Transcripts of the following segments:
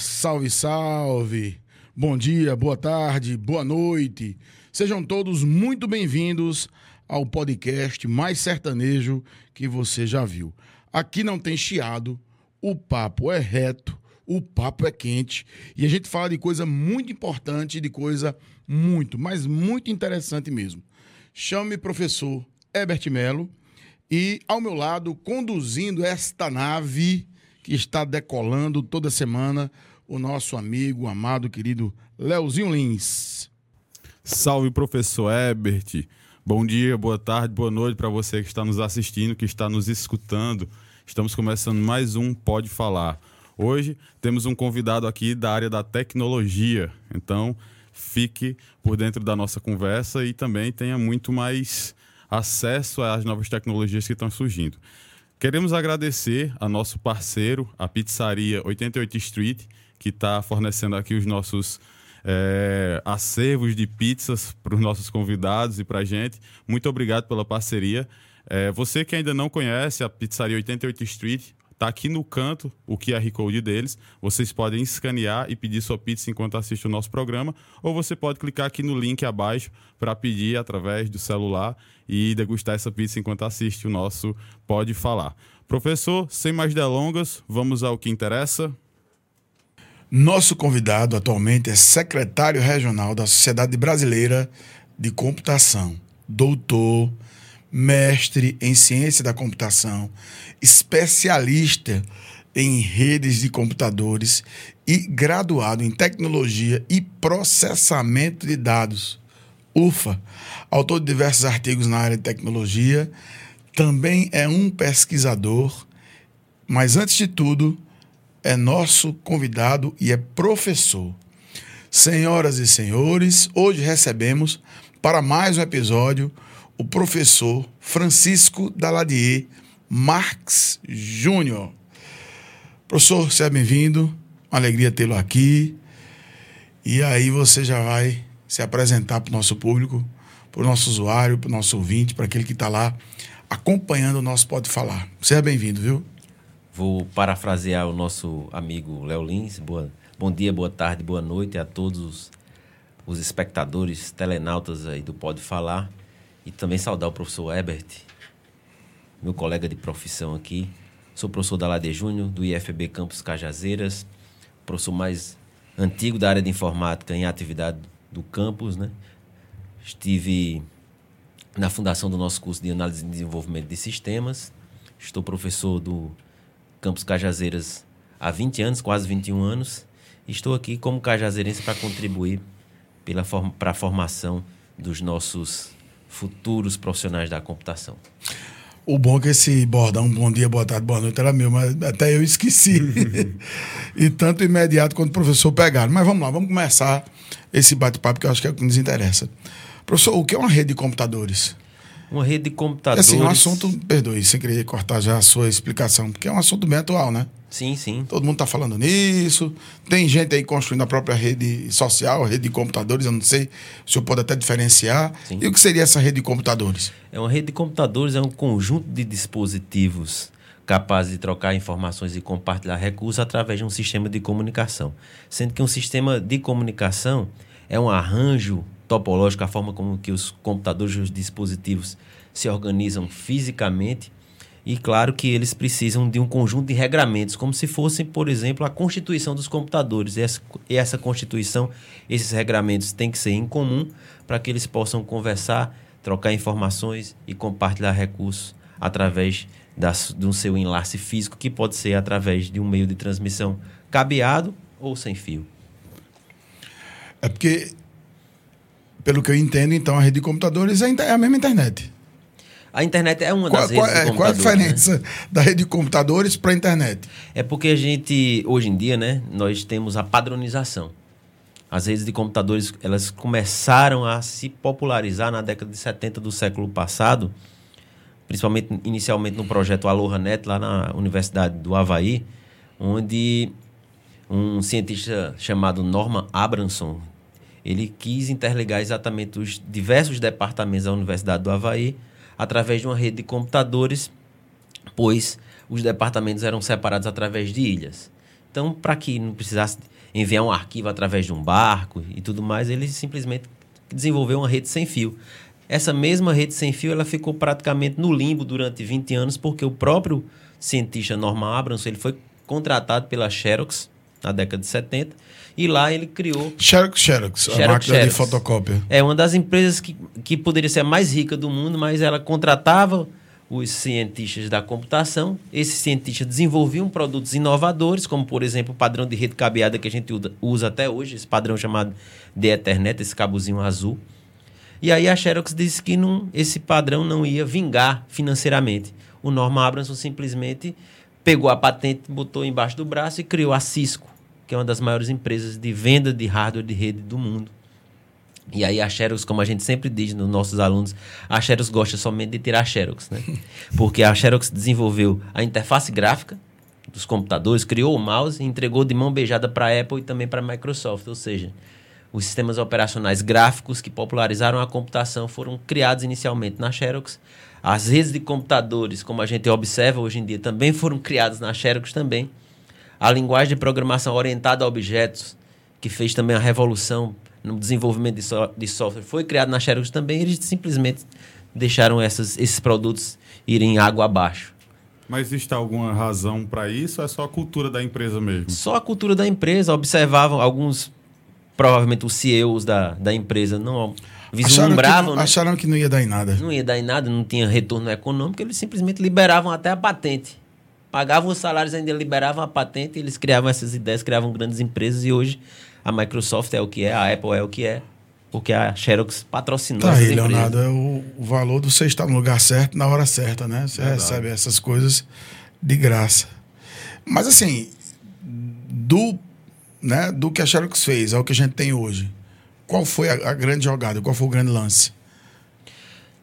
Salve, salve. Bom dia, boa tarde, boa noite. Sejam todos muito bem-vindos ao podcast mais sertanejo que você já viu. Aqui não tem chiado, o papo é reto, o papo é quente e a gente fala de coisa muito importante, de coisa muito, mas muito interessante mesmo. Chame professor Herbert Melo e ao meu lado, conduzindo esta nave que está decolando toda semana o nosso amigo, amado, querido Leozinho Lins. Salve, professor Ebert. Bom dia, boa tarde, boa noite para você que está nos assistindo, que está nos escutando. Estamos começando mais um Pode Falar. Hoje temos um convidado aqui da área da tecnologia, então fique por dentro da nossa conversa e também tenha muito mais acesso às novas tecnologias que estão surgindo. Queremos agradecer a nosso parceiro, a Pizzaria 88 Street, que está fornecendo aqui os nossos é, acervos de pizzas para os nossos convidados e para a gente. Muito obrigado pela parceria. É, você que ainda não conhece a Pizzaria 88 Street, Está aqui no canto o QR Code deles. Vocês podem escanear e pedir sua pizza enquanto assiste o nosso programa, ou você pode clicar aqui no link abaixo para pedir através do celular e degustar essa pizza enquanto assiste o nosso Pode Falar. Professor, sem mais delongas, vamos ao que interessa. Nosso convidado atualmente é secretário regional da Sociedade Brasileira de Computação, doutor, mestre em ciência da computação, especialista em redes de computadores e graduado em tecnologia e processamento de dados. UFA, autor de diversos artigos na área de tecnologia, também é um pesquisador, mas antes de tudo, é nosso convidado e é professor. Senhoras e senhores, hoje recebemos para mais um episódio o professor Francisco Daladier Marx Júnior. Professor, seja bem-vindo. Uma alegria tê-lo aqui. E aí você já vai se apresentar para o nosso público, para o nosso usuário, para o nosso ouvinte, para aquele que está lá acompanhando o nosso Pode Falar. Seja bem-vindo, viu? Vou parafrasear o nosso amigo Léo Lins. Boa, bom dia, boa tarde, boa noite a todos os espectadores, telenautas aí do Pode Falar. E também saudar o professor Ebert, meu colega de profissão aqui. Sou professor da Lade Júnior, do IFB Campus Cajazeiras, professor mais antigo da área de informática em atividade do campus, né? Estive na fundação do nosso curso de análise e desenvolvimento de sistemas. Estou professor do Campus Cajazeiras há 20 anos, quase 21 anos. Estou aqui como cajazeirense para contribuir para a formação dos nossos futuros profissionais da computação. O bom é que esse bordão, bom dia, boa tarde, boa noite, era meu, mas até eu esqueci. e tanto imediato quanto o professor pegaram. Mas vamos lá, vamos começar esse bate-papo que eu acho que é o que nos interessa. Professor, o que é uma rede de computadores? Uma rede de computadores. É assim, um assunto, perdoe, sem querer cortar já a sua explicação, porque é um assunto bem atual, né? Sim, sim. Todo mundo está falando nisso. Tem gente aí construindo a própria rede social, rede de computadores, eu não sei. O senhor pode até diferenciar. Sim. E o que seria essa rede de computadores? É uma rede de computadores, é um conjunto de dispositivos capazes de trocar informações e compartilhar recursos através de um sistema de comunicação. Sendo que um sistema de comunicação é um arranjo topológico, a forma como que os computadores e os dispositivos se organizam fisicamente. E claro que eles precisam de um conjunto de regramentos, como se fossem, por exemplo, a constituição dos computadores. E essa, e essa constituição, esses regramentos têm que ser em comum para que eles possam conversar, trocar informações e compartilhar recursos através da, do seu enlace físico, que pode ser através de um meio de transmissão cabeado ou sem fio. É porque pelo que eu entendo, então, a rede de computadores é, é a mesma internet. A internet é uma das qual, redes qual, é, qual a diferença né? da rede de computadores para a internet? É porque a gente, hoje em dia, né, nós temos a padronização. As redes de computadores, elas começaram a se popularizar na década de 70 do século passado, principalmente inicialmente no projeto Aloha Net, lá na Universidade do Havaí, onde um cientista chamado Norman Abramson, ele quis interligar exatamente os diversos departamentos da Universidade do Havaí através de uma rede de computadores, pois os departamentos eram separados através de ilhas. Então, para que não precisasse enviar um arquivo através de um barco e tudo mais, ele simplesmente desenvolveu uma rede sem fio. Essa mesma rede sem fio ela ficou praticamente no limbo durante 20 anos, porque o próprio cientista Norman Abrams ele foi contratado pela Xerox na década de 70 e lá ele criou. Xerox, Xerox, a Xerox, máquina Xerox. de fotocópia. É uma das empresas que, que poderia ser a mais rica do mundo, mas ela contratava os cientistas da computação. Esses cientistas desenvolviam produtos inovadores, como, por exemplo, o padrão de rede cabeada que a gente usa- usa até hoje, esse padrão chamado de Ethernet, esse cabozinho azul. E aí a Xerox disse que não, esse padrão não ia vingar financeiramente. O Norman Abramson simplesmente pegou a patente, botou embaixo do braço e criou a Cisco, que é uma das maiores empresas de venda de hardware de rede do mundo. E aí a Xerox, como a gente sempre diz nos nossos alunos, a Xerox gosta somente de tirar Xerox, né? Porque a Xerox desenvolveu a interface gráfica dos computadores, criou o mouse e entregou de mão beijada para a Apple e também para a Microsoft, ou seja, os sistemas operacionais gráficos que popularizaram a computação foram criados inicialmente na Xerox. As redes de computadores, como a gente observa hoje em dia, também foram criadas na Xerox também. A linguagem de programação orientada a objetos, que fez também a revolução no desenvolvimento de, so- de software, foi criada na Xerox também. Eles simplesmente deixaram essas- esses produtos irem água abaixo. Mas existe alguma razão para isso ou é só a cultura da empresa mesmo? Só a cultura da empresa, observavam alguns, provavelmente os CEOs da, da empresa, não Acharam que, vislumbravam, não, né? acharam que não ia dar em nada. não ia dar em nada, não tinha retorno econômico, eles simplesmente liberavam até a patente. Pagavam os salários, ainda liberavam a patente, eles criavam essas ideias, criavam grandes empresas e hoje a Microsoft é o que é, a Apple é o que é, porque a Xerox patrocinou Tá essas aí, empresas. Leonardo, é o, o valor de você estar no lugar certo na hora certa, né? Você Verdade. recebe essas coisas de graça. Mas assim, do, né, do que a Xerox fez ao que a gente tem hoje, qual foi a, a grande jogada? Qual foi o grande lance?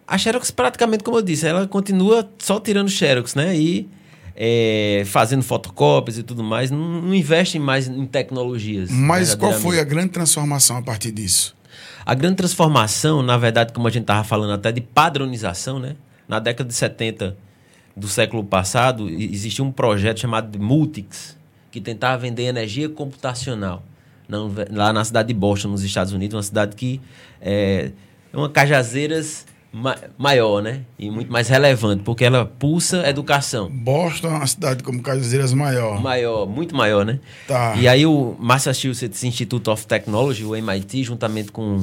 A Xerox, praticamente, como eu disse, ela continua só tirando Xerox, né? E é, fazendo fotocópias e tudo mais, não, não investe mais em tecnologias. Mas qual foi a grande transformação a partir disso? A grande transformação, na verdade, como a gente estava falando até de padronização, né? Na década de 70 do século passado, existia um projeto chamado de Multics, que tentava vender energia computacional. Lá na cidade de Boston, nos Estados Unidos, uma cidade que é é uma Cajazeiras ma maior, né? E muito mais relevante, porque ela pulsa educação. Boston é uma cidade como Cajazeiras maior. Maior, muito maior, né? Tá. E aí o Massachusetts Institute of Technology, o MIT, juntamente com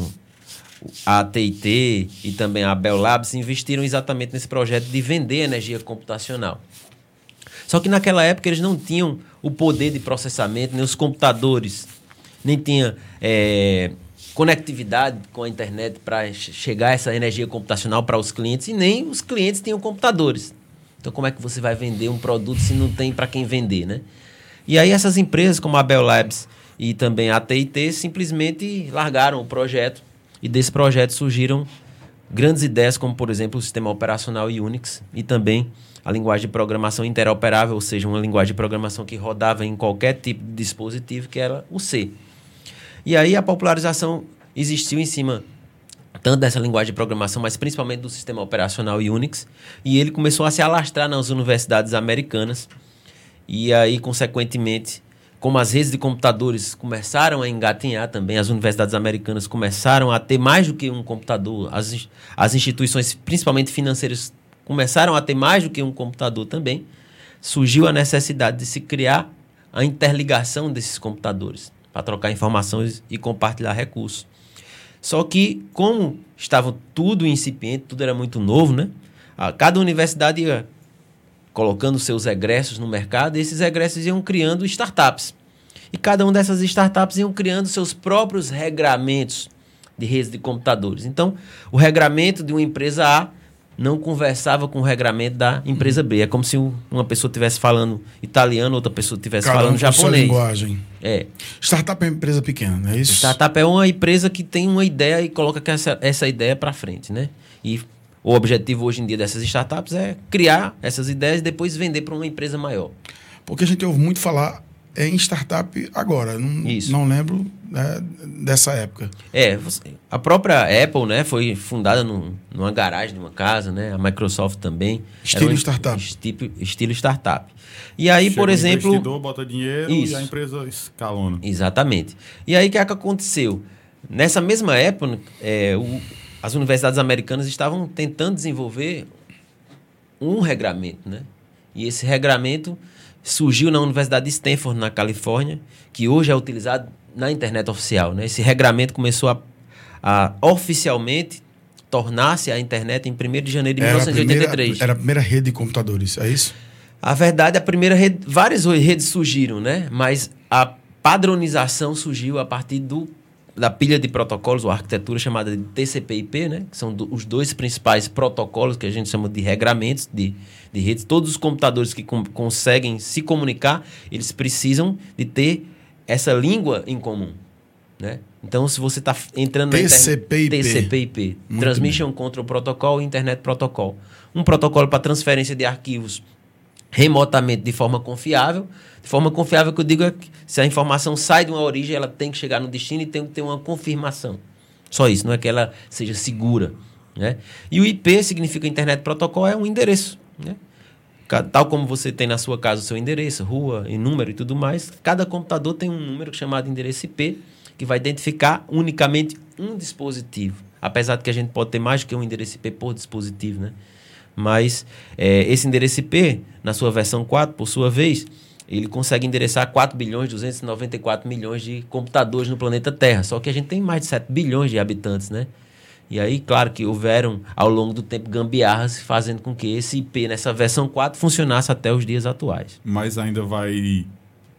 a AT&T e também a Bell Labs, investiram exatamente nesse projeto de vender energia computacional. Só que naquela época eles não tinham o poder de processamento, nem os computadores, nem tinha eh, conectividade com a internet para chegar essa energia computacional para os clientes, e nem os clientes tinham computadores. Então como é que você vai vender um produto se não tem para quem vender, né? E aí essas empresas como a Bell Labs e também a AT&T simplesmente largaram o projeto e desse projeto surgiram grandes ideias como, por exemplo, o sistema operacional Unix e também a linguagem de programação interoperável, ou seja, uma linguagem de programação que rodava em qualquer tipo de dispositivo, que era o C. E aí a popularização existiu em cima tanto dessa linguagem de programação, mas principalmente do sistema operacional Unix, e ele começou a se alastrar nas universidades americanas. E aí, consequentemente, como as redes de computadores começaram a engatinhar também, as universidades americanas começaram a ter mais do que um computador, as, as instituições, principalmente financeiras, começaram a ter mais do que um computador também, surgiu a necessidade de se criar a interligação desses computadores para trocar informações e compartilhar recursos. Só que, como estava tudo incipiente, tudo era muito novo, né? A- Cada universidade ia colocando seus egressos no mercado e esses egressos iam criando startups. E cada uma dessas startups iam criando seus próprios regramentos de redes de computadores. Então, o regramento de uma empresa A não conversava com o regramento da empresa B. É como se um- uma pessoa estivesse falando italiano, outra pessoa estivesse um falando sua japonês. linguagem. É. Startup é uma empresa pequena, não é isso? Startup é uma empresa que tem uma ideia e coloca essa, essa ideia para frente, né? E o objetivo hoje em dia dessas startups é criar essas ideias e depois vender para uma empresa maior. Porque a gente ouve muito falar em startup agora. Não, Isso. não lembro né, dessa época. É, a própria Apple, né, foi fundada num- numa garagem de uma casa, né? A Microsoft também. Estilo um startup. Estilo, estilo startup. E aí, Chega por exemplo, investidor, bota dinheiro Isso. e a empresa escalona. Exatamente. E aí, o que, é que aconteceu? Nessa mesma época, é, o- as universidades americanas estavam tentando desenvolver um regramento, né? E esse regramento surgiu na Universidade de Stanford, na Califórnia, que hoje é utilizado na internet oficial, né? Esse regramento começou a, a oficialmente tornar-se a internet em 1 de janeiro de Era a, 1983. primeira, era a primeira rede de computadores, é isso? A verdade, a primeira rede, várias redes surgiram, né? Mas a padronização surgiu a partir do, da pilha de protocolos, ou arquitetura chamada de TCP/IP, né? Que são do- os dois principais protocolos que a gente chama de regramentos de, de redes. Todos os computadores que com- conseguem se comunicar, eles precisam de ter essa língua em comum, né? Então, se você está entrando na internet... TCP/IP. TCP/IP. Muito Transmission Control Protocol e Internet Protocol. Um protocolo para transferência de arquivos remotamente de forma confiável. De forma confiável que eu digo é que se a informação sai de uma origem, ela tem que chegar no destino e tem que ter uma confirmação. Só isso, não é que ela seja segura. Né? E o IP significa Internet Protocol, é um endereço. Né? Tal como você tem na sua casa o seu endereço, rua e número e tudo mais, cada computador tem um número chamado endereço IP que vai identificar unicamente um dispositivo. Apesar de que a gente pode ter mais do que um endereço IP por dispositivo, né? Mas é, esse endereço IP, na sua versão 4, por sua vez, ele consegue endereçar 4 bilhões 294 milhões de computadores no planeta Terra. Só que a gente tem mais de 7 bilhões de habitantes, né? E aí, claro que houveram, ao longo do tempo, gambiarras fazendo com que esse IP nessa versão 4 funcionasse até os dias atuais. Mas ainda vai.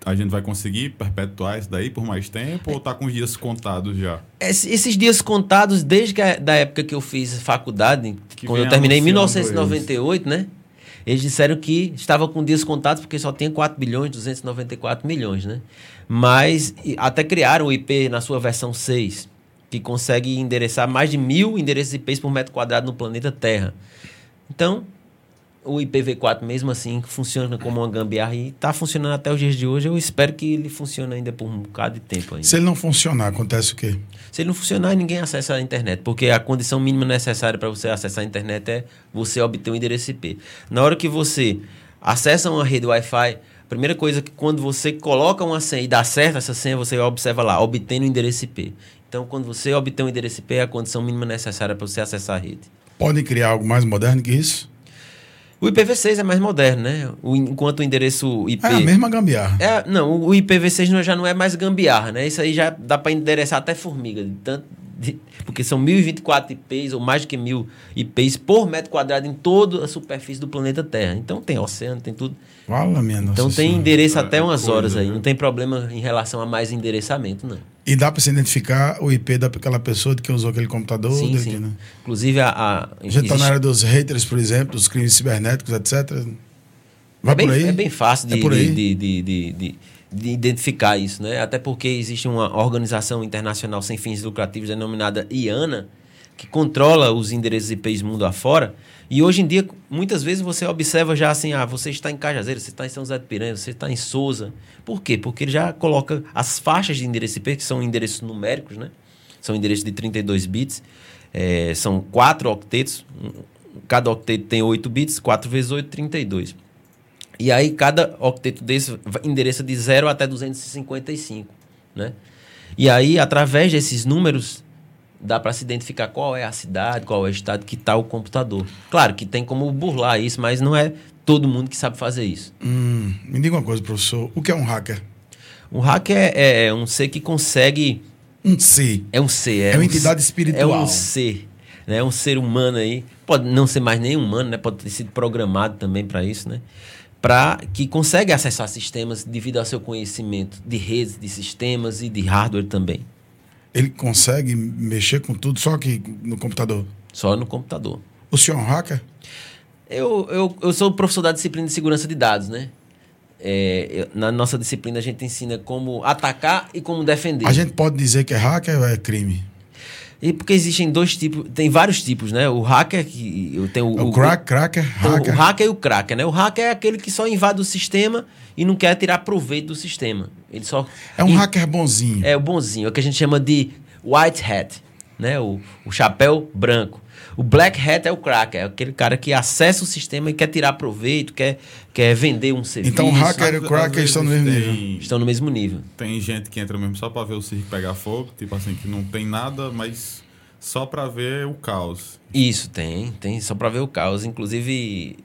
A gente vai conseguir perpetuar isso daí por mais tempo ou tá com os dias contados já? Esse- esses dias contados, desde que a, da época que eu fiz faculdade, Que quando eu terminei em anunciando 1998, né? Eles disseram que estava com dias contados porque só tinha 4 bilhões 294 milhões, né? Mas até criaram o IP na sua versão 6, que consegue endereçar mais de mil endereços IPs por metro quadrado no planeta Terra. Então, o IPv4 mesmo assim funciona como uma gambiarra e está funcionando até os dias de hoje. Eu espero que ele funcione ainda por um bocado de tempo ainda. Se ele não funcionar, acontece o quê? Se ele não funcionar, ninguém acessa a internet, porque a condição mínima necessária para você acessar a internet é você obter um endereço IP. Na hora que você acessa uma rede Wi-Fi, a primeira coisa que quando você coloca uma senha e dá certo essa senha, você observa lá, obtendo o endereço IP. Então, quando você obtém um endereço IP, é a condição mínima necessária para você acessar a rede. Podem criar algo mais moderno que isso? O IPv6 é mais moderno, né? O, enquanto o endereço IP... É a mesma gambiarra. É, não, o IPv6 não- já não é mais gambiarra, né? Isso aí já dá para endereçar até formiga, de tanto, de- porque são 1024 IPs ou mais do que mil IPs por metro quadrado em toda a superfície do planeta Terra. Então tem oceano, tem tudo. Fala, minha nossa Então tem Senhora. endereço É, até é umas coisa, horas aí. né? Não tem problema em relação a mais endereçamento, não. E dá para se identificar o IP daquela pessoa de que usou aquele computador? Sim, de sim. né? Inclusive a. a, gente está na área dos haters, por exemplo, dos crimes cibernéticos, etc. Vai é bem, por aí? É bem fácil de, É de, de, de, de- de identificar isso, né? Até porque existe uma organização internacional sem fins lucrativos denominada IANA, que controla os endereços IPs mundo afora. E hoje em dia, muitas vezes você observa já assim, ah, você está em Cajazeiras, você está em São José de Piranha, você está em Souza. Por quê? Porque ele já coloca as faixas de endereço IP, que são endereços numéricos, né? São endereços de 32 bits. É, são quatro octetos. Cada octeto tem 8 bits, 4 vezes 8, 32. E aí cada octeto desse endereça de 0 até 255, né? E aí, através desses números, dá para se identificar qual é a cidade, qual é o estado que está o computador. Claro que tem como burlar isso, mas não é todo mundo que sabe fazer isso. Hum, me diga uma coisa, professor. O que é um hacker? Um hacker é, é um ser que consegue Um C. É um ser. É uma um entidade ser- espiritual. É um ser. Né? É um ser humano aí. Pode não ser mais nem humano, né? Pode ter sido programado também para isso, né? Para que consegue acessar sistemas devido ao seu conhecimento de redes, de sistemas e de hardware também. Ele consegue mexer com tudo só que no computador. Só no computador. O senhor é um hacker? Eu, eu, eu sou professor da disciplina de segurança de dados, né? É, eu- na nossa disciplina a gente ensina como atacar e como defender. A gente pode dizer que é hacker ou é crime? E porque existem dois tipos, tem vários tipos, né? O hacker que eu tenho o, o crack, cracker, então, hacker. O hacker e o cracker, né? O hacker é aquele que só invade o sistema e não quer tirar proveito do sistema. Ele só É um hacker bonzinho. É o bonzinho, é o que a gente chama de white hat, né? O, o chapéu branco. O black hat é o cracker, é aquele cara que acessa o sistema e quer tirar proveito, quer, quer vender um serviço. Então o hacker e o cracker estão no mesmo tem- nível. Estão no mesmo nível. Tem gente que entra mesmo só pra ver o circo pegar fogo, tipo assim, que não tem nada, mas só pra ver o caos. Isso, tem, tem, só para ver o caos. Inclusive,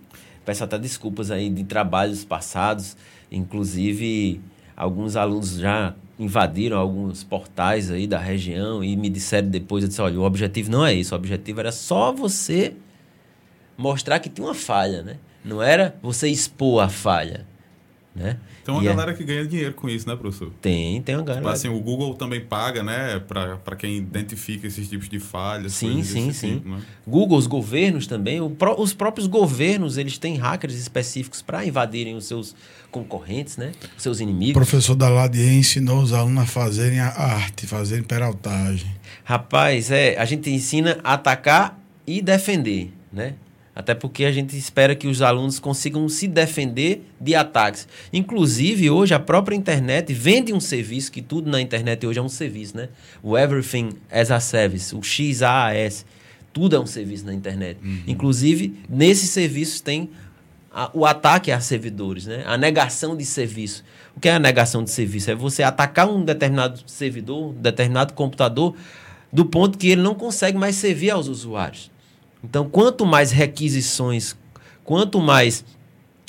peço até desculpas aí de trabalhos passados. Inclusive, alguns alunos já invadiram alguns portais aí da região e me disseram depois, eu disse, olha, o objetivo não é isso, o objetivo era só você mostrar que tinha uma falha, né? Não era você expor a falha, né? Tem uma E é- galera que ganha dinheiro com isso, né, professor? Tem, tem uma Tipo galera. assim, o Google também paga, né, pra, pra quem identifica esses tipos de falhas. Sim, sim, sim. tipo, né? Google, os governos também, o pró- os próprios governos, eles têm hackers específicos para invadirem os seus concorrentes, né? Os seus O inimigos. professor da Ladier ensinou os alunos a fazerem a arte, fazerem peraltagem. Rapaz, é, a gente ensina a atacar e defender, né? Até porque a gente espera que os alunos consigam se defender de ataques. Inclusive, hoje, a própria internet vende um serviço, que tudo na internet hoje é um serviço, né? O Everything as a Service, o XAAS, tudo é um serviço na internet. Inclusive, nesses serviços tem a- o ataque a servidores, né? A negação de serviço. O que é a negação de serviço? É você atacar um determinado servidor, um determinado computador, do ponto que ele não consegue mais servir aos usuários. Então, quanto mais requisições, quanto mais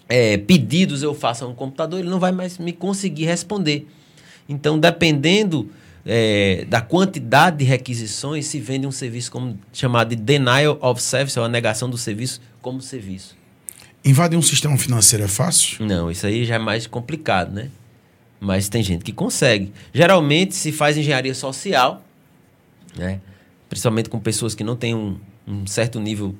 é, pedidos eu faço a um computador, ele não vai mais me conseguir responder. Então, dependendo é, da quantidade de requisições, se vende um serviço como chamado de denial of service, ou a negação do serviço como serviço. Invadir um sistema financeiro é fácil? Não, isso aí já é mais complicado, né? Mas tem gente que consegue. Geralmente se faz engenharia social, né? Principalmente com pessoas que não têm um, um certo nível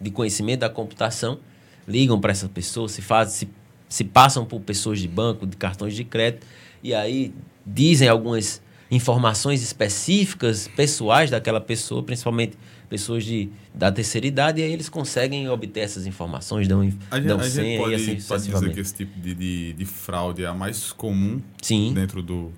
de conhecimento da computação, ligam para essas pessoas, se faz, se, se passam por pessoas de banco, de cartões de crédito, e aí dizem algumas informações específicas, pessoais daquela pessoa, principalmente pessoas de, da terceira idade, e aí eles conseguem obter essas informações, dão, A gente, dão a gente senha pode, e assim pode dizer que esse tipo de, de, de fraude é a mais comum Sim, dentro do,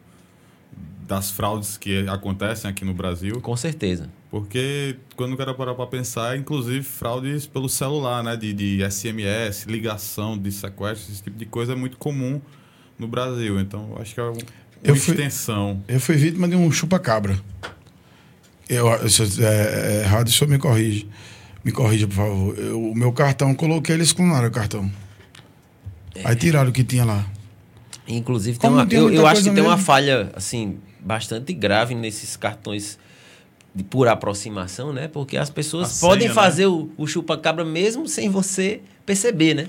das fraudes que acontecem aqui no Brasil. com certeza. Porque quando o cara parar para pensar, inclusive fraudes pelo celular, né? De, de SMS, ligação, de sequestro, esse tipo de coisa é muito comum no Brasil. Então, eu acho que é uma Eu fui- extensão. Eu fui vítima de um chupa-cabra. Eu, se eu- é, é errado, o senhor me corrige. Me corrija, por favor. Eu- o meu cartão, coloquei, eles clonaram o cartão. Aí tiraram o que tinha lá. Inclusive, tem uma, tem eu, eu acho que tem uma falha, assim, bastante grave nesses cartões de por aproximação, né? Porque as pessoas A podem senha, fazer o, o chupa-cabra mesmo sem você perceber, né?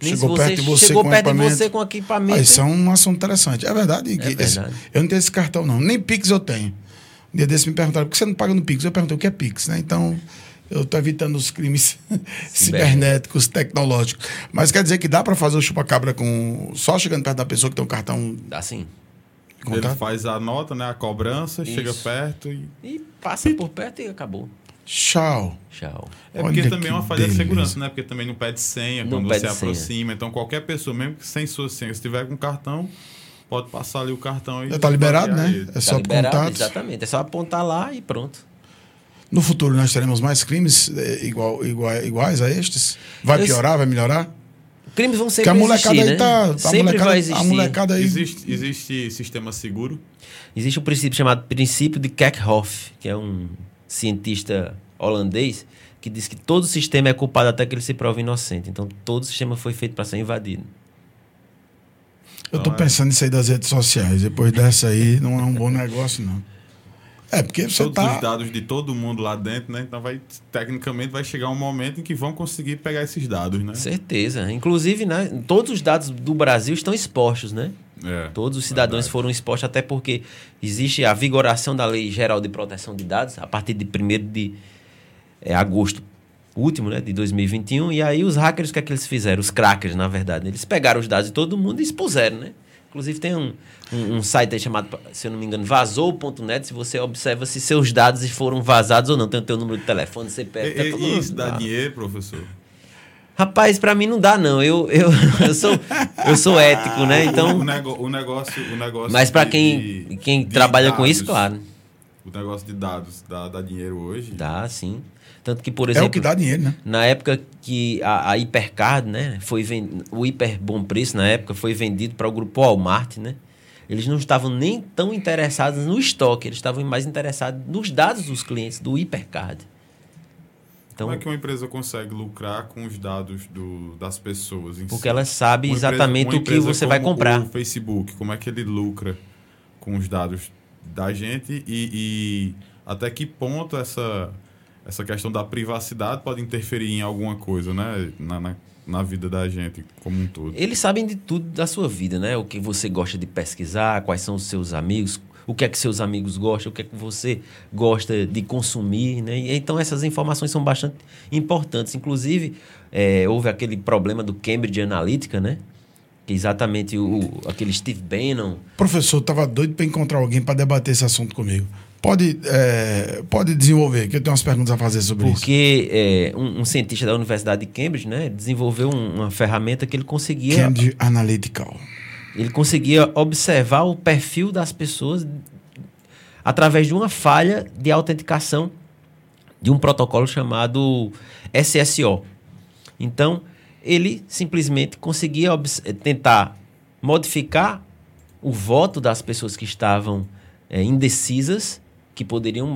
Nem Chegou se você perto de você chegou com perto de equipamento. você com equipamento. Ah, isso é um assunto interessante. É verdade. que verdade. esse- eu não tenho esse cartão, não. Nem Pix eu tenho. Um dia desse me perguntaram, por que você não paga no Pix? Eu perguntei o que é Pix, né? Então, eu estou evitando os crimes cibernéticos, tecnológicos. Mas quer dizer que dá para fazer o chupa-cabra com só chegando perto da pessoa que tem um cartão Assim. de Ele faz a nota, né? A cobrança, chega Isso. perto e. E passa por perto e acabou. Tchau. Tchau. É porque Olha também é uma falha de segurança, né? Porque também não pede senha Não quando pede você senha. aproxima. Então qualquer pessoa, mesmo que sem sua senha, se tiver com cartão, pode passar ali o cartão e. Já tá liberado, né? ele. É só Tá liberado, contatos. exatamente. É só apontar lá e pronto. No futuro nós teremos mais crimes eh, igual, igual, iguais a estes? Vai Eu- piorar, vai melhorar? Crimes vão Porque sempre a molecada existir, aí né? tá. A sempre molecada, vai a existir. molecada aí. Existe, existe sistema seguro. Existe um princípio chamado princípio de Kerckhoff, que é um cientista holandês, que diz que todo sistema é culpado até que ele se prove inocente. Então, todo sistema foi feito para ser invadido. Eu tô Então, é. pensando nisso aí das redes sociais. Depois dessa aí, não é um bom negócio, não. É, porque você Todos tá. os dados de todo mundo lá dentro, né? Então vai, tecnicamente vai chegar um momento em que vão conseguir pegar esses dados, né? Certeza. Inclusive, né, todos os dados do Brasil estão expostos, né? É, Todos os cidadãos verdade. foram expostos, até porque existe a vigoração da Lei Geral de Proteção de Dados a partir de 1 de é, agosto último, né, de 2021. E aí os hackers, o que é que eles fizeram? Os crackers, na verdade. Eles pegaram os dados de todo mundo e expuseram, né? Inclusive tem um, um, um site aí chamado, se eu não me engano, vazou.net, se você observa se seus dados foram vazados ou não. Tem o teu número de telefone, CPF. Tá tudo isso dá dinheiro, professor? Rapaz, pra mim não dá, não. Eu, eu, eu, sou, eu sou ético, né? o, Então. nego- o negócio, o negócio Mas pra de- quem, de- quem de trabalha com isso, dados, claro. O negócio de dados dá, dá dinheiro hoje? Dá, sim. Tanto que, por É exemplo. o que dá dinheiro, né? Na época que a, a Hipercard, né, foi ven- o hiper bom preço na época foi vendido para o grupo Walmart, né? Eles não estavam nem tão interessados no estoque, eles estavam mais interessados nos dados dos clientes do Hipercard. Então, Como é que uma empresa consegue lucrar com os dados do, das pessoas? Em porque si? ela sabe Uma empresa- exatamente uma o que empresa você vai comprar. O Facebook, como é que ele lucra com os dados da gente e, e até que ponto essa, essa questão da privacidade pode interferir em alguma coisa, né? Na, na, na vida da gente como um todo. Eles sabem de tudo da sua vida, né? O que você gosta de pesquisar, quais são os seus amigos, o que é que seus amigos gostam, o que é que você gosta de consumir, né? E, então essas informações são bastante importantes. Inclusive, é, houve aquele problema do Cambridge Analytica, né? Que exatamente o, aquele Steve Bannon Professor, tava doido para encontrar alguém para debater esse assunto comigo. Pode, é, pode desenvolver, que eu tenho umas perguntas a fazer sobre isso. Porque é, um, um cientista da Universidade de Cambridge né, desenvolveu um- uma ferramenta que ele conseguia Cambridge Analytical. ele conseguia observar o perfil das pessoas através de uma falha de autenticação de um protocolo chamado SSO. Então, ele simplesmente conseguia eh, tentar modificar o voto das pessoas que estavam eh, indecisas, que poderiam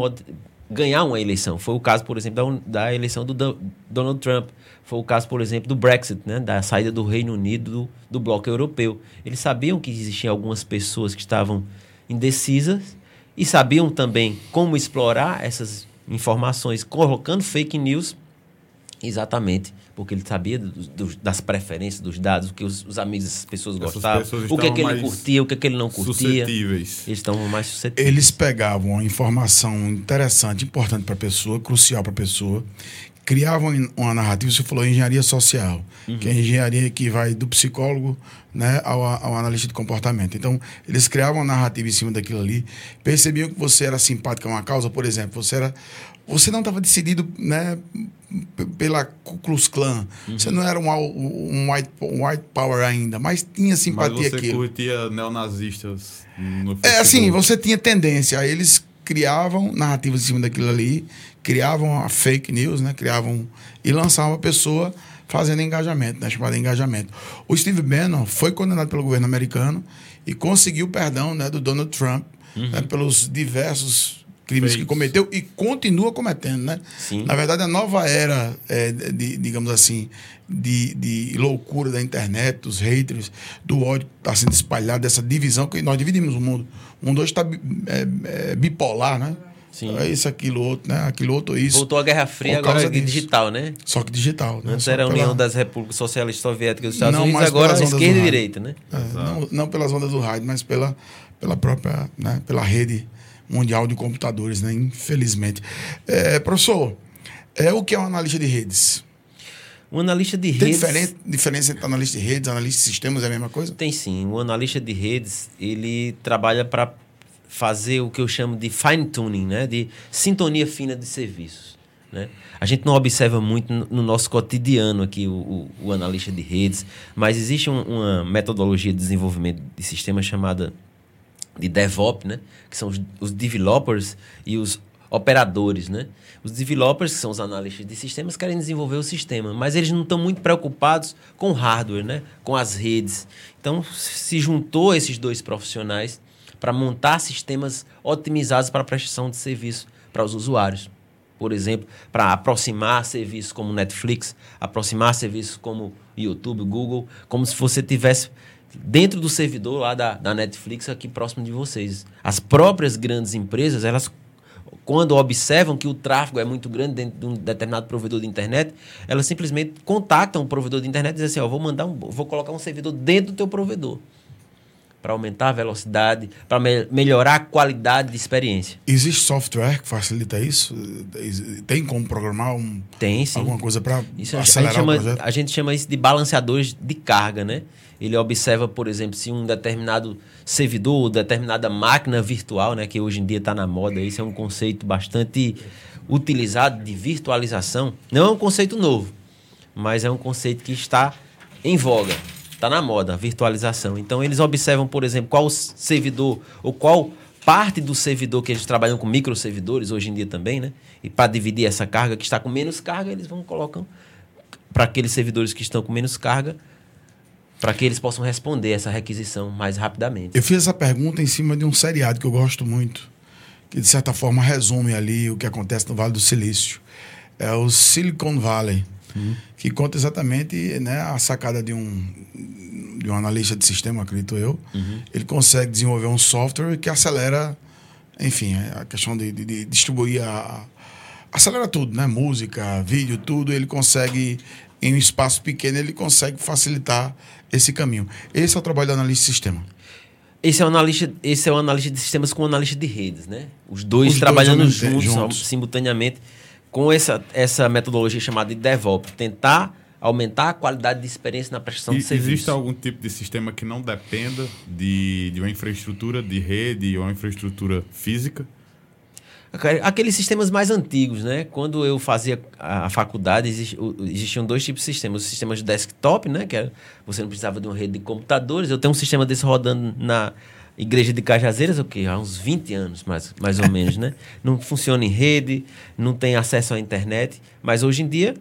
ganhar uma eleição. Foi o caso, por exemplo, da, da eleição do Do- Donald Trump. Foi o caso, por exemplo, do Brexit, né? da saída do Reino Unido do, do bloco europeu. Eles sabiam que existiam algumas pessoas que estavam indecisas e sabiam também como explorar essas informações, colocando fake news Exatamente, porque ele sabia dos- dos- das preferências, dos dados, o que os, os amigos dessas pessoas gostavam, pessoas o que, é que ele curtia, o que, é que ele não curtia. Suscetíveis. Eles estavam mais suscetíveis. Eles pegavam uma informação interessante, importante para a pessoa, crucial para a pessoa, criavam uma narrativa, você falou engenharia social, que é a engenharia que vai do psicólogo né, ao, ao analista de comportamento. Então, eles criavam uma narrativa em cima daquilo ali, percebiam que você era simpático a uma causa, por exemplo, você era. Você não estava decidido né, pela Ku Klux Klan. Você não era um, um white, um white power ainda, mas tinha Mas simpatia você aquilo. curtia neonazistas no É assim, você tinha tendência. Eles criavam narrativas em cima daquilo ali, criavam a fake news, né? Criavam e lançavam a pessoa fazendo engajamento, né? Chamado engajamento. O Steve Bannon foi condenado pelo governo americano e conseguiu perdão né, do Donald Trump né, pelos diversos crimes que cometeu e continua cometendo, né? Sim. Na verdade, a nova era, é, de, digamos assim, de, de loucura da internet, dos haters, do ódio que está sendo espalhado, dessa divisão que nós dividimos o mundo. O mundo hoje está bipolar, né? Sim. É isso, aquilo, outro, né? Aquilo, outro, isso. Voltou a Guerra Fria, agora é digital, né? Só que digital. né? Antes Só era a União pela- das Repúblicas Socialistas Soviéticas dos Estados Não Unidos, agora pelas ondas esquerda e direita, né? É, não, não pelas ondas do rádio, mas pela, pela própria, né, pela rede mundial de computadores, né, infelizmente. É, professor, é o que é um analista de redes? Um analista de Tem redes... diferen- diferença entre analista de redes, analista de sistemas, é a mesma coisa? Tem sim. O analista de redes, ele trabalha para fazer o que eu chamo de fine tuning, né? De sintonia fina de serviços, né? A gente não observa muito no no nosso cotidiano aqui o, o- o analista de redes, mas existe um- uma metodologia de desenvolvimento de sistemas chamada de DevOps, né? Que são os, os developers e os operadores, né? Os developers, que são os analistas de sistemas, querem desenvolver o sistema, mas eles não estão muito preocupados com o hardware, né? Com as redes. Então, se juntou esses dois profissionais para montar sistemas otimizados para a prestação de serviço para os usuários. Por exemplo, para aproximar serviços como Netflix, aproximar serviços como YouTube, Google, como se você tivesse dentro do servidor lá da, da Netflix aqui próximo de vocês. As próprias grandes empresas, elas quando observam que o tráfego é muito grande dentro de um determinado provedor de internet, elas simplesmente contactam o provedor de internet e dizem assim, ó, vou mandar um, vou colocar um servidor dentro do teu provedor. para aumentar a velocidade, para me melhorar a qualidade de experiência. Existe software que facilita isso? Tem como programar um, Tem, sim. alguma coisa para acelerar a gente, chama, o projeto? a gente chama isso de balanceadores de carga, né? Ele observa, por exemplo, se um determinado servidor determinada máquina virtual, né, que hoje em dia está na moda, esse é um conceito bastante utilizado de virtualização. Não é um conceito novo, mas é um conceito que está em voga. Está na moda, a virtualização. Então, eles observam, por exemplo, qual servidor ou qual parte do servidor que eles trabalham com microservidores hoje em dia também, né? E para dividir essa carga que está com menos carga, eles vão colocam para aqueles servidores que estão com menos carga, para que eles possam responder essa requisição mais rapidamente. Eu fiz essa pergunta em cima de um seriado que eu gosto muito, que de certa forma resume ali o que acontece no Vale do Silício. É o Silicon Valley que conta exatamente né, a sacada de um, de um analista de sistema, acredito eu. Uhum. Ele consegue desenvolver um software que acelera, enfim, a questão de, de, de distribuir a, acelera tudo, né? Música, vídeo, tudo. Ele consegue, em um espaço pequeno, ele consegue facilitar esse caminho. Esse é o trabalho do analista de sistema. Esse é, um analista, esse é um analista de sistemas com um analista de redes, né? Os dois Os dois trabalhando juntos, juntos, juntos. simultaneamente, com essa, essa metodologia chamada de DevOps. Tentar aumentar a qualidade de experiência na prestação E de serviço. existe algum tipo de sistema que não dependa de, de uma infraestrutura de rede ou uma infraestrutura física? Aqueles sistemas mais antigos, né? Quando eu fazia a faculdade, exist- o- existiam dois tipos de sistemas. Os sistemas de desktop, né? Que era, você não precisava de uma rede de computadores. Eu tenho um sistema desse rodando na igreja de Cajazeiras, o quê? Há uns 20 anos, mais, mais ou menos, né? Não funciona em rede, não tem acesso à internet. Mas hoje em dia,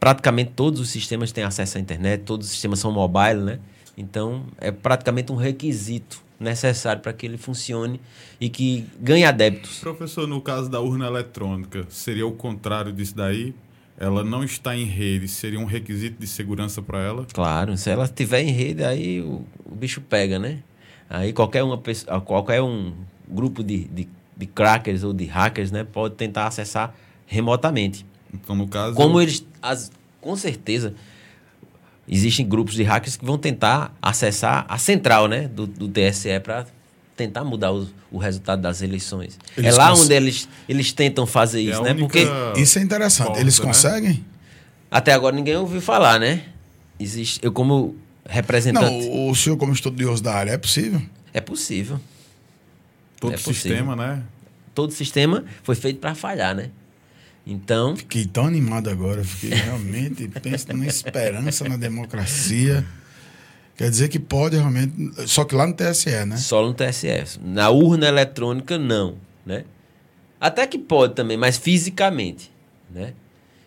praticamente todos os sistemas têm acesso à internet, todos os sistemas são mobile, né? Então, é praticamente um requisito necessário para que ele funcione e que ganhe adeptos. Professor, no caso da urna eletrônica, seria o contrário disso daí? Ela não está em rede, seria um requisito de segurança para ela? Claro, se ela estiver em rede, aí o, o bicho pega, né? Aí qualquer, uma, pessoa- qualquer um grupo de, de, de crackers ou de hackers né, pode tentar acessar remotamente. Então, no caso. Como eles, as, com certeza, existem grupos de hackers que vão tentar acessar a central né, do, do TSE para tentar mudar o, o resultado das eleições. Eles é lá cons- onde eles, eles tentam fazer É isso, né? Porque Isso é interessante. porta, Eles né? conseguem? até agora ninguém ouviu falar, né? Existe, eu como representante... Não, o senhor, como estudioso da área, é possível? É possível. Todo é possível. sistema, né? Todo sistema foi feito para falhar, né? Então, Fiquei tão animado agora. Fiquei realmente pensando na esperança na democracia. Quer dizer que pode realmente. Só que lá no TSE, né? só no TSE. Na urna eletrônica, não, né? Até que pode também, mas fisicamente, né?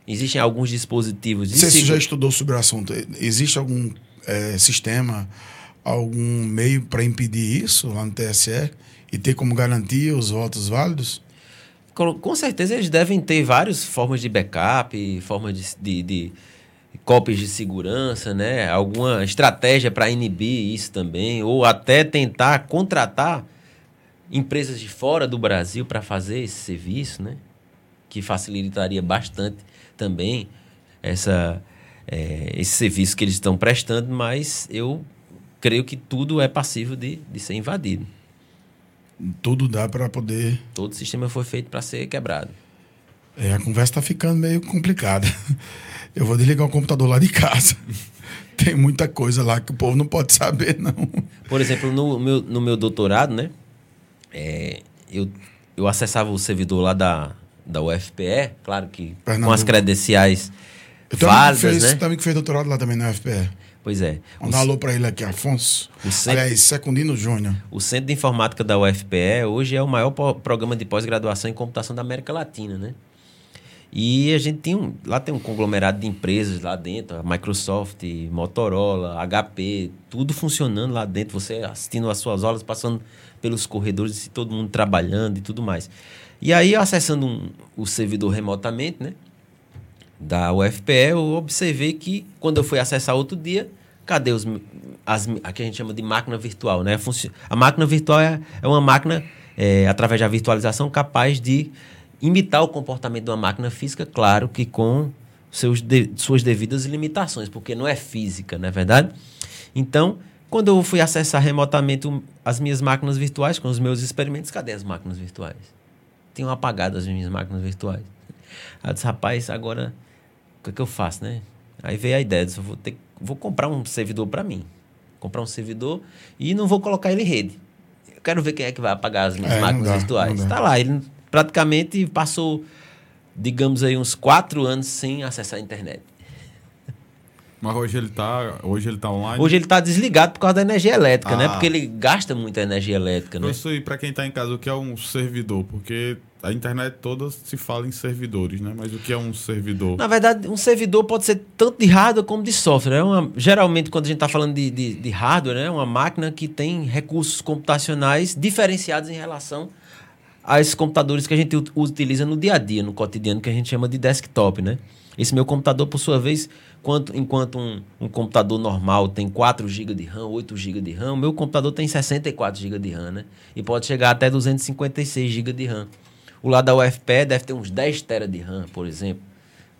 Existem alguns dispositivos de Não sei se você já estudou sobre o assunto. Existe algum eh, sistema, algum meio para impedir isso lá no TSE e ter como garantia os votos válidos? Com certeza eles devem ter várias formas de backup, formas de, de, de cópias de segurança, né? Alguma estratégia para inibir isso também, ou até tentar contratar empresas de fora do Brasil para fazer esse serviço, né? Que facilitaria bastante também essa, eh, esse serviço que eles estão prestando, mas eu creio que tudo é passível de, de ser invadido. Tudo dá para poder. Todo sistema foi feito para ser quebrado. É, a conversa está ficando meio complicada. Eu vou desligar o computador lá de casa. Tem muita coisa lá que o povo não pode saber, não. Por exemplo, no meu, no meu doutorado, né? é, eu, eu acessava o servidor lá da, da UFPE, claro que com Pernambuco. as credenciais Eu válidas, fez, né? também que fez doutorado lá também na UFPE. Pois é. Manda um alô para ele aqui, Afonso. O centro- Aliás, Secundino Júnior. o Centro de Informática da UFPE hoje é o maior programa de pós-graduação em computação da América Latina, né? E a gente tem um, lá tem um conglomerado de empresas lá dentro, a Microsoft, Motorola, HP, tudo funcionando lá dentro, você assistindo as suas aulas, passando pelos corredores e todo mundo trabalhando e tudo mais. E aí, acessando um- o servidor remotamente, né? Da UFPE, eu observei que quando eu fui acessar outro dia, cadê os as, que a gente chama de máquina virtual, né? A máquina virtual é, é uma máquina é, através da virtualização capaz de imitar o comportamento de uma máquina física, claro que com seus de- suas devidas limitações, porque não é física, não é verdade? Então, Quando eu fui acessar remotamente as minhas máquinas virtuais com os meus experimentos, cadê as máquinas virtuais? Tinham apagado as minhas máquinas virtuais. Aí eu disse, rapaz, agora o que, é que eu faço, né? Aí veio a ideia, eu disse, eu vou, ter, vou comprar um servidor para mim. Comprar um servidor e não vou colocar ele em rede. Eu quero ver quem é que vai apagar as minhas É, máquinas dá, virtuais. não dá. Tá lá, ele praticamente passou, digamos aí, uns quatro anos sem acessar a internet. Mas hoje ele tá, hoje ele tá online. Hoje ele está desligado por causa da energia elétrica, né? Ah. Porque ele gasta muita energia elétrica, né? Professor, e para quem está em casa, o que é um servidor? Porque a internet toda se fala em servidores, né? Mas o que é um servidor? Na verdade, um servidor pode ser tanto de hardware como de software. É uma, geralmente, quando a gente está falando de, de, de hardware, né, é uma máquina que tem recursos computacionais diferenciados em relação a esses computadores que a gente ut- utiliza no dia a dia, no cotidiano, que a gente chama de desktop. Né? Esse meu computador, por sua vez, quanto, enquanto um, um computador normal tem 4 GB de RAM, 8 GB de RAM, o meu computador tem 64 GB de RAM, né? E pode chegar até 256 GB de RAM. O lá da UFPE deve ter uns 10 TB de RAM, por exemplo.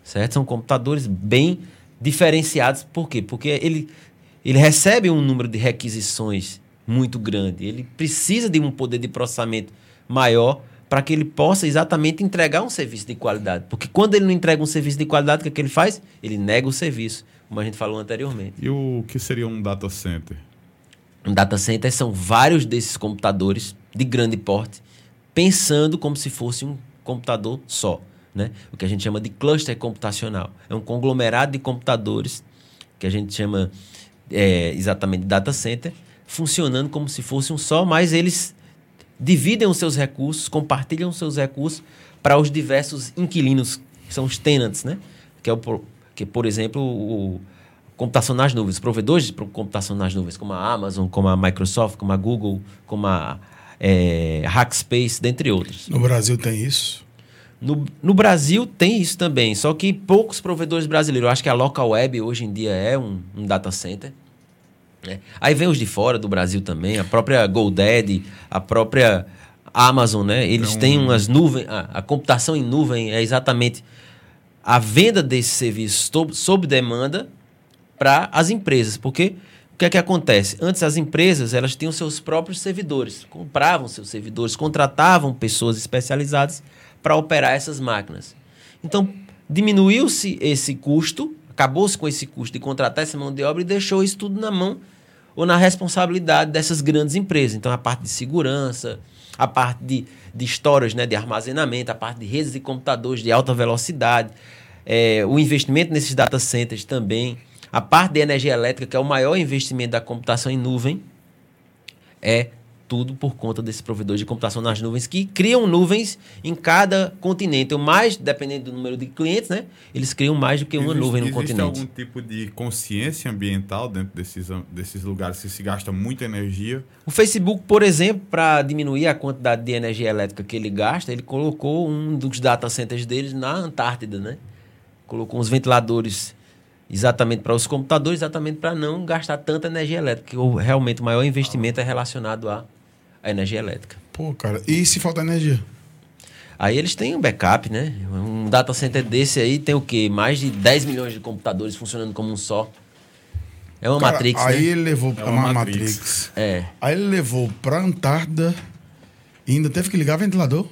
Certo? São computadores bem diferenciados. Por quê? Porque ele, ele recebe um número de requisições muito grande. Ele precisa de um poder de processamento maior para que ele possa exatamente entregar um serviço de qualidade. Porque quando ele não entrega um serviço de qualidade, o que, é que ele faz? Ele nega o serviço, como a gente falou anteriormente. E o que seria um data center? Um data center são vários desses computadores de grande porte, pensando como se fosse um computador só. Né? O que a gente chama de cluster computacional. É um conglomerado de computadores que a gente chama é, exatamente data center, funcionando como se fosse um só, mas eles dividem os seus recursos, compartilham os seus recursos para os diversos inquilinos, que são os tenants, né? Que é o que por exemplo o computação nas nuvens, provedores de computação nas nuvens, como a Amazon, como a Microsoft, como a Google, como a é, Hackspace, dentre outros. No Brasil tem isso. No, no Brasil tem isso também, só que poucos provedores brasileiros. Eu acho que a Local Web hoje em dia é um, um data center. né? Aí vem os de fora do Brasil também, a própria GoDaddy, a própria Amazon, né? Eles Então- têm umas nuvens, a, a computação em nuvem é exatamente a venda desse serviço sob, sob demanda para as empresas, porque que é que acontece? Antes as empresas elas tinham seus próprios servidores, compravam seus servidores, contratavam pessoas especializadas para operar essas máquinas. Então diminuiu-se esse custo, acabou-se com esse custo de contratar essa mão de obra e deixou isso tudo na mão ou na responsabilidade dessas grandes empresas. Então a parte de segurança, a parte de, de storage, né, de armazenamento, a parte de redes de computadores de alta velocidade, é, o investimento nesses data centers também, a parte de energia elétrica, que é o maior investimento da computação em nuvem, é tudo por conta desses provedores de computação nas nuvens que criam nuvens em cada continente. Ou mais, dependendo do número de clientes, né? Eles criam mais do que uma Existe- nuvem no existe continente. algum tipo de consciência ambiental dentro desses, desses lugares que se gasta muita energia? O Facebook, por exemplo, para diminuir a quantidade de energia elétrica que ele gasta, ele colocou um dos data centers deles na Antártida, né? Colocou uns ventiladores exatamente para os computadores, exatamente para não gastar tanta energia elétrica. que o- realmente o maior investimento é relacionado à, à energia elétrica. Pô, cara. E se falta energia? Aí eles têm um backup, né? Um data center desse aí tem o quê? Mais de 10 milhões de computadores funcionando como um só. É uma Cara, Matrix, Aí né? ele levou pra uma uma Matrix. Matrix. É, Aí ele levou pra Antártida e ainda teve que ligar ventilador.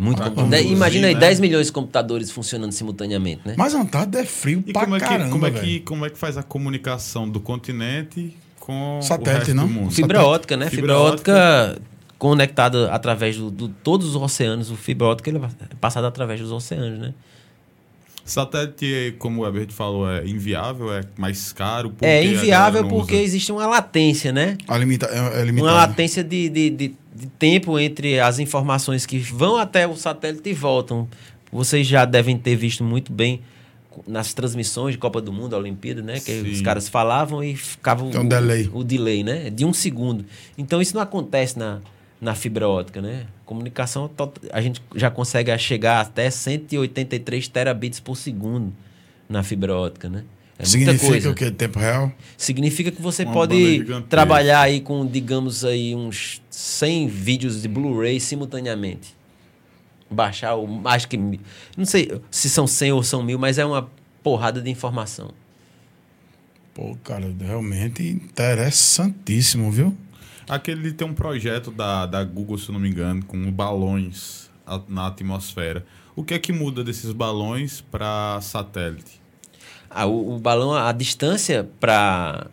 Muito Imagina aí, né? 10 milhões de computadores funcionando simultaneamente, né? Mas a Antártida é frio E pra como é, que, caramba, como, é que, como é que faz a comunicação do continente com Satélite, o resto não? do mundo? Fibra Satélite. ótica, né? Fibra, Fibra ótica conectada através de do, todos os oceanos. O fibra ótica ele é passado através dos oceanos, né? Satélite, como o Herbert falou, é inviável, é mais caro. é inviável porque usa? existe uma latência, né? A limita, é, é limitado. Uma latência de, de, de, de tempo entre as informações que vão até o satélite e voltam. Vocês já devem ter visto muito bem nas transmissões de Copa do Mundo, Olimpíada, né? Que Sim. os caras falavam e ficava Tem um o, delay. o delay, né? De um segundo. Então isso não acontece na, na fibra ótica, né? Comunicação, a gente já consegue chegar até 183 terabits por segundo na fibra ótica, né? É Significa o quê? Tempo real? Significa que você Uma pode trabalhar aí com, digamos aí, uns 100 vídeos de Blu-ray simultaneamente. Baixar o mais que. Não sei se são 100 ou são mil, mas é uma porrada de informação. Pô, cara, realmente interessantíssimo, viu? Aquele tem um projeto da, da Google, se não me engano, com balões na atmosfera. O que é que muda desses balões para satélite? Ah, o, o balão, a distância para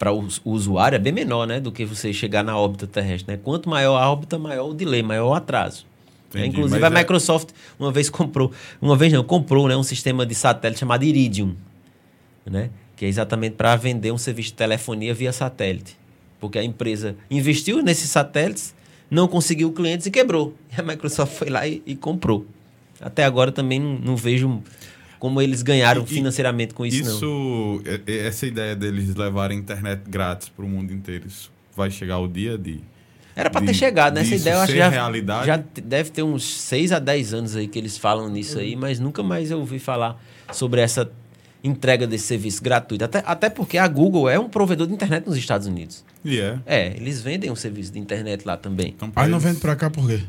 para o, usuário é bem menor, né, do que você chegar na órbita terrestre, né? Quanto maior a órbita, maior o delay, maior o atraso. Entendi, Inclusive mas a é- Microsoft uma vez comprou, uma vez não, comprou, né, um sistema de satélite chamado Iridium, né, que é exatamente para vender um serviço de telefonia via satélite, porque a empresa investiu nesses satélites, não conseguiu clientes e quebrou. E a Microsoft foi lá e, e comprou. Até agora também não, não vejo como eles ganharam E- financeiramente com isso, não. Isso, é- essa ideia deles levarem internet grátis para o mundo inteiro, isso vai chegar o dia de. Era para ter chegado, né? Essa ideia eu acho já, realidade? já deve ter uns 6 a 10 anos aí que eles falam nisso aí, mas nunca mais eu ouvi falar sobre essa entrega desse serviço gratuito. Até, até porque a Google é um provedor de internet nos Estados Unidos. E é. É, eles vendem um serviço de internet lá também. Então, não vende pra cá por quê?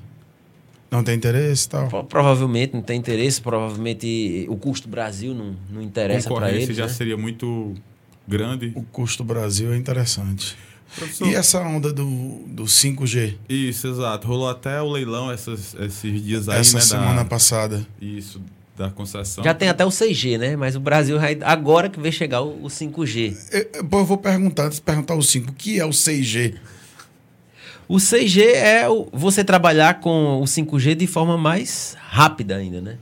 Não tem interesse e tal. Pro- Provavelmente não tem interesse, provavelmente o custo Brasil não, não interessa para eles. já né? seria muito grande. O custo Brasil é interessante. Professor, E essa onda do, do 5G? Isso, exato. Rolou até o leilão essas- esses dias aí, essa né? semana da, passada. Isso, da concessão. Já tem até o 6G, né? Mas o Brasil agora que vai chegar o, o 5G. Eu, eu- vou perguntar, antes de perguntar o 5, o que é o 6G? O 6G é o- você trabalhar com o 5G de forma mais rápida ainda, né?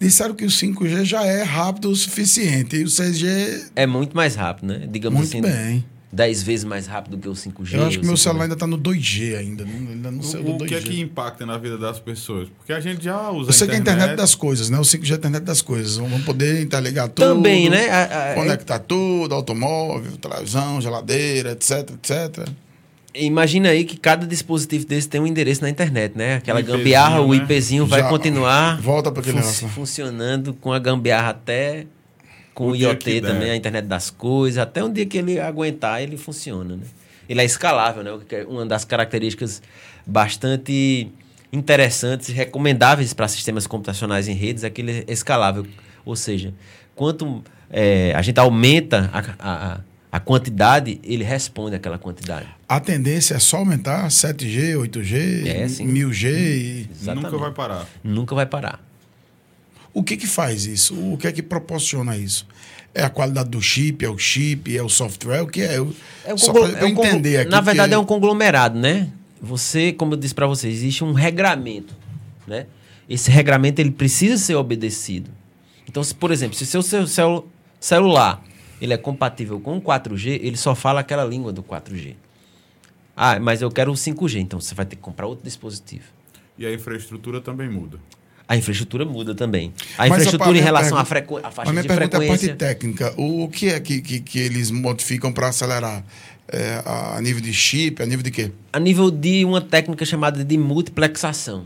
Disseram que o 5G já é rápido o suficiente. E o 6G, É muito mais rápido, né? Digamos muito assim, bem. 10 vezes mais rápido que o 5G. Eu acho que o meu 5G. celular ainda tá no 2G ainda. Não, ainda não sei do O, o 2G. que é que impacta na vida das pessoas? Porque a gente já usa Eu sei que é a internet das coisas, né? O 5G é a internet das coisas. Vamos poder interligar tudo. Também, né? A- a- Conectar tudo, automóvel, televisão, geladeira, etc, etc. Imagina aí que cada dispositivo desse tem um endereço na internet, né? Aquela IPzinho, gambiarra, o né? IPzinho vai Já- continuar volta aquele fun- negócio funcionando com a gambiarra até com o, IoT der. também, a internet das coisas, até um dia que ele aguentar, ele funciona, né? Ele é escalável, né? É Uma das características bastante interessantes e recomendáveis para sistemas computacionais em redes é que ele é escalável. Ou seja, quanto é, a gente aumenta a, a, a quantidade, ele responde àquela quantidade. A tendência é só aumentar 7G, 8G, É, sim. 1000G. E... Exatamente. nunca vai parar. Nunca vai parar. O que que faz isso? O que é que proporciona isso? É a qualidade do chip, é o chip, é o software, o que é? Eu, É um só conglo- para é um entender aqui. Na verdade, porque é um conglomerado, né? Você, como eu disse para você, existe um regramento, né? Esse regramento ele precisa ser obedecido. Então, se, por exemplo, se o seu, seu celu- celular ele é compatível com o 4G, ele só fala aquela língua do 4G. Ah, mas eu quero o 5G, então você vai ter que comprar outro dispositivo. E a infraestrutura também muda. A infraestrutura muda também. A Mas infraestrutura minha em relação à, frequ... à A faixa minha de pergunta é a frequência. parte técnica. O, o que é que, que, que eles modificam para acelerar? É, a nível de chip, a nível de quê? a nível de uma técnica chamada de multiplexação.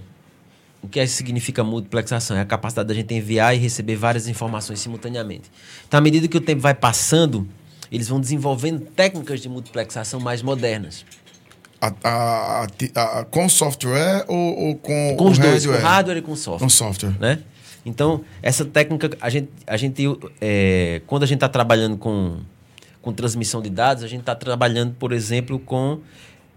O que é- significa multiplexação? É a capacidade da gente enviar e receber várias informações simultaneamente. Então, à medida que o tempo vai passando, eles vão desenvolvendo técnicas de multiplexação mais modernas. A, a- a- com software ou, ou com, Com os dois, hardware? com hardware e com software. Com software. né? Então, essa técnica, a gente, a gente é, quando a gente está trabalhando com, com transmissão de dados, a gente está trabalhando, por exemplo, com,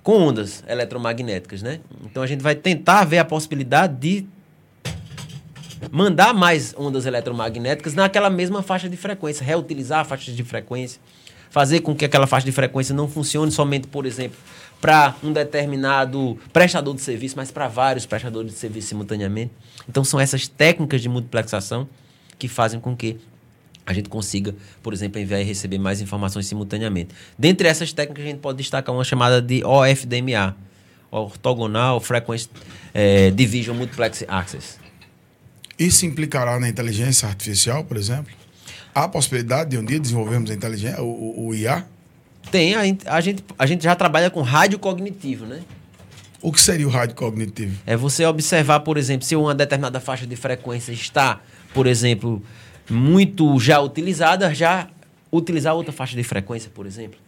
com ondas eletromagnéticas, né? Então, a gente vai tentar ver a possibilidade de mandar mais ondas eletromagnéticas naquela mesma faixa de frequência, reutilizar a faixa de frequência, fazer com que aquela faixa de frequência não funcione somente, por exemplo, para um determinado prestador de serviço, mas para vários prestadores de serviço simultaneamente. Então são essas técnicas de multiplexação que fazem com que a gente consiga, por exemplo, enviar e receber mais informações simultaneamente. Dentre essas técnicas, a gente pode destacar uma chamada de OFDMA, Orthogonal Frequency eh, Division Multiplex Access. Isso implicará na inteligência artificial, por exemplo? Há a possibilidade de um dia desenvolvermos a inteligência, o, o- o IA? Tem, a, gente- a, gente, a gente já trabalha com rádio cognitivo, né? O que seria o rádio cognitivo? É você observar, por exemplo, se uma determinada faixa de frequência está, por exemplo, muito já utilizada, já utilizar outra faixa de frequência, por exemplo.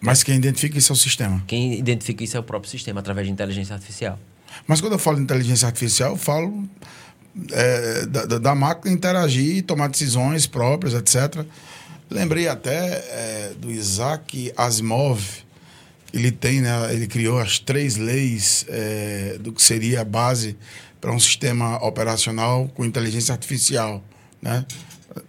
Mas quem identifica isso é o sistema. Quem identifica isso é o próprio sistema, através de inteligência artificial. Mas quando eu falo de inteligência artificial, eu falo é, da, da- da máquina interagir, tomar decisões próprias, etc. Lembrei até é, do Isaac Asimov. Ele tem, né, ele criou as três leis é, do que seria a base para um sistema operacional com inteligência artificial, né?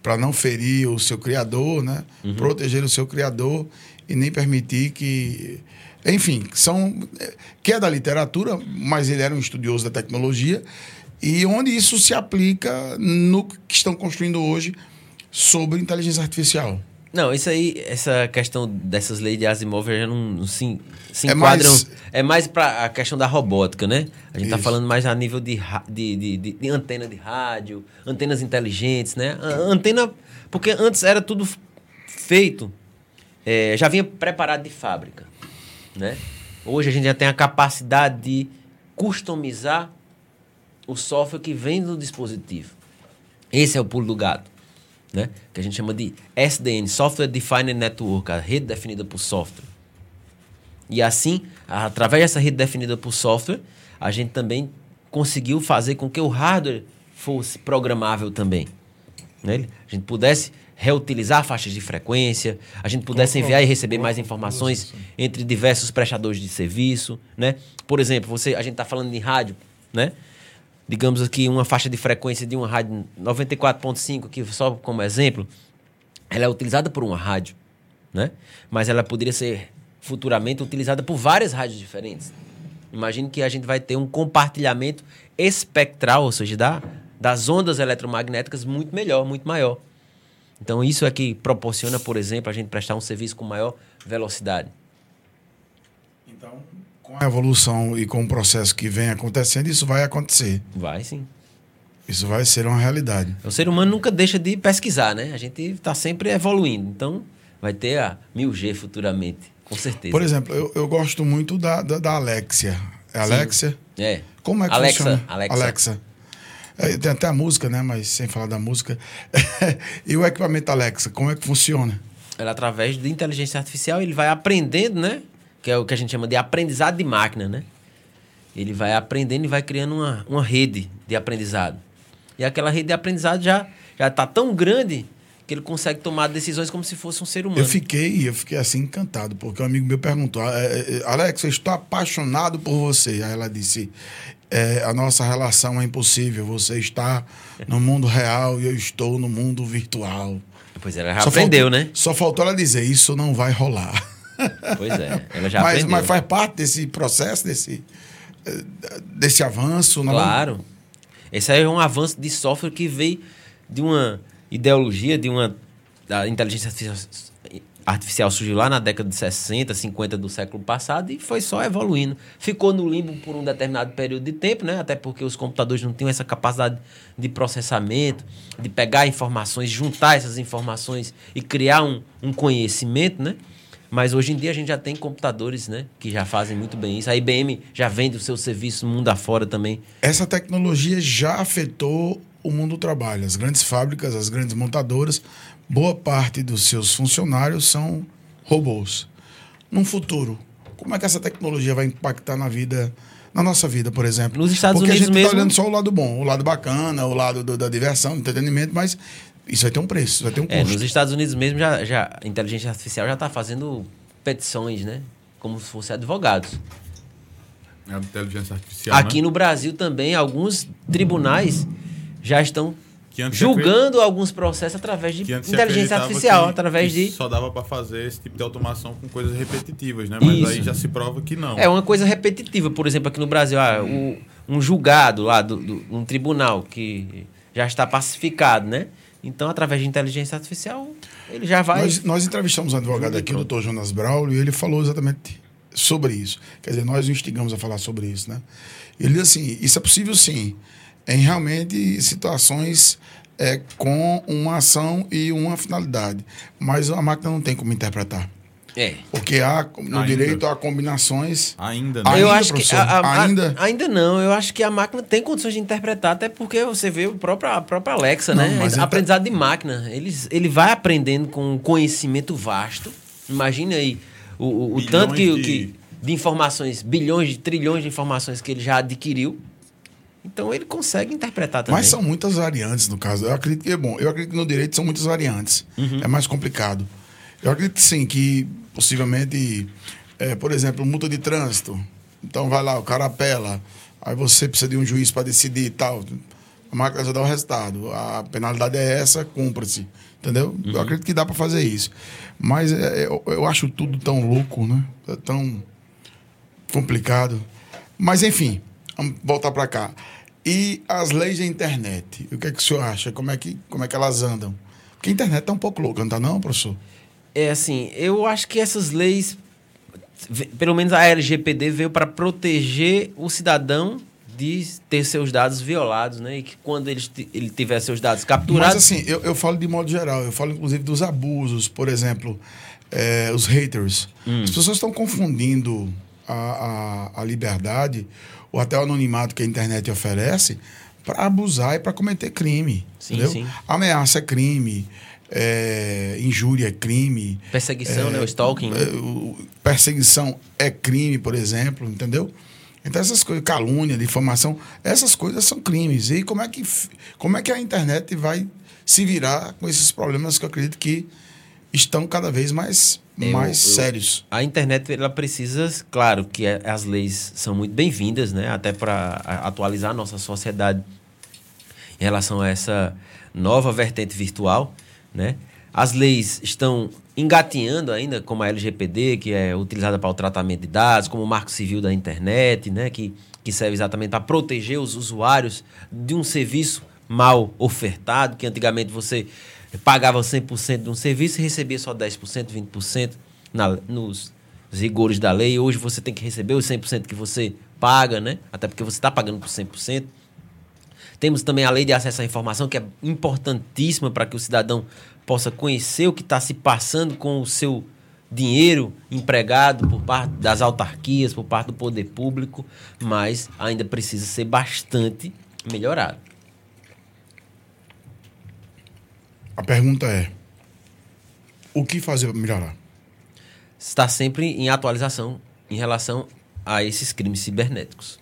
Para não ferir o seu criador, né? Uhum. Proteger o seu criador e nem permitir que enfim, são que é da literatura, mas ele era um estudioso da tecnologia e onde isso se aplica no que estão construindo hoje sobre inteligência artificial. Não, isso aí, essa questão dessas leis de Asimov já não, não se, se é enquadram. Mais... É mais para a questão da robótica, né? A gente está falando mais a nível de, de, de, de, de antena de rádio, antenas inteligentes, né? Antena. Porque antes era tudo feito, é, já vinha preparado de fábrica, né? Hoje a gente já tem a capacidade de customizar o software que vem no dispositivo. Esse é o pulo do gato né? que a gente chama de SDN, Software Defined Network, a rede definida por software. E assim, através dessa rede definida por software, a gente também conseguiu fazer com que o hardware fosse programável também. Né? A gente pudesse reutilizar faixas de frequência, a gente pudesse enviar e receber mais informações entre diversos prestadores de serviço, né? Por exemplo, você, a gente está falando de rádio, né? Digamos aqui, uma faixa de frequência de uma rádio 94.5, que só como exemplo, ela é utilizada por uma rádio, né? Mas ela poderia ser futuramente utilizada por várias rádios diferentes. Imagine que a gente vai ter um compartilhamento espectral, ou seja, da, das ondas eletromagnéticas muito melhor, muito maior. Então, isso é que proporciona, por exemplo, a gente prestar um serviço com maior velocidade. Então, com a evolução e com o processo que vem acontecendo, isso vai acontecer. Vai sim. Isso vai ser uma realidade. O ser humano nunca deixa de pesquisar, né? A gente está sempre evoluindo. Então, vai ter a 1000G futuramente, com certeza. Por exemplo, eu, eu gosto muito da, da, da Alexia. É Alexia? Sim. É. Como é que Alexa, funciona? Alexa. Alexa. É, tem até a música, né? Mas sem falar da música. e o equipamento Alexa, como é que funciona? Ela, através de inteligência artificial, ele vai aprendendo, né? Que é o que a gente chama de aprendizado de máquina, né? Ele vai aprendendo e vai criando uma, uma rede de aprendizado. E aquela rede de aprendizado já já está tão grande que ele consegue tomar decisões como se fosse um ser humano. Eu fiquei, eu fiquei assim encantado, porque um amigo meu perguntou: ah, é, é, Alex, eu estou apaixonado por você. Aí ela disse: é, a nossa relação é impossível. Você está no mundo real e eu estou no mundo virtual. Pois ela já só aprendeu, faltou, né? Só faltou ela dizer: isso não vai rolar. Pois é, ela já mas, aprendeu. Mas faz parte desse processo, desse, eh, desse avanço? Não claro. Esse aí é um avanço de software que veio de uma ideologia, de uma... A inteligência artificial surgiu lá na década de 60, 50 do século passado e foi só evoluindo. Ficou no limbo por um determinado período de tempo, né? Até porque os computadores não tinham essa capacidade de processamento, de pegar informações, juntar essas informações e criar um, um conhecimento, né? Mas hoje em dia a gente já tem computadores né, que já fazem muito bem isso. A IBM já vende o seu serviço mundo afora também. Essa tecnologia já afetou o mundo do trabalho. As grandes fábricas, as grandes montadoras, boa parte dos seus funcionários são robôs. Num futuro, como é que essa tecnologia vai impactar na vida, na nossa vida, por exemplo? Nos Estados Porque Unidos a gente está olhando só o lado bom, o lado bacana, o lado do, da diversão, do entretenimento, mas isso vai ter um preço, vai ter um é, custo. É, nos Estados Unidos mesmo, já, já, a inteligência artificial já está fazendo petições, né? Como se fossem advogados. É a inteligência artificial. Aqui né? no Brasil também, alguns tribunais já estão julgando alguns processos através de inteligência artificial, através que de. Só dava para fazer esse tipo de automação com coisas repetitivas, né? Mas Isso. aí já se prova que não. É uma coisa repetitiva. Por exemplo, aqui no Brasil, ah, o, um julgado lá, do, do, um tribunal que já está pacificado, né? Então, através de inteligência artificial, ele já vai. Nós, nós entrevistamos um advogado aqui, o doutor Jonas Braulio, e ele falou exatamente sobre isso. Quer dizer, nós o instigamos a falar sobre isso, né? Ele diz assim: isso é possível sim, em realmente situações é, com uma ação e uma finalidade. Mas a máquina não tem como interpretar. É. Porque há, no ainda. direito há combinações. Ainda não. Né? Eu acho que a, a, ainda? A, ainda não. Eu acho que a máquina tem condições de interpretar, até porque você vê o próprio, a própria Alexa, não, né? Aprendizado de máquina. Ele, ele vai aprendendo com conhecimento vasto. Imagine aí o, o, o tanto que de... que de informações, bilhões, de trilhões de informações que ele já adquiriu. Então ele consegue interpretar também. Mas são muitas variantes no caso. Eu acredito que é bom. Eu acredito que no direito são muitas variantes. Uhum. É mais complicado. Eu acredito sim que possivelmente, é, por exemplo, multa de trânsito. Então vai lá, o cara apela, aí você precisa de um juiz para decidir e tal. A máquina já dá o resultado. A penalidade é essa, cumpra-se. Entendeu? Eu acredito que dá para fazer isso. Mas é, eu, eu acho tudo tão louco, né? É tão complicado. Mas enfim, vamos voltar para cá. E as leis da internet, o que é que o senhor acha? Como é que, como é que elas andam? Porque a internet tá um pouco louca, não tá não, professor? É assim, eu acho que essas leis, pelo menos a LGPD veio para proteger o cidadão de ter seus dados violados, né? E que quando ele, ele tiver seus dados Mas capturados, assim, eu, eu falo de modo geral, eu falo inclusive dos abusos, por exemplo, eh, os haters. As pessoas estão confundindo a, a, a liberdade ou até o anonimato que a internet oferece para abusar e para cometer crime. Sim, entendeu? sim. Ameaça é crime, eh, injúria é crime. perseguição, né? O stalking, né? É, o- perseguição é crime, por exemplo, entendeu? Então essas coisas, calúnia, difamação, essas coisas são crimes. E como é que como é que a internet vai se virar com esses problemas que eu acredito que estão cada vez mais Eu- mais eu- sérios? A internet ela precisa, claro, que a- as leis são muito bem-vindas, né? Até para atualizar a nossa sociedade em relação a essa nova vertente virtual, né? As leis estão engatinhando ainda, como a LGPD, que é utilizada para o tratamento de dados, como o Marco Civil da Internet, né? Que, que serve exatamente para proteger os usuários de um serviço mal ofertado, que antigamente você pagava 100% de um serviço e recebia só 10%, 20% na, nos rigores da lei. Hoje você tem que receber os 100% que você paga, né? Até porque você está pagando por 100%. Temos também a lei de acesso à informação, que é importantíssima para que o cidadão possa conhecer o que está se passando com o seu dinheiro empregado por parte das autarquias, por parte do poder público, mas ainda precisa ser bastante melhorado. A pergunta é: o que fazer para melhorar? Está sempre em atualização em relação a esses crimes cibernéticos.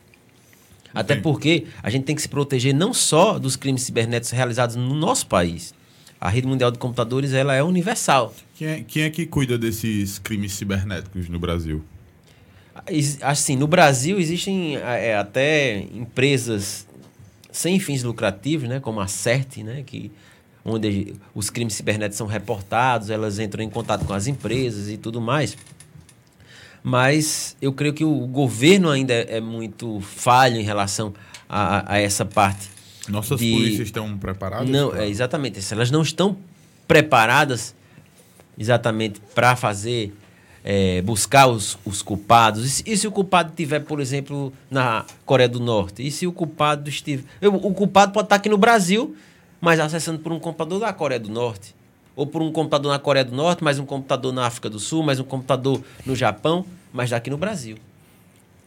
Até porque a gente tem que se proteger não só dos crimes cibernéticos realizados no nosso país. A rede mundial de computadores ela é universal. Quem é, quem é que cuida desses crimes cibernéticos no Brasil? Assim, no Brasil existem é, até empresas sem fins lucrativos, né, como a CERT, né, que onde os crimes cibernéticos são reportados, elas entram em contato com as empresas e tudo mais. Mas eu creio que o governo ainda é muito falho em relação a, a essa parte. Nossas De- polícias estão preparadas? Não, pra- é exatamente. Elas não estão preparadas exatamente para fazer, é, buscar os, os culpados. E se, e se o culpado estiver, por exemplo, na Coreia do Norte? E se o culpado estiver. O culpado pode estar aqui no Brasil, mas acessando por um computador da Coreia do Norte. Ou por um computador na Coreia do Norte, mais um computador na África do Sul, mais um computador no Japão, mas daqui no Brasil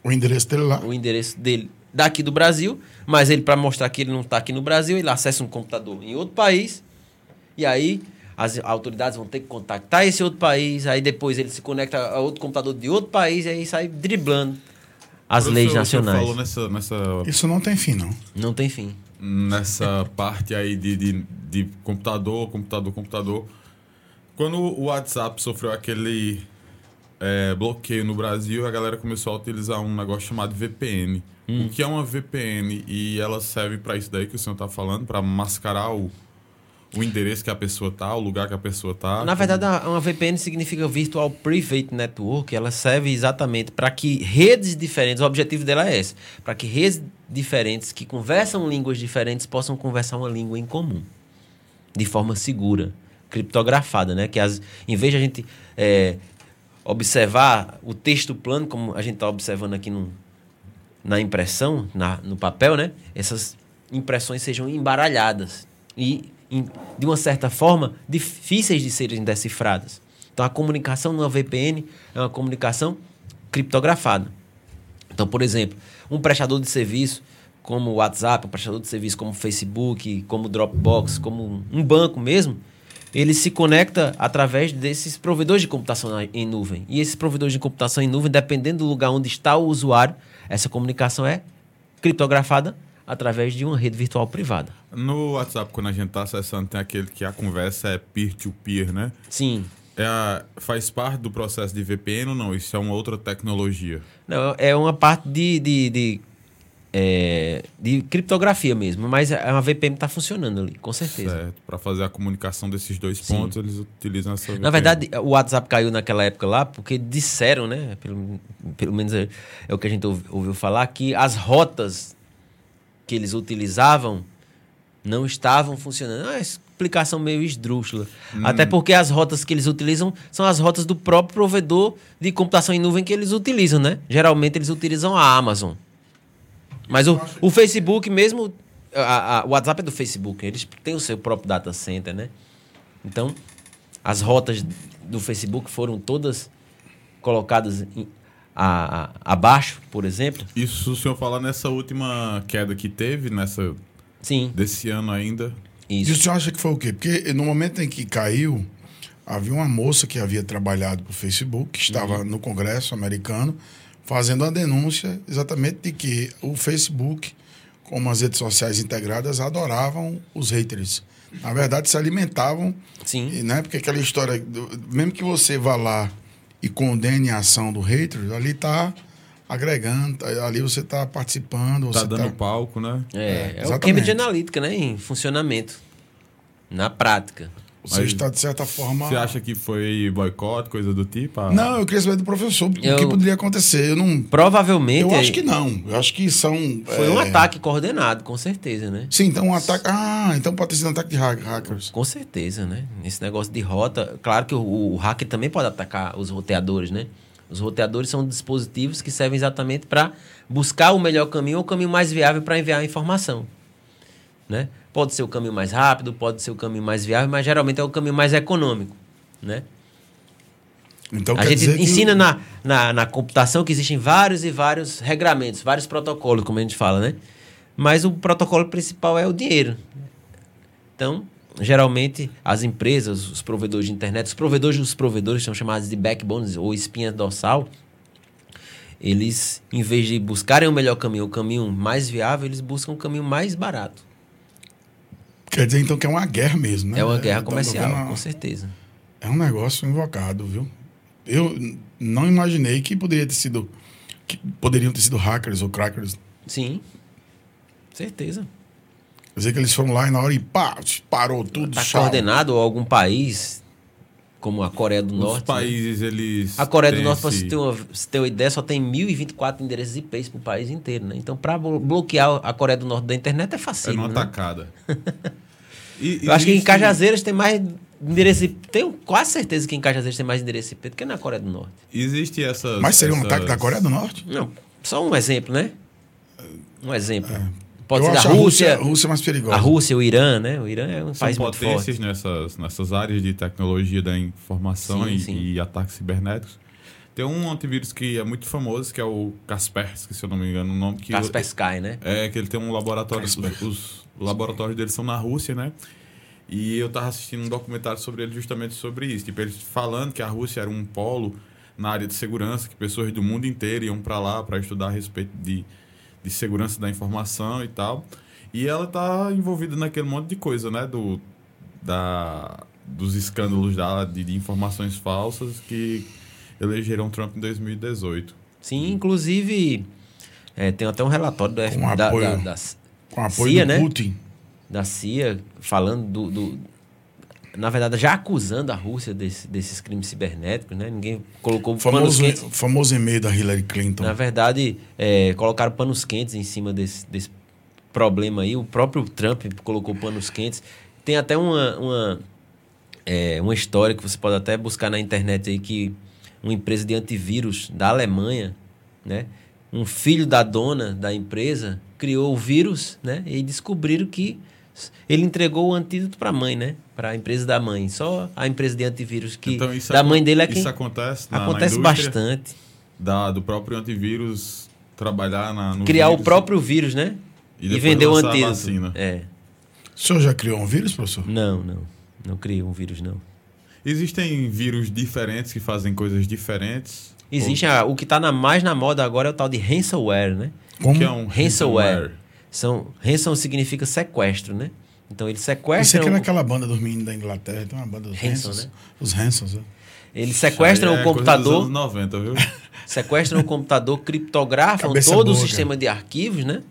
O endereço dele lá. o endereço dele daqui do Brasil, mas ele, para mostrar que ele não está aqui no Brasil, ele acessa um computador em outro país, e aí as autoridades vão ter que contactar esse outro país, aí depois ele se conecta a outro computador de outro país, e aí sai driblando as Professor, leis nacionais. falou nessa, nessa, Isso não tem fim, não. Não tem fim. Nessa parte aí de, de, de computador, computador, computador. Quando o WhatsApp sofreu aquele é, bloqueio no Brasil, a galera começou a utilizar um negócio chamado VPN. Hum. O que é uma VPN? E ela serve para isso daí que o senhor está falando, para mascarar o, o endereço que a pessoa tá, o lugar que a pessoa tá. Na verdade, uma VPN significa Virtual Private Network. Ela serve exatamente para que redes diferentes, o objetivo dela é esse, para que redes diferentes que conversam línguas diferentes possam conversar uma língua em comum, de forma segura, criptografada, né? Que as, em vez de a gente é, observar o texto plano, como a gente está observando aqui no, na impressão, na, no papel, né? Essas impressões sejam embaralhadas e, em- de uma certa forma, difíceis de serem decifradas. Então, a comunicação numa VPN é uma comunicação criptografada. Então, por exemplo, um prestador de serviço como o WhatsApp, um prestador de serviço como o Facebook, como o Dropbox, como um banco mesmo, ele se conecta através desses provedores de computação em nuvem. E esses provedores de computação em nuvem, dependendo do lugar onde está o usuário, essa comunicação é criptografada através de uma rede virtual privada. No WhatsApp, quando a gente está acessando, tem aquele que a conversa é peer-to-peer, né? Sim. É a- faz parte do processo de VPN ou não? Isso é uma outra tecnologia. Não, é uma parte de, de, de, é, de criptografia mesmo, mas a VPN está funcionando ali, com certeza. Certo. Para fazer a comunicação desses dois Sim. pontos, eles utilizam essa VPN. Na verdade, o WhatsApp caiu naquela época lá porque disseram, né? Pelo, pelo menos é, é o que a gente ouvi- ouviu falar, que as rotas que eles utilizavam não estavam funcionando. Uma explicação meio esdrúxula. Até porque as rotas que eles utilizam são as rotas do próprio provedor de computação em nuvem que eles utilizam, né? Geralmente eles utilizam a Amazon. Mas o, o Facebook mesmo, a- a- o WhatsApp é do Facebook, eles têm o seu próprio data center, né? Então, as rotas do Facebook foram todas colocadas em- a- a- abaixo, por exemplo. Isso o senhor fala nessa última queda que teve, nessa Sim, desse ano ainda. E o isso. senhor acha que foi o quê? Porque no momento em que caiu, havia uma moça que havia trabalhado para o Facebook, que estava no Congresso americano, fazendo a denúncia exatamente de que o Facebook, como as redes sociais integradas, adoravam os haters. Na verdade, se alimentavam, Sim. e, né? Porque aquela história, do- mesmo que você vá lá e condene a ação do hater, ali está agregando, tá- ali você está participando, Tá você dando tá- palco, né? É, é o exatamente. Cambridge Analytica, né? Em funcionamento. Na prática. você Mas está, de certa forma... Você acha que foi boicote, coisa do tipo? Ah, Não, eu queria saber do professor o que Eu- poderia acontecer. Eu não. Provavelmente. Eu acho que não. Eu acho que são. Foi é, um ataque coordenado, com certeza, né? Sim, então um ataque. Ah, então pode ter sido um ataque de hack- hackers. Com certeza, né? Esse negócio de rota. Claro que o, o hacker também pode atacar os roteadores, né? Os roteadores são dispositivos que servem exatamente para buscar o melhor caminho ou o caminho mais viável para enviar a informação. Né? Pode ser o caminho mais rápido, pode ser o caminho mais viável, mas geralmente é o caminho mais econômico. Né? Então a gente dizer que- ensina na, na, na computação que existem vários e vários regramentos, vários protocolos, como a gente fala, né? Mas o protocolo principal é o dinheiro. Então, geralmente, as empresas, os provedores de internet, os provedores dos provedores são chamados de backbones ou espinha dorsal. Eles, em vez de buscarem o melhor caminho, o caminho mais viável, eles buscam o caminho mais barato. Quer dizer então que é uma guerra mesmo, né? É uma guerra Então, comercial, uma- com certeza. É um negócio invocado, viu? Eu não imaginei que poderia ter sido. que poderiam ter sido hackers ou crackers. Sim, certeza. Quer dizer que eles foram lá e na hora e pá, parou tudo. Está coordenado a algum país, como a Coreia do Os Norte. né? países, eles. A Coreia do Norte, para esse- você ter, uma, você ter uma ideia, só tem 1.024 endereços IP para o país inteiro, né? Então, para bloquear a Coreia do Norte da internet é É fácil, numa né? tacada. E- Eu acho que em Cajazeiras tem mais endereço IP. Tenho quase certeza que em Cajazeiras tem mais endereço IP do que na Coreia do Norte. Existe essas. Mas seria um essas- ataque da Coreia do Norte? Não, só um exemplo, né? Um exemplo. Pode Eu ser da acho a Rússia, a Rússia mais perigosa. a Rússia, o Irã, né? O Irã é um São país muito forte. potências nessas, nessas áreas de tecnologia da informação Sim, e, sim. e ataques cibernéticos. Tem um antivírus que é muito famoso, que é o Kaspersky, se eu não me engano o nome. Que Kaspersky, né? É, que ele tem um laboratório. Os, Kaspersky. os laboratórios dele são na Rússia, né? E eu tava assistindo um documentário sobre ele justamente sobre isso. Tipo, eles falando que a Rússia era um polo na área de segurança, que pessoas do mundo inteiro iam para lá para estudar a respeito de, de segurança da informação e tal. E ela tá envolvida naquele monte de coisa, né? Do, da, dos escândalos da, de, de informações falsas que elegeram Trump em 2018. Sim, inclusive, é, tem até um relatório do F, Com da, apoio. da, da, Com apoio CIA, do né? Putin. da CIA falando do, do- Na verdade, já acusando a Rússia desse- desses crimes cibernéticos, né? Ninguém colocou O panos famoso, quentes. famoso e-mail da Hillary Clinton. Na verdade, é, colocaram panos quentes em cima desse, desse problema aí. O próprio Trump colocou panos quentes. Tem até uma, uma, é, uma história que você pode até buscar na internet aí que uma empresa de antivírus da Alemanha, né? Um filho da dona da empresa criou o vírus, né? E descobriram que ele entregou o antídoto para a mãe, né? Para a empresa da mãe. Só a empresa de antivírus que Então, isso da mãe dele é quem Isso acontece na, na acontece indústria? bastante. da, do próprio antivírus trabalhar na, no criar o vírus próprio vírus, né? e, E, vender o lançar a antídoto. vacina. É. O senhor já criou um vírus, professor? Não, não. Não cria um vírus, não. Existem vírus diferentes que fazem coisas diferentes. Existe a- o que está na, mais na moda agora é o tal de ransomware, né? O Como? que é um Ransomware. São, ransom significa sequestro, né? Então ele Isso sequestra. aqui é o- naquela banda dos meninos da Inglaterra, tem uma banda dos Hanson, Hansons. né? Os Hansons, é. Eles sequestram Aí é o coisa dos computador. anos 90, viu? sequestram o computador, criptografam Cabeça todo o boa, sistema de arquivos, né?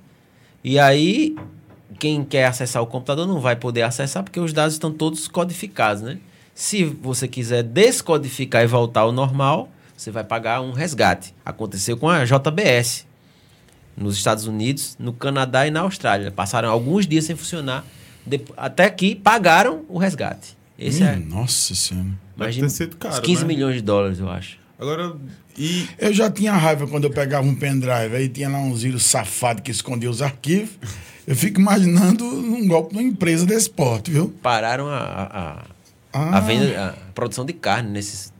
E aí, quem quer acessar o computador não vai poder acessar porque os dados estão todos codificados, né? Se você quiser descodificar e voltar ao normal, você vai pagar um resgate. Aconteceu com a JBS nos Estados Unidos, no Canadá e na Austrália. Passaram alguns dias sem funcionar, até que pagaram o resgate. Esse Hum, é, Nossa senhora. imagina, ter sido caro, uns 15 né? milhões de dólares, eu acho. Agora, e Eu já tinha raiva quando eu pegava um pendrive, aí tinha lá uns vírus safados que escondiam os arquivos. Eu fico imaginando um golpe de uma empresa desse porte, viu? pararam a, a, a- Ah. a venda, a produção de carne nesses,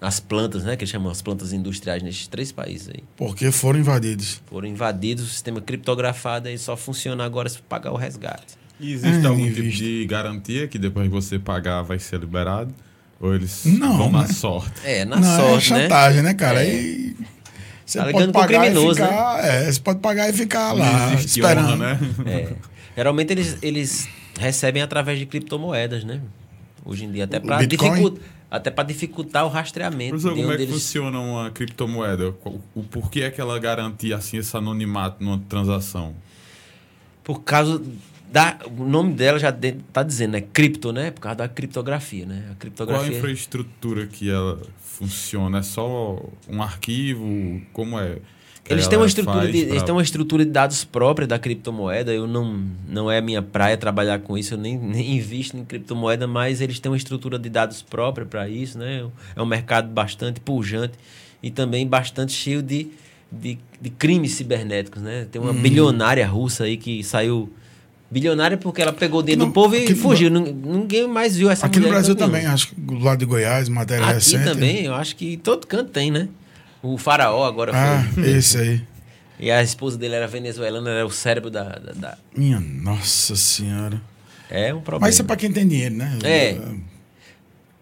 nas plantas, né? Que eles chamam as plantas industriais nesses três países aí. Porque foram invadidos. Foram invadidos, o sistema criptografado aí só funciona agora se pagar o resgate. E existe Ah, algum tipo de garantia que depois que você pagar vai ser liberado? Ou eles Não, vão na né? sorte? É, na Não, sorte, é né? chantagem, né, cara? É. Aí você Tá pode pagar criminoso, e ficar, é, você pode pagar e ficar lá Não esperando. honra, né? É. Geralmente eles, eles recebem através de criptomoedas, né? Hoje em dia, até para dificultar, até para dificultar o rastreamento. Professor, de como é que eles- funciona uma criptomoeda? O porquê é que ela garantia assim esse anonimato numa transação? Por causa da. O nome dela já de- tá dizendo, né? Cripto, né? Por causa da criptografia, né? A Qual a criptografia. infraestrutura que ela funciona? É só um arquivo? Como é? Eles têm, uma estrutura de, pra- eles têm uma estrutura de dados própria da criptomoeda. Eu não, não é a minha praia trabalhar com isso, eu nem, nem invisto em criptomoeda, mas eles têm uma estrutura de dados própria para isso, né? É um mercado bastante pujante e também bastante cheio de, de, de crimes cibernéticos, né? Tem uma bilionária russa aí que saiu. Bilionária porque ela pegou o dinheiro Não, do povo e aqui fugiu. Nun- Ninguém mais viu essa Aqui no Brasil também, acho que do lado de Goiás, matéria Aqui recente. também, eu acho que todo canto tem, né? O faraó agora Ah, foi. esse aí. E a esposa dele era venezuelana, era o cérebro da. da- da- Minha nossa senhora. É um problema. Mas isso é pra quem tem dinheiro, né? É.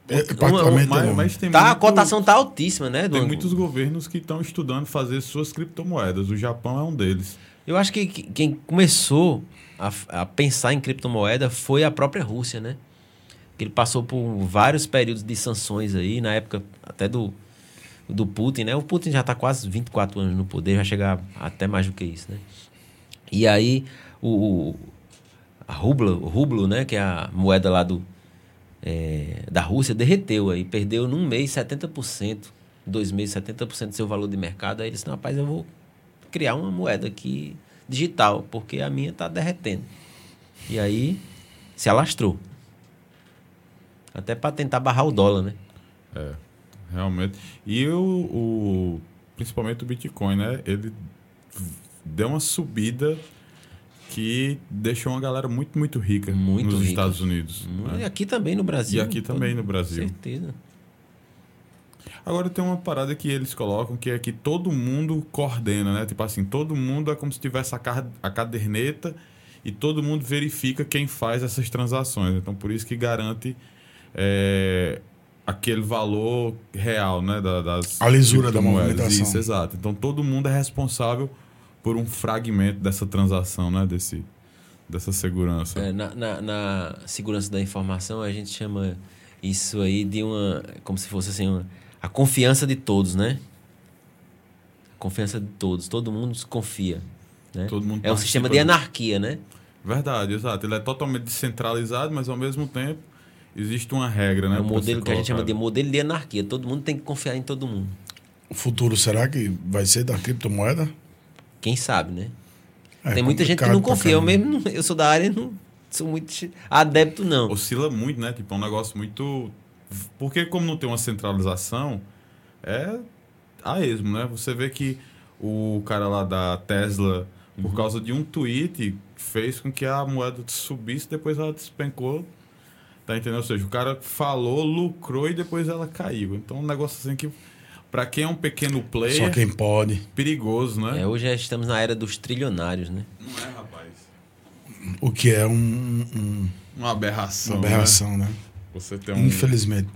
É, particularmente Mas, não. mas tem Tá, a muito- cotação tá altíssima, né? Tem do- muitos governos que estão estudando fazer suas criptomoedas. O Japão é um deles. Eu acho que que- quem começou a, a pensar em criptomoeda foi a própria Rússia, né? Que ele passou por vários períodos de sanções aí, na época até do, do Putin, né? O Putin já tá quase 24 anos no poder, vai chegar até mais do que isso, né? E aí o, o- a rublo, o rublo, né, que é a moeda lá do é, da Rússia, derreteu aí, perdeu num mês 70%, dois meses 70% do seu valor de mercado. Aí ele disse, "Não, rapaz, eu vou criar uma moeda aqui digital, porque a minha está derretendo. E aí se alastrou. Até para tentar barrar o dólar, né? É, realmente. E o, o- principalmente o Bitcoin, né? Ele deu uma subida que deixou uma galera muito, muito rica Muito nos rica. Estados Unidos. E né? aqui também no Brasil. E aqui também no Brasil. Certeza. Agora tem uma parada que eles colocam que é que todo mundo coordena, né? Tipo assim, todo mundo é como se tivesse a, car- a caderneta e todo mundo verifica quem faz essas transações. Então por isso que garante é, aquele valor real, né? da- das A lisura da movimentação. Isso, exato. Então todo mundo é responsável por um fragmento dessa transação, né? Desse, dessa segurança. É, na, na- na segurança da informação, a gente chama isso aí de uma. Como se fosse assim, uma- a confiança de todos, né? A confiança de todos. Todo mundo se confia. Né? Todo mundo é um sistema de anarquia, né? Verdade, exato. Ele é totalmente descentralizado, mas ao mesmo tempo existe uma regra, né? É um modelo que a gente chama de modelo de anarquia. Todo mundo tem que confiar em todo mundo. O futuro será que vai ser da criptomoeda? Quem sabe, né? É tem muita gente que não confia. Eu mesmo, eu sou da área, não sou muito adepto, não. Oscila muito, né? Tipo, é um negócio muito. Porque, como não tem uma centralização, é a esmo, né? Você vê que o cara lá da Tesla, por Uhum. causa de um tweet, fez com que a moeda subisse, depois ela despencou. Tá entendendo? Ou seja, o cara falou, lucrou e depois ela caiu. Então, um negócio assim que, pra quem é um pequeno player, Só quem pode. perigoso, né? É, hoje já estamos na era dos trilionários, né? Não é, rapaz? O que é um- um- Uma aberração. uma aberração, né? né? Você tem um. Infelizmente.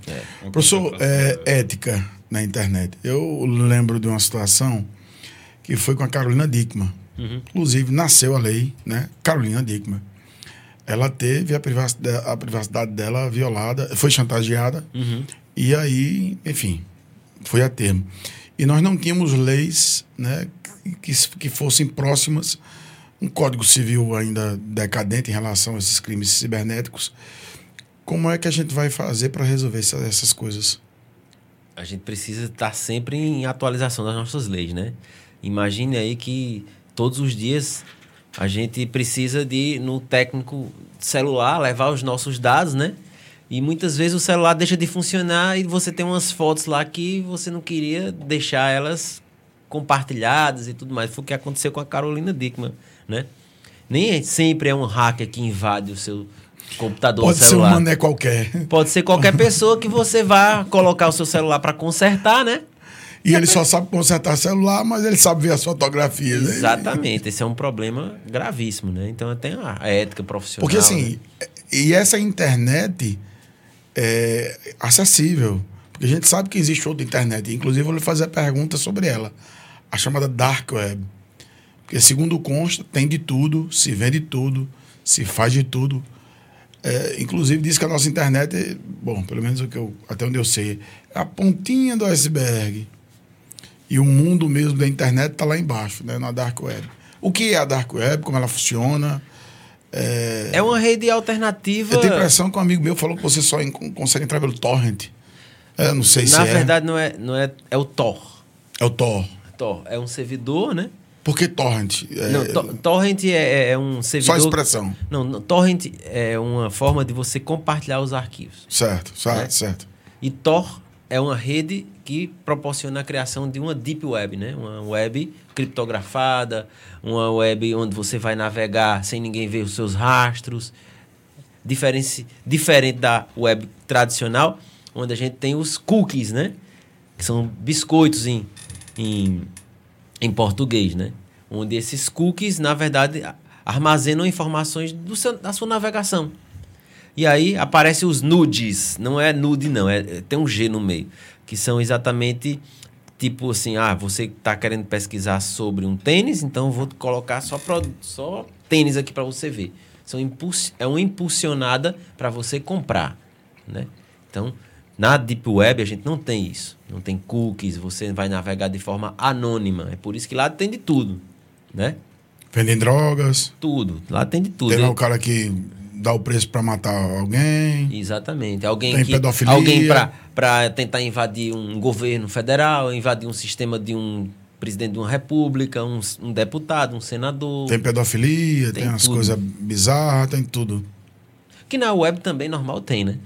uma Professor, concentração, é, ética na internet. Eu lembro de uma situação que foi com a Carolina Dickman. Uhum. Inclusive, nasceu a lei, né? Carolina Dickman. Ela teve a privacidade, a privacidade dela violada, foi chantageada, Uhum. e aí, enfim, foi a termo. E nós não tínhamos leis né, que, que fossem próximas, um código civil ainda decadente em relação a esses crimes cibernéticos. Como é que a gente vai fazer para resolver essa- essas coisas? A gente precisa estar sempre em atualização das nossas leis, né? Imagine aí que todos os dias a gente precisa de, no técnico celular, levar os nossos dados, né? E muitas vezes o celular deixa de funcionar e você tem umas fotos lá que você não queria deixar elas compartilhadas e tudo mais. Foi o que aconteceu com a Carolina Dickman, né? Nem sempre é um hacker que invade o seu computador Pode ser um celular. mané qualquer. Pode ser qualquer pessoa que você vá colocar o seu celular para consertar, né? E ele só sabe consertar celular, mas ele sabe ver as fotografias. né? Exatamente. Esse é um problema gravíssimo, né? Então tem a ética profissional. Porque assim, né? e essa internet é acessível. Porque a gente sabe que existe outra internet. Inclusive, eu vou lhe fazer a pergunta sobre ela. A chamada Dark Web. Porque, segundo consta, tem de tudo, se vende tudo, se faz de tudo. É, inclusive, diz que a nossa internet, bom, pelo menos o que eu, até onde eu sei, é a pontinha do iceberg. E o mundo mesmo da internet está lá embaixo, né, na Dark Web. O que é a Dark Web? Como ela funciona? É, É uma rede alternativa. eu tenho impressão que um amigo meu falou que você só consegue entrar pelo torrent. É, não sei se Na é. verdade, não é, não é. É o Tor. É o Tor. Tor é um servidor, né? Por que torrent? É, Não, to- torrent é, é um só servidor. a expressão. Não, não, torrent é uma forma de você compartilhar os arquivos. Certo, certo, É. certo. E Tor é uma rede que proporciona a criação de uma deep web, né? Uma web criptografada, uma web onde você vai navegar sem ninguém ver os seus rastros. Diferente, diferente da web tradicional, onde a gente tem os cookies, né? Que são biscoitos em, em, em português, né? Onde esses cookies, na verdade, armazenam informações seu, da sua navegação. E aí aparecem os nudes. Não é nude, não. É, é- tem um G no meio. Que são exatamente tipo assim: ah, você está querendo pesquisar sobre um tênis, então vou colocar só, pro, só tênis aqui para você ver. São impuls, é uma impulsionada para você comprar. Né? Então, na Deep Web a gente não tem isso. Não tem cookies, você vai navegar de forma anônima. É por isso que lá tem de tudo. Né? Vendem drogas. Tudo. Lá tem de tudo. Tem lá o cara que dá o preço para matar alguém. Exatamente. Alguém Tem que pedofilia. alguém para tentar invadir um governo federal, invadir um sistema de um presidente de uma república, um, um deputado, um senador. Tem pedofilia, tem, Tem as coisas bizarras, tem tudo. Que na web também normal tem, né?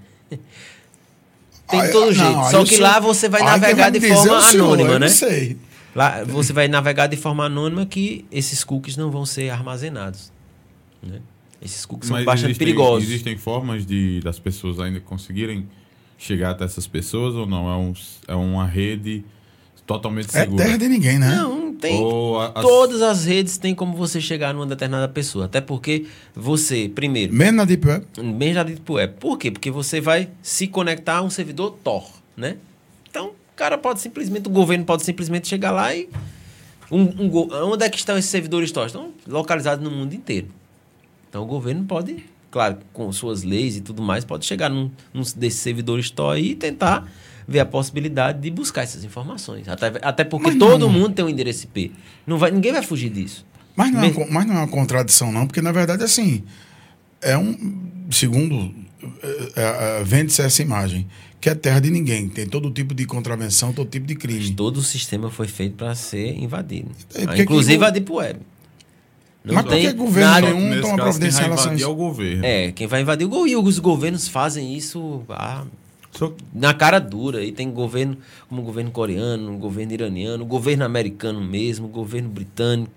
Tem Aí- de todo não, jeito. aí Só que senhor- lá você vai navegar de forma é o senhor, anônima, eu né? Não sei. Lá você vai navegar de forma anônima que esses cookies não vão ser armazenados. Né? Esses cookies são Mas bastante existem, perigosos. existem formas de das pessoas ainda conseguirem chegar até essas pessoas ou não? É, um, é uma rede totalmente É segura? terra de ninguém, né? Não, tem. Ou a- as- Todas as redes têm como você chegar numa determinada pessoa. Até porque você, primeiro, Mesmo na Deep Web. bem já dito pro web. Por quê? Porque você vai se conectar a um servidor Tor, né? Então, o cara pode simplesmente, o governo pode simplesmente chegar lá e. Um, um onde é que estão esses servidores Tor? Estão localizados no mundo inteiro. Então, o governo pode, claro, com suas leis e tudo mais, pode chegar num, num desses servidores Tor aí e tentar ver a possibilidade de buscar essas informações. Até, até porque Mas todo não- mundo tem um endereço IP. Não vai, ninguém vai fugir disso. Mas não, é Mesmo- uma, co- mas não é uma contradição, não, porque na verdade, assim, é um. Segundo, é, é, é, vende-se essa imagem, que é terra de ninguém. Tem todo tipo de contravenção, todo tipo de crime. Todo o sistema foi feito para ser invadido. É, Ah, Inclusive que- a Deep Web. Não Mas por tem que governo nada- nenhum toma providência quem em vai relação a invadir isso? é o governo. É, quem vai invadir o go- e os governos fazem isso ah, Só- na cara dura. E tem governo como governo coreano, governo iraniano, governo americano mesmo, governo britânico.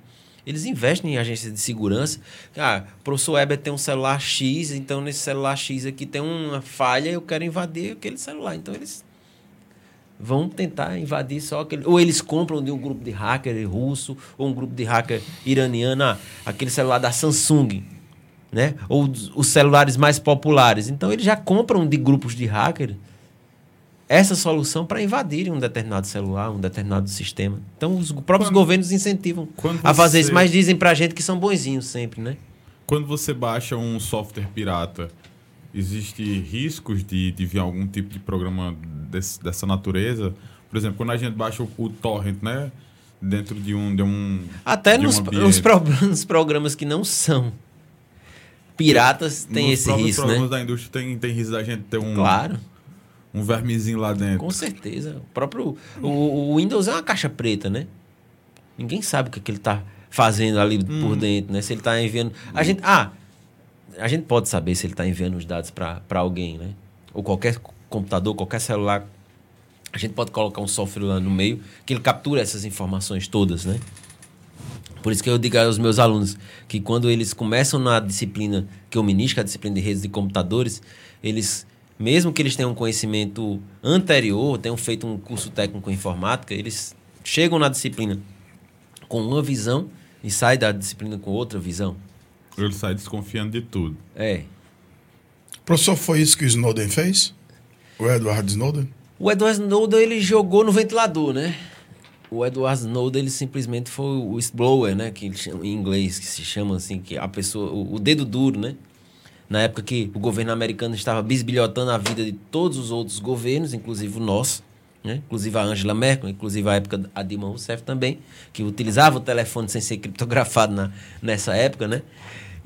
Eles investem em agências de segurança. Ah, o professor Weber tem um celular X, então nesse celular X aqui tem uma falha, eu quero invadir aquele celular. Então eles vão tentar invadir só aquele. Ou eles compram de um grupo de hacker russo, ou um grupo de hacker iraniano, ah, aquele celular da Samsung, né? Ou os- celulares mais populares. Então eles já compram de grupos de hacker essa solução para invadirem um determinado celular, um determinado sistema. Então, os próprios Quando- governos incentivam a fazer você- isso, mas dizem pra gente que são bonzinhos sempre, né? Quando você baixa um software pirata, existe riscos de, de vir algum tipo de programa desse- dessa natureza? Por exemplo, quando a gente baixa o, o torrent, né? Dentro de um... De um Até de um nos, ambiente. nos pro- nos programas que não são piratas tem esse risco, né? da indústria tem, tem risco da gente ter um, Claro, um vermezinho lá dentro. com certeza. O próprio o, o Windows é uma caixa preta, né? Ninguém sabe o que, que ele tá fazendo ali por dentro, né? Se ele tá enviando. A gente. Ah, a gente pode saber se ele tá enviando os dados para alguém, né? Ou qualquer computador, qualquer celular. A gente pode colocar um software lá no meio que ele captura essas informações todas, né? Por isso que eu digo aos meus alunos que quando eles começam na disciplina que eu ministro, a disciplina de redes de computadores, eles, mesmo que eles tenham um conhecimento anterior, tenham feito um curso técnico em informática, eles chegam na disciplina com uma visão e saem da disciplina com outra visão. Ele sai desconfiando de tudo. É. Professor, foi isso que o Snowden fez? O Edward Snowden? O Edward Snowden ele jogou no ventilador, né? O Edward Snowden ele simplesmente foi o whistleblower, né? Que eles chamam- em inglês que se chama assim, que a pessoa, o, o dedo duro, né? Na época que o governo americano estava bisbilhotando a vida de todos os outros governos, inclusive o nosso, né? Inclusive a Angela Merkel, inclusive a época a Dilma Rousseff também, que utilizava o telefone sem ser criptografado na, nessa época, né?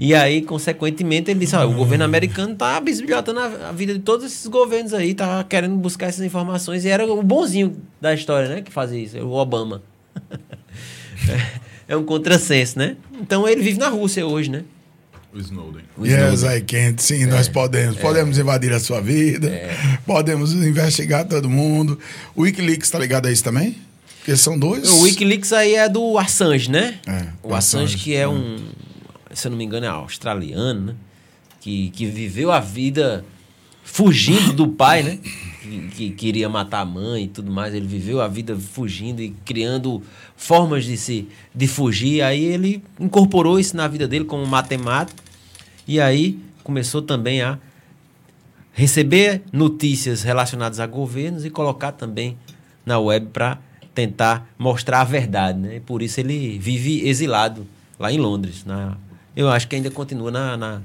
E aí, consequentemente, ele disse: "Olha, o governo americano tá bisbilhotando a, a vida de todos esses governos aí, tá querendo buscar essas informações. E era o bonzinho da história, né? Que fazia isso, o Obama. é um contrassenso, né? Então ele vive na Rússia hoje, né? O Snowden. O yes, Snowden. I can. Sim, nós podemos. Podemos invadir a sua vida. Podemos investigar todo mundo. O Wikileaks está ligado a isso também? Porque são dois. O Wikileaks aí é do Assange, né? É, o Assange, Assange, que é um, se eu não me engano, é australiano, né? Que, que viveu a vida fugindo do pai, né? Que, que queria matar a mãe e tudo mais. Ele viveu a vida fugindo e criando formas de se de fugir. Aí ele incorporou isso na vida dele como matemático. E aí começou também a receber notícias relacionadas a governos e colocar também na web para tentar mostrar a verdade, né? Por isso ele vive exilado lá em Londres. Na, eu acho que ainda continua na, na,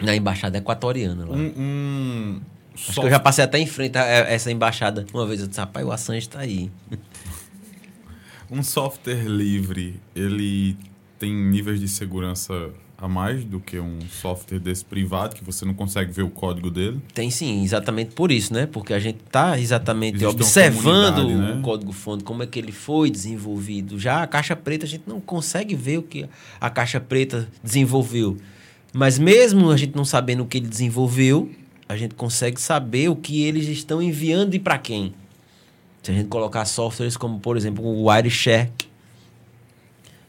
na embaixada equatoriana lá. Um, um Acho que eu já passei até em frente a a essa embaixada uma vez. Eu disse, rapaz, o Assange está aí. Um software livre, ele tem níveis de segurança a mais do que um software desse privado, que você não consegue ver o código dele. Tem sim, exatamente por isso, né? Porque a gente está exatamente Existe observando né? o código-fonte, como é que ele foi desenvolvido. Já a caixa preta, a gente não consegue ver o que a caixa preta desenvolveu. Mas mesmo a gente não sabendo o que ele desenvolveu, a gente consegue saber o que eles estão enviando e para quem. Se a gente colocar softwares como, por exemplo, o Wireshark,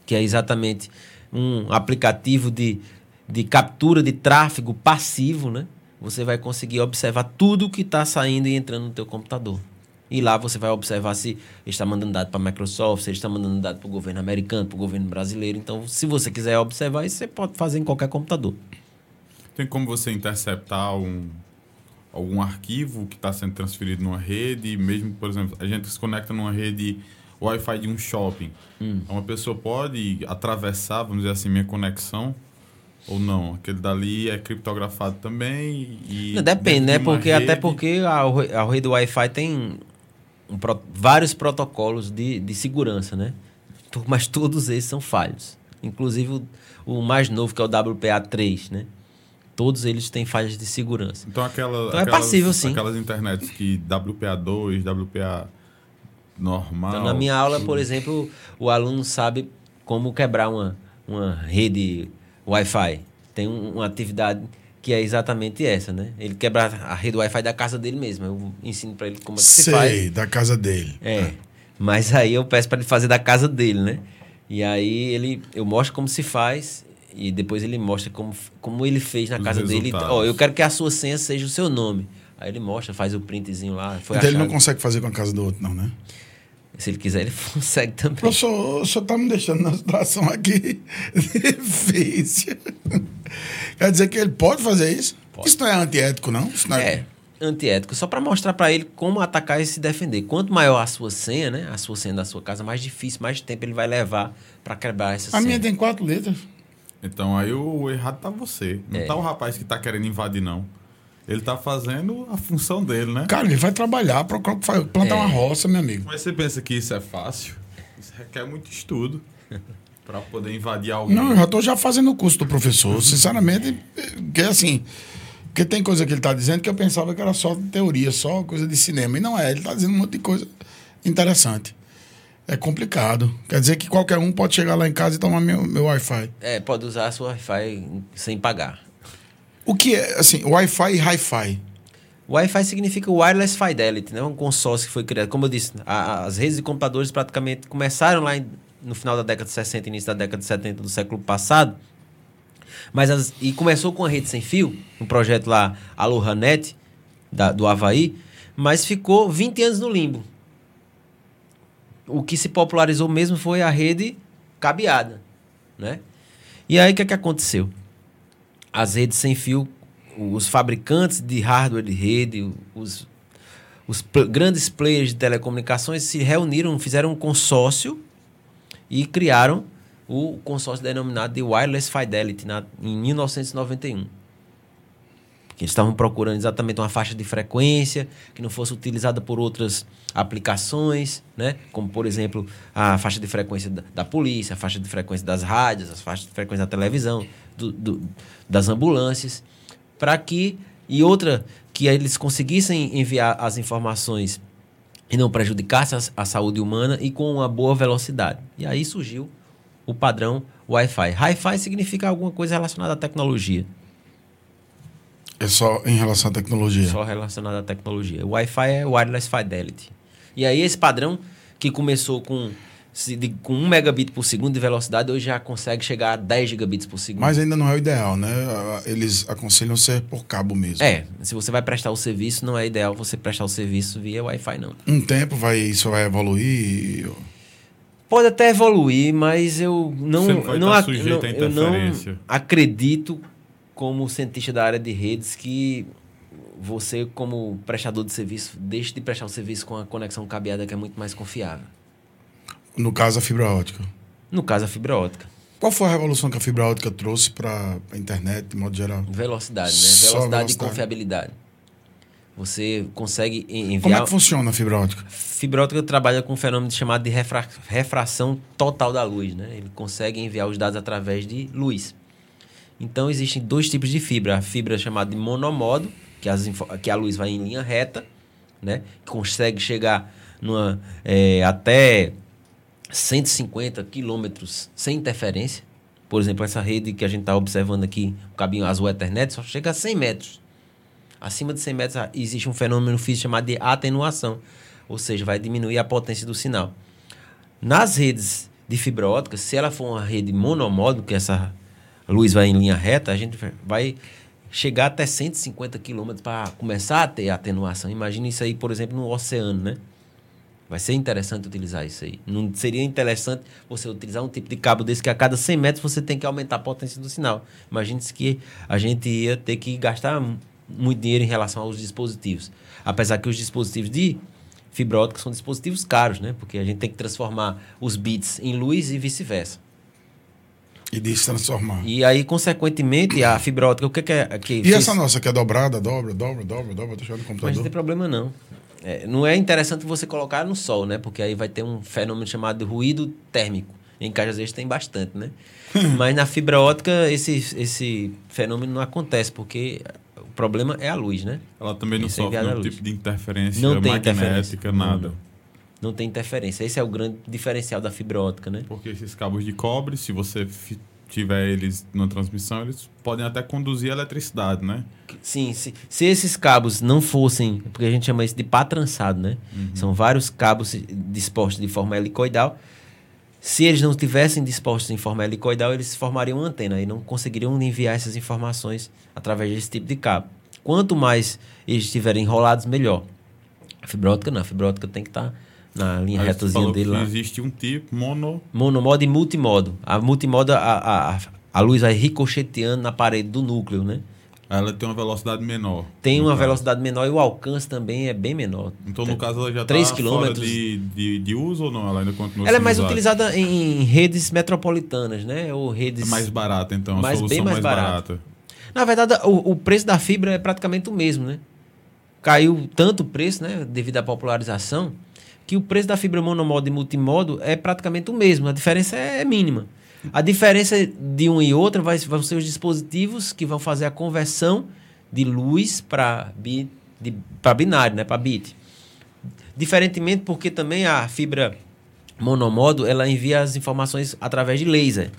que é exatamente um aplicativo de, de captura de tráfego passivo, né? Você vai conseguir observar tudo que está saindo e entrando no teu computador. E lá você vai observar se está mandando dado para a Microsoft, se está mandando dado para o governo americano, para o governo brasileiro. Então, se você quiser observar isso, você pode fazer em qualquer computador. Tem como você interceptar um, algum arquivo que está sendo transferido numa rede, mesmo, por exemplo, a gente se conecta numa rede Wi-Fi de um shopping. Hum. Uma pessoa pode atravessar, vamos dizer assim, minha conexão ou não? Aquele dali é criptografado também e... Depende, né? de Porque, até rede- porque a, a rede Wi-Fi tem um pro- vários protocolos de, de segurança, né? Mas todos eles são falhos. Inclusive o, o mais novo, que é o WPA3, né? Todos eles têm falhas de segurança. Então, aquela, Então é aquelas, passível, sim. Aquelas internets que WPA2, WPA normal... Então, na minha aula, por exemplo, o aluno sabe como quebrar uma, uma rede Wi-Fi. Tem um- uma atividade que é exatamente essa, né? Ele quebra a rede Wi-Fi da casa dele mesmo. Eu ensino para ele como é que se faz. Sei, da casa dele. É. Mas aí eu peço para ele fazer da casa dele, né? E aí ele, eu mostro como se faz e depois ele mostra como, como ele fez na Os casa dele. resultados. Ó, eu quero que a sua senha seja o seu nome. Aí ele mostra, faz o printzinho lá. Foi então ele não consegue fazer com a casa do outro, não, né? Se ele quiser, ele consegue também. Professor, o senhor está me deixando numa situação aqui difícil. Quer dizer que ele pode fazer isso? Pode. Isso não é antiético, não? Isso não é... É. antiético, só para mostrar para ele como atacar e se defender. Quanto maior a sua senha, né, a sua senha da sua casa, mais difícil, mais tempo ele vai levar para quebrar essa A senha. minha tem quatro letras. Então aí o errado tá você. Não É. tá o rapaz que tá querendo invadir, não. Ele tá fazendo a função dele, né? Cara, ele vai trabalhar, plantar É. uma roça, meu amigo. Mas você pensa que isso é fácil? Isso requer muito estudo para poder invadir alguém. Não, eu já tô já fazendo o curso do professor. Sinceramente, que assim. Porque tem coisa que ele tá dizendo que eu pensava que era só teoria, só coisa de cinema. E não é, ele tá dizendo um monte de coisa interessante. É complicado. Quer dizer que qualquer um pode chegar lá em casa e tomar meu, meu Wi-Fi. É, pode usar a sua Wi-Fi sem pagar. O que é, assim, Wi-Fi e Hi-Fi? Wi-Fi significa Wireless Fidelity, né? um consórcio que foi criado. Como eu disse, a- as redes de computadores praticamente começaram lá em- no final da década de 60, início da década de 70 do século passado. Mas as- e começou com a rede sem fio, um projeto lá, Aloha Net, da, do Havaí, mas ficou 20 anos no limbo. O que se popularizou mesmo foi a rede cabeada, né? E aí o que, é que aconteceu? As redes sem fio, os fabricantes de hardware de rede, os, os pl- grandes players de telecomunicações se reuniram, fizeram um consórcio e criaram o consórcio denominado de Wireless Fidelity na, em 1991. Que eles estavam procurando exatamente uma faixa de frequência que não fosse utilizada por outras aplicações, né? como, por exemplo, a faixa de frequência da, da polícia, a faixa de frequência das rádios, as faixas de frequência da televisão, do- do- das ambulâncias, para que. E outra, que eles conseguissem enviar as informações e não prejudicasse a, a saúde humana e com uma boa velocidade. E aí surgiu o padrão Wi-Fi. Hi-Fi significa alguma coisa relacionada à tecnologia. É só em relação à tecnologia. Só relacionado à tecnologia. O Wi-Fi é Wireless Fidelity. E aí esse padrão que começou com, com 1 megabit por segundo de velocidade, hoje já consegue chegar a 10 gigabits por segundo. Mas ainda não é o ideal, né? Eles aconselham ser por cabo mesmo. É, se você vai prestar o serviço, não é ideal você prestar o serviço via Wi-Fi, não. Um tempo vai, isso vai evoluir. Pode até evoluir, mas eu não, não, estar ac- não- eu não acredito, como cientista da área de redes, que você, como prestador de serviço, deixe de prestar o serviço com a conexão cabeada, que é muito mais confiável. No caso, a fibra ótica. No caso, a fibra ótica. Qual foi a revolução que a fibra ótica trouxe para a internet, de modo geral? Velocidade, né? Velocidade, velocidade. e confiabilidade. Você consegue en- Como é enviar... que funciona a fibra ótica? Fibra ótica trabalha com um fenômeno chamado de refra- refração total da luz, né? Ele consegue enviar os dados através de luz. Então existem dois tipos de fibra, a fibra chamada de monomodo, que, as que a luz vai em linha reta, né? Consegue chegar numa, é, até 150 quilômetros sem interferência. Por exemplo, essa rede que a gente está observando aqui, o cabinho azul Ethernet, só chega a 100 metros. Acima de 100 metros ah, existe um fenômeno físico chamado de atenuação, ou seja, vai diminuir a potência do sinal. Nas redes de fibra ótica, se ela for uma rede monomodo, que essa luz vai em linha reta, a gente vai chegar até 150 km para começar a ter atenuação. Imagine isso aí, por exemplo, no oceano, né? Vai ser interessante utilizar isso aí. Não seria interessante você utilizar um tipo de cabo desse que a cada 100 metros você tem que aumentar a potência do sinal. Imagine-se que a gente ia ter que gastar mu- muito dinheiro em relação aos dispositivos. Apesar que os dispositivos de fibra ótica são dispositivos caros, né? Porque a gente tem que transformar os bits em luz e vice-versa. E de se transformar. E, E aí, consequentemente, a fibra ótica, o que, que é que fez- essa nossa que é dobrada, dobra, dobra, dobra, dobra, deixa no Mas não computador. tem problema não. É, não é interessante você colocar no sol, né? Porque aí vai ter um fenômeno chamado de ruído térmico. Em que às vezes tem bastante, né? Mas na fibra ótica esse, esse fenômeno não acontece, porque o problema é a luz, né? Ela também não Isso é sofre nenhum tipo de interferência Não tem magnética, interferência. nada. Não tem interferência. Esse é o grande diferencial da fibra ótica, né? Porque esses cabos de cobre, se você tiver eles na transmissão, eles podem até conduzir a eletricidade, né? Sim, se, se esses cabos não fossem, porque a gente chama isso de pá trançado, né? São vários cabos dispostos de forma helicoidal. Se eles não estivessem dispostos em forma helicoidal, eles formariam uma antena e não conseguiriam enviar essas informações através desse tipo de cabo. Quanto mais eles estiverem enrolados, melhor. A fibra ótica não, a fibra ótica tem que estar na linha Aí retazinha dele lá. existe um tipo mono... Monomodo e multimodo. A multimodo, a, a, a- luz vai ricocheteando na parede do núcleo, né? Ela tem uma velocidade menor. Tem uma caso. velocidade menor e o alcance também é bem menor. Então, no caso, ela já está fora de, de, de uso ou não? Ela ainda continua Ela é mais usada? utilizada em redes metropolitanas, né? Ou redes. É mais barata, então. A Mais- solução bem mais mais, barata. barata. Na verdade, o, o preço da fibra é praticamente o mesmo, né? Caiu tanto o preço, né? Devido à popularização, que o preço da fibra monomodo e multimodo é praticamente o mesmo. A diferença é mínima. A diferença de um e outro vai, vão ser os dispositivos que vão fazer a conversão de luz para bi, binário, né? Para bit. Diferentemente porque também a fibra monomodo ela envia as informações através de laser,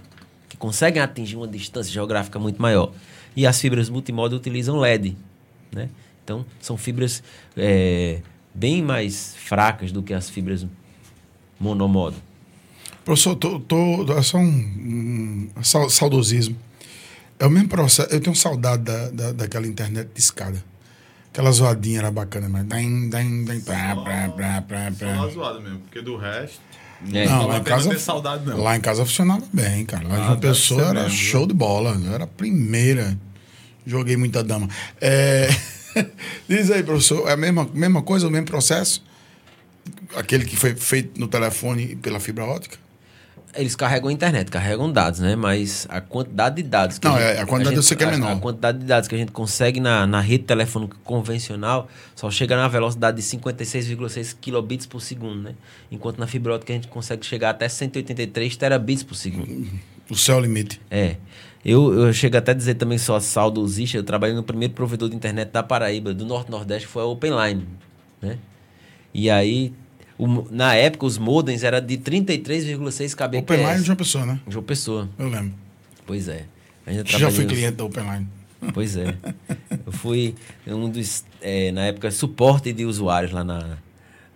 que conseguem atingir uma distância geográfica muito maior. E as fibras multimodo utilizam LED. Né? Então, são fibras é, bem mais fracas do que as fibras monomodo. Professor, tô, tô, é só um, um sau- saudosismo. É o mesmo processo. Eu tenho saudade da, da, daquela internet de escada. Aquela zoadinha era bacana, mas. Dam, dam, dam, prá, prá, prá, prá, Só uma prá. zoada mesmo, porque do resto. É. Não, Não lá em casa. ter saudade, não. Lá em casa funcionava bem, cara. Lá Ah, deve Pessoa era mesmo, show de bola. Eu era a primeira. Joguei muita dama. É, Diz aí, professor, é a mesma, mesma coisa, o mesmo processo? Aquele que foi feito no telefone pela fibra ótica? Eles carregam a internet, carregam dados, né? Mas a quantidade de dados que Não, a, gente, é, a quantidade eu sei que é a- menor. A quantidade de dados que a gente consegue na, na rede telefônica convencional só chega na velocidade de 56,6 kilobits por segundo, né? Enquanto na fibra ótica a gente consegue chegar até 183 terabits por segundo. O céu é o limite. É. Eu, eu chego até a dizer também, só saudosista, eu trabalhei no primeiro provedor de internet da Paraíba, do Norte-Nordeste, que foi a Openline, né? E aí, o na época, os modems eram de 33,6 kbps. Openline de uma pessoa, né? João Pessoa. Eu lembro. Pois é. Ainda Já fui cliente da Openline. Pois é. Eu fui um dos, é, na época, suporte de usuários lá na,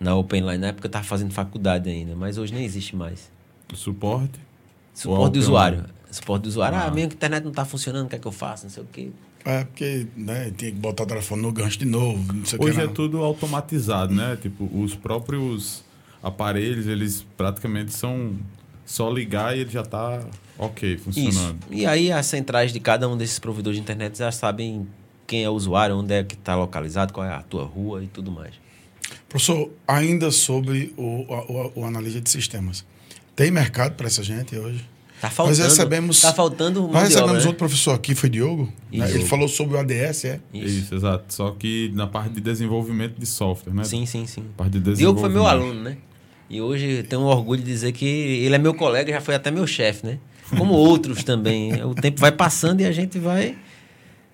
na Openline. Na época eu estava fazendo faculdade ainda, mas hoje nem existe mais. Suporte. Suporte de usuário. Suporte de usuário. Ah, Ah. minha internet não está funcionando, o que é que eu faço? Não sei o quê. É, porque né, tinha que botar o telefone no gancho de novo, não sei o Hoje que. é tudo automatizado, né? Tipo, os próprios aparelhos, eles praticamente são só ligar e ele já tá ok, Isso. funcionando. E aí as centrais de cada um desses provedores de internet já sabem quem é o usuário, onde é que está localizado, qual é a tua rua e tudo mais. Professor, ainda sobre o, o, o analista de sistemas. Tem mercado para essa gente hoje? Tá faltando. Nós recebemos, Tá faltando mão nós de recebemos obra, né? outro professor aqui, foi Diogo. né? Isso. Ele falou sobre o ADS, é? Isso. exato. Só que na parte de desenvolvimento de software, né? Sim, sim, sim. Parte de Diogo foi meu desenvolvimento. aluno, né? E hoje tenho orgulho de dizer que ele é meu colega, já foi até meu chefe, né? Como outros também. O tempo vai passando e a gente vai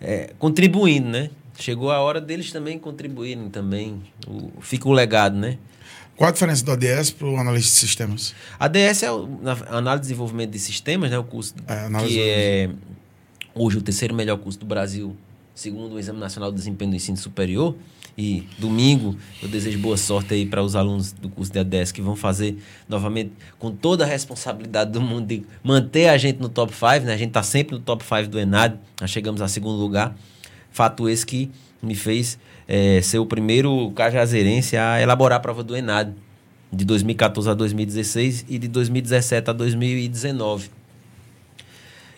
é, contribuindo, né? Chegou a hora deles também contribuírem também. O, fica o legado, né? Qual a diferença do ADS para o analista de sistemas? A DS é o, na, análise de desenvolvimento de sistemas, né? O curso É, que é hoje o terceiro melhor curso do Brasil, segundo o Exame Nacional de Desempenho do Ensino Superior. E domingo eu desejo boa sorte aí para os alunos do curso de ADS que vão fazer novamente com toda a responsabilidade do mundo de manter a gente no top 5, né? A gente está sempre no top 5 do Enad, nós chegamos a segundo lugar. Fato esse que me fez eh, ser o primeiro cajazeirense a elaborar a prova do Enad de 2014 a 2016 e de 2017 a 2019.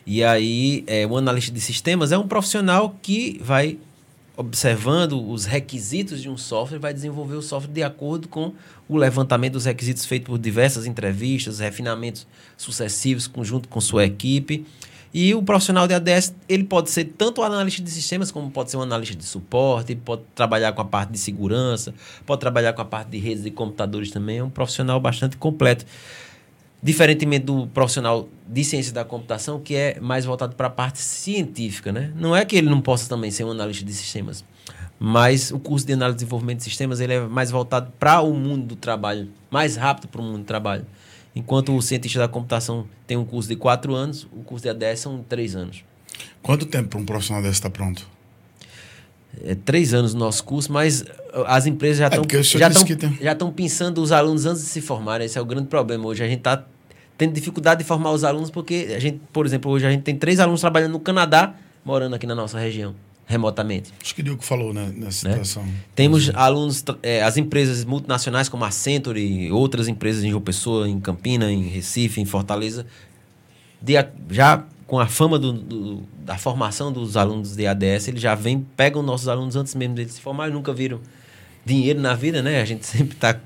E aí, é, o analista de sistemas é um profissional que vai observando os requisitos de um software, vai desenvolver o software de acordo com o levantamento dos requisitos feito por diversas entrevistas, refinamentos sucessivos conjunto com sua equipe. E o profissional de ADS, ele pode ser tanto analista de sistemas, como pode ser um analista de suporte, pode trabalhar com a parte de segurança, pode trabalhar com a parte de redes de computadores também. É um profissional bastante completo. Diferentemente do profissional de ciência da computação, que é mais voltado para a parte científica, né? Não é que ele não possa também ser um analista de sistemas, mas o curso de análise e desenvolvimento de sistemas ele é mais voltado para o mundo do trabalho, mais rápido para o mundo do trabalho. Enquanto o cientista da computação tem um curso de quatro anos, o curso de ADS são três anos. Quanto tempo para um profissional desse estar pronto? É três anos no nosso curso, mas uh, as empresas já É, estão o senhor já estão tem- já estão pensando os alunos antes de se formarem. Esse é o grande problema hoje. A gente está tendo dificuldade de formar os alunos porque a gente, por exemplo, hoje a gente tem três alunos trabalhando no Canadá, morando aqui na nossa região, remotamente. Acho que o Diogo falou né, nessa Né? situação. Temos alunos, eh, as empresas multinacionais como a Accenture e outras empresas em João Pessoa, em Campina, em Recife, em Fortaleza, de já com a fama do, do, da formação dos alunos de ADS, eles já vêm, pegam nossos alunos antes mesmo deles se formar, nunca viram dinheiro na vida, né? A gente sempre está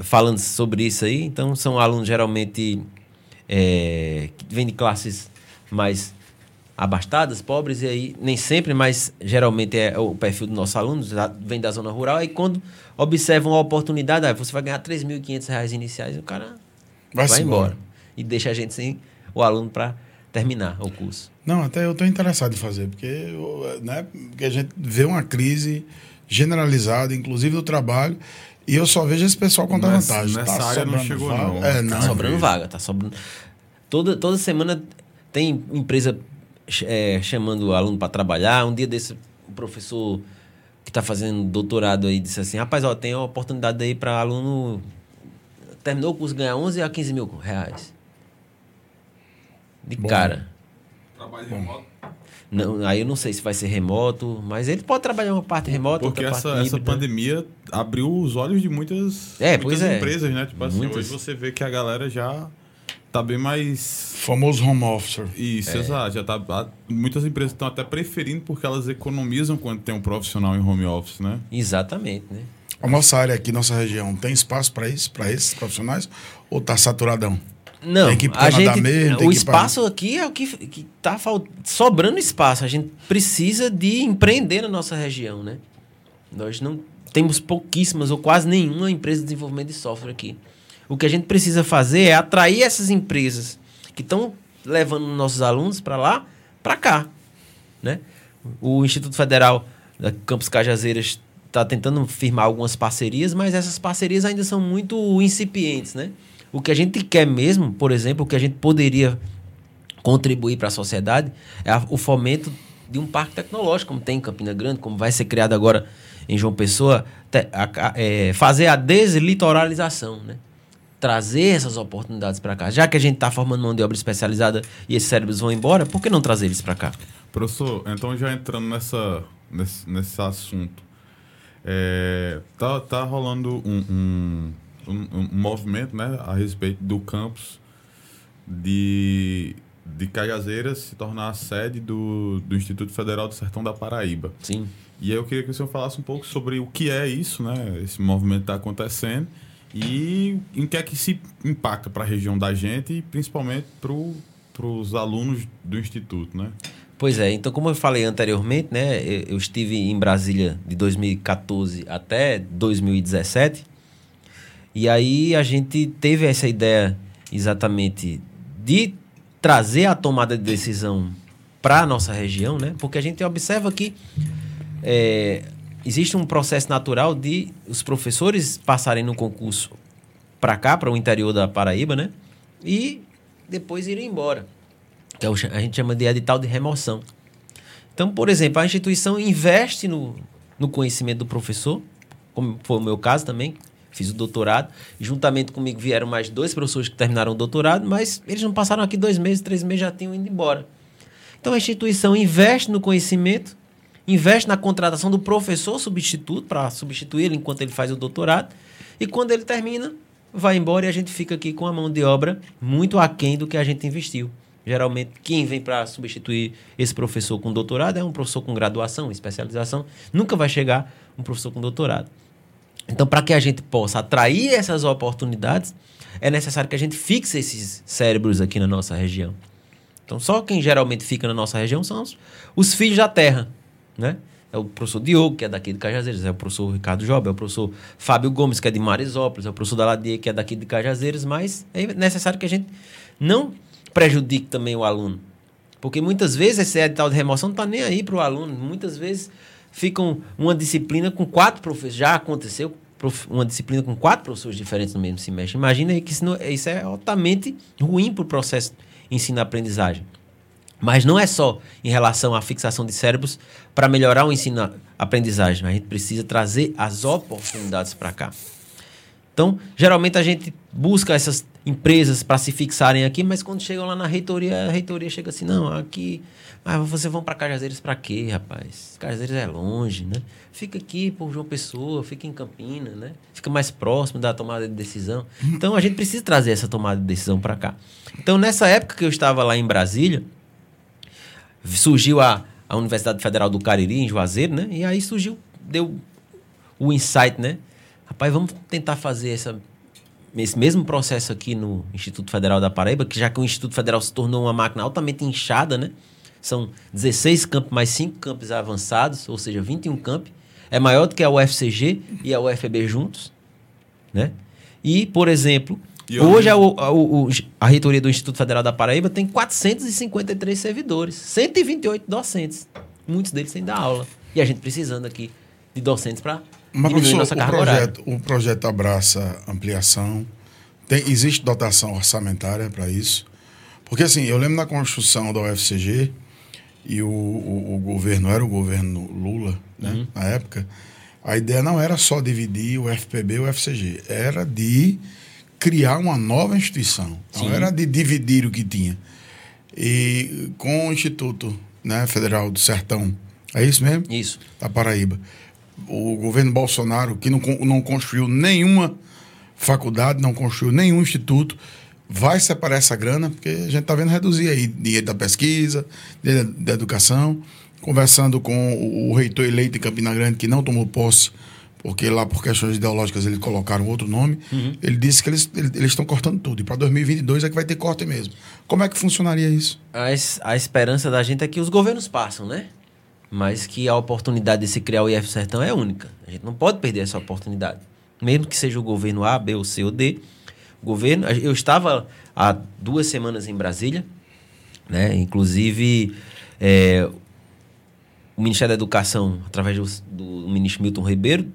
falando sobre isso aí. Então, são alunos geralmente é, que vêm de classes mais abastadas, pobres, e aí nem sempre, mas geralmente é o perfil dos nossos alunos, vem da zona rural, e quando observam a oportunidade, aí você vai ganhar R$ 3.500 iniciais, e o cara vai, vai embora. E deixa a gente sem o aluno para terminar o curso. Não, até eu estou interessado em fazer, porque, né, porque a gente vê uma crise generalizada, inclusive do trabalho, e eu só vejo esse pessoal contar nessa, vantagem. Nessa tá área não chegou, vaga. não. É, não. Tá sobrando vaga, tá sobrando. Toda, toda semana tem empresa é, chamando o aluno para trabalhar. Um dia desse, o professor que está fazendo doutorado aí disse assim: rapaz, ó, tem uma oportunidade aí para aluno. Terminou o curso ganhar 11 a 15 mil reais. De Bom. cara. Trabalho remoto? Não, aí eu não sei se vai ser remoto, mas ele pode trabalhar uma parte remota, Porque essa, essa pandemia abriu os olhos de muitas, é, muitas é. empresas, né? Tipo assim, hoje você vê que a galera já tá bem mais. Famoso home officer. Isso, é. exato. Já tá, muitas empresas estão até preferindo porque elas economizam quando tem um profissional em home office, né? Exatamente, né? A nossa área aqui, nossa região, tem espaço para isso, para esses profissionais? Ou tá saturadão? Não, a gente, mesmo, o espaço pra... aqui é o que, que tá sobrando espaço. A gente precisa de empreender na nossa região, né? Nós não temos pouquíssimas ou quase nenhuma empresa de desenvolvimento de software aqui. O que a gente precisa fazer é atrair essas empresas que estão levando nossos alunos para lá, para cá. Né? O Instituto Federal da Campus Cajazeiras está tentando firmar algumas parcerias, mas essas parcerias ainda são muito incipientes. Né? O que a gente quer mesmo, por exemplo, o que a gente poderia contribuir para a sociedade é o fomento de um parque tecnológico, como tem em Campina Grande, como vai ser criado agora em João Pessoa, te, a, a, é, fazer a deslitoralização, né? Trazer essas oportunidades para cá. Já que a gente está formando mão de obra especializada e esses cérebros vão embora, por que não trazer eles para cá? Professor, então já entrando nessa, nesse, nesse assunto, é, tá, tá rolando um, um, um, um, movimento né, a respeito do campus de, de Cajazeiras se tornar a sede do, do Instituto Federal do Sertão da Paraíba. Sim. E aí eu queria que o senhor falasse um pouco sobre o que é isso, né? Esse movimento está acontecendo e em que é que se impacta para a região da gente e principalmente para os alunos do Instituto, né? Pois é, então como eu falei anteriormente, né, eu estive em Brasília de 2014 até 2017, e aí a gente teve essa ideia exatamente de trazer a tomada de decisão para a nossa região, né? Porque a gente observa que é, existe um processo natural de os professores passarem no concurso para cá, para o interior da Paraíba, né? E depois irem embora. Então a gente chama de edital de remoção. Então, por exemplo, a instituição investe no, no conhecimento do professor, como foi o meu caso também, fiz o doutorado. Juntamente comigo vieram mais dois professores que terminaram o doutorado, mas eles não passaram aqui dois meses, três meses, já tinham ido embora. Então a instituição investe no conhecimento investe na contratação do professor substituto para substituir ele enquanto ele faz o doutorado. E quando ele termina, vai embora e a gente fica aqui com a mão de obra muito aquém do que a gente investiu. Geralmente, quem vem para substituir esse professor com doutorado é um professor com graduação, especialização. Nunca vai chegar um professor com doutorado. Então, para que a gente possa atrair essas oportunidades, é necessário que a gente fixe esses cérebros aqui na nossa região. Então, só quem geralmente fica na nossa região são os, os filhos da terra né? É o professor Diogo, que é daqui de Cajazeiras, é o professor Ricardo Job, é o professor Fábio Gomes, que é de Marisópolis, é o professor Daladier, que é daqui de Cajazeiras, mas é necessário que a gente não prejudique também o aluno. Porque muitas vezes esse edital de remoção não está nem aí para o aluno. Muitas vezes ficam uma disciplina com quatro professores. Já aconteceu uma disciplina com quatro professores diferentes no mesmo semestre. Imagina que isso, não, isso é altamente ruim para o processo ensino-aprendizagem. Mas não é só em relação à fixação de cérebros para melhorar o ensino-aprendizagem. A gente precisa trazer as oportunidades para cá. Então, geralmente a gente busca essas empresas para se fixarem aqui, mas quando chegam lá na reitoria, a reitoria chega assim: não, aqui. Mas vocês vão para Cajazeiras para quê, rapaz? Cajazeiras é longe, né? Fica aqui por João Pessoa, fica em Campina, né? Fica mais próximo da tomada de decisão. Então a gente precisa trazer essa tomada de decisão para cá. Então, nessa época que eu estava lá em Brasília, surgiu a, a Universidade Federal do Cariri, em Juazeiro, né? E aí surgiu, deu o insight, né? Rapaz, vamos tentar fazer essa, esse mesmo processo aqui no Instituto Federal da Paraíba, que já que o Instituto Federal se tornou uma máquina altamente inchada, né? São 16 campos mais 5 campos avançados, ou seja, 21 campos. É maior do que a UFCG e a UFB juntos, né? E, por exemplo, hoje hoje- a, o- a, o- a reitoria do Instituto Federal da Paraíba tem 453 servidores, 128 docentes. Muitos deles sem dar aula. E a gente precisando aqui de docentes para diminuir nossa o carga horária. projeto, o projeto abraça ampliação. Tem, existe dotação orçamentária para isso? Porque, assim, eu lembro na construção da UFCG, e o, o, o governo era o governo Lula, né, Uhum. na época, a ideia não era só dividir o FPB e o UFCG, era de criar uma nova instituição. Não Sim. era de dividir o que tinha. E com o Instituto né, Federal do Sertão, é isso mesmo? Isso. da Paraíba. O governo Bolsonaro, que não, não construiu nenhuma faculdade, não construiu nenhum instituto, vai separar essa grana, porque a gente está vendo reduzir aí dinheiro da pesquisa, dinheiro da, da educação. Conversando com o, o reitor eleito em Campina Grande, que não tomou posse, porque lá por questões ideológicas eles colocaram outro nome, ele disse que eles ele- eles estão cortando tudo. E para 2022 é que vai ter corte mesmo. Como é que funcionaria isso? A, es- a esperança da gente é que os governos passam, né? Mas que a oportunidade de se criar o IF Sertão é única. A gente não pode perder essa oportunidade. Mesmo que seja o governo A, B, ou C ou D. O governo. Eu estava há duas semanas em Brasília, né? Inclusive, é, o Ministério da Educação, através do, do ministro Milton Ribeiro,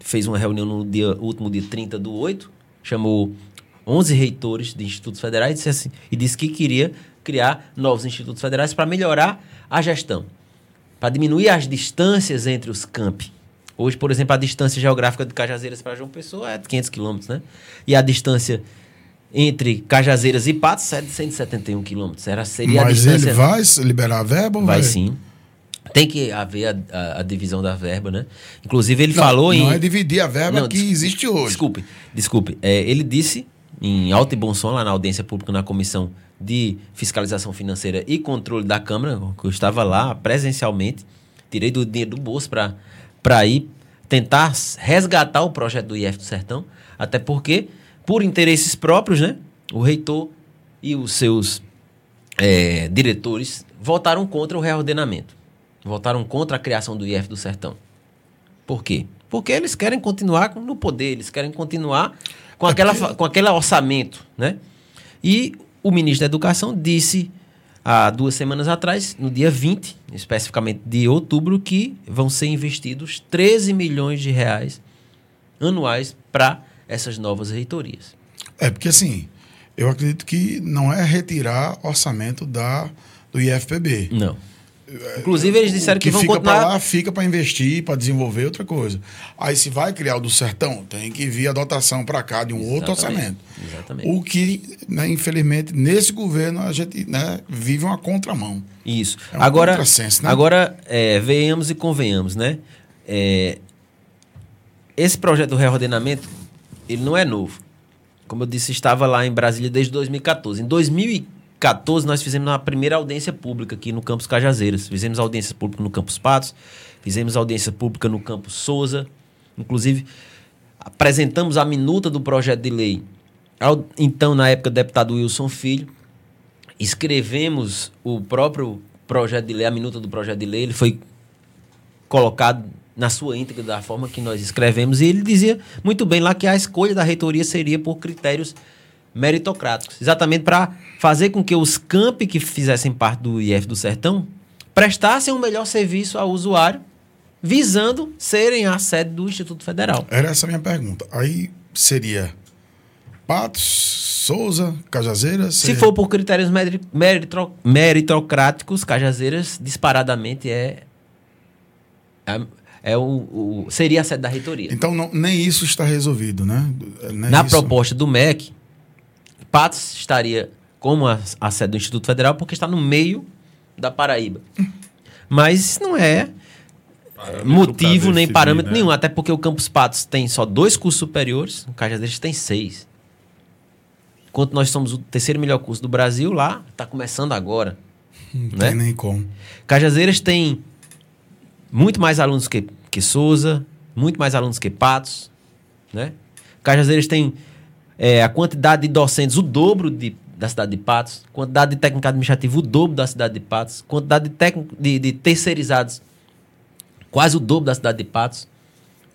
fez uma reunião no dia, último dia 30 do 8, chamou 11 reitores de institutos federais e disse, assim, e disse que queria criar novos institutos federais para melhorar a gestão, para diminuir as distâncias entre os campi. Hoje, por exemplo, a distância geográfica de Cajazeiras para João Pessoa é de 500 quilômetros, né? E a distância entre Cajazeiras e Patos é de 171 quilômetros. Era, seria a Mas distância... ele vai liberar a verba? ou Vai sim. Tem que haver a, a- a divisão da verba, né? Inclusive, ele Não, falou em. Não é dividir a verba Não, que des- existe hoje. Desculpe, desculpe. É, ele disse em alto e bom som, lá na audiência pública, na Comissão de Fiscalização Financeira e Controle da Câmara, que eu estava lá presencialmente, tirei do dinheiro do bolso para ir tentar resgatar o projeto do IF do Sertão, até porque, por interesses próprios, né, o reitor e os seus é, diretores votaram contra o reordenamento. Votaram contra a criação do IF do Sertão. Por quê? Porque eles querem continuar no poder, eles querem continuar com, aquela, fa- com aquele orçamento, né? E o ministro da Educação disse há duas semanas atrás, no dia 20, especificamente de outubro, que vão ser investidos 13 milhões de reais anuais para essas novas reitorias. É, porque assim, eu acredito que não é retirar orçamento da, do IFPB. Não. Inclusive, eles disseram que, que vão fica continuar. para lá fica para investir, para desenvolver outra coisa. Aí se vai criar o do sertão, tem que vir a dotação para cá de um outro Exatamente. orçamento. Exatamente. O que, né, infelizmente, nesse governo a gente né, vive uma contramão. Isso. É um agora, né? agora é, venhamos e convenhamos, né? É, esse projeto do reordenamento, ele não é novo. Como eu disse, estava lá em Brasília desde 2014. Em 2014, nós fizemos a primeira audiência pública aqui no Campus Cajazeiras. Fizemos audiência pública no Campus Patos, fizemos audiência pública no Campus Souza. Inclusive, apresentamos a minuta do projeto de lei ao então, na época, deputado Wilson Filho escrevemos o próprio projeto de lei, a minuta do projeto de lei, ele foi colocado na sua íntegra da forma que nós escrevemos e ele dizia muito bem lá que a escolha da reitoria seria por critérios meritocráticos, exatamente para fazer com que os campi que fizessem parte do IF do Sertão prestassem um melhor serviço ao usuário, visando serem a sede do Instituto Federal. Era essa a minha pergunta. Aí seria Patos, Souza, Cajazeiras? Se seria- for por critérios meri- meritro- meritocráticos, Cajazeiras disparadamente é, é, é o, o- seria a sede da reitoria. Então não, nem isso está resolvido, né? Nem Na isso- proposta do MEC, Patos estaria como a, a sede do Instituto Federal porque está no meio da Paraíba. Mas isso não é Parâmetro motivo nem parâmetro né? nenhum, até porque o Campus Patos tem só dois cursos superiores, o Cajazeiras tem seis. Enquanto nós somos o terceiro melhor curso do Brasil, lá está começando agora. Não né? tem nem como. Cajazeiras tem muito mais alunos que, que Souza, muito mais alunos que Patos, né? Cajazeiras tem é, a quantidade de docentes, o dobro de, da cidade de Patos, quantidade de técnico administrativo, o dobro da cidade de Patos, quantidade de, técnico, de, de terceirizados, quase o dobro da cidade de Patos.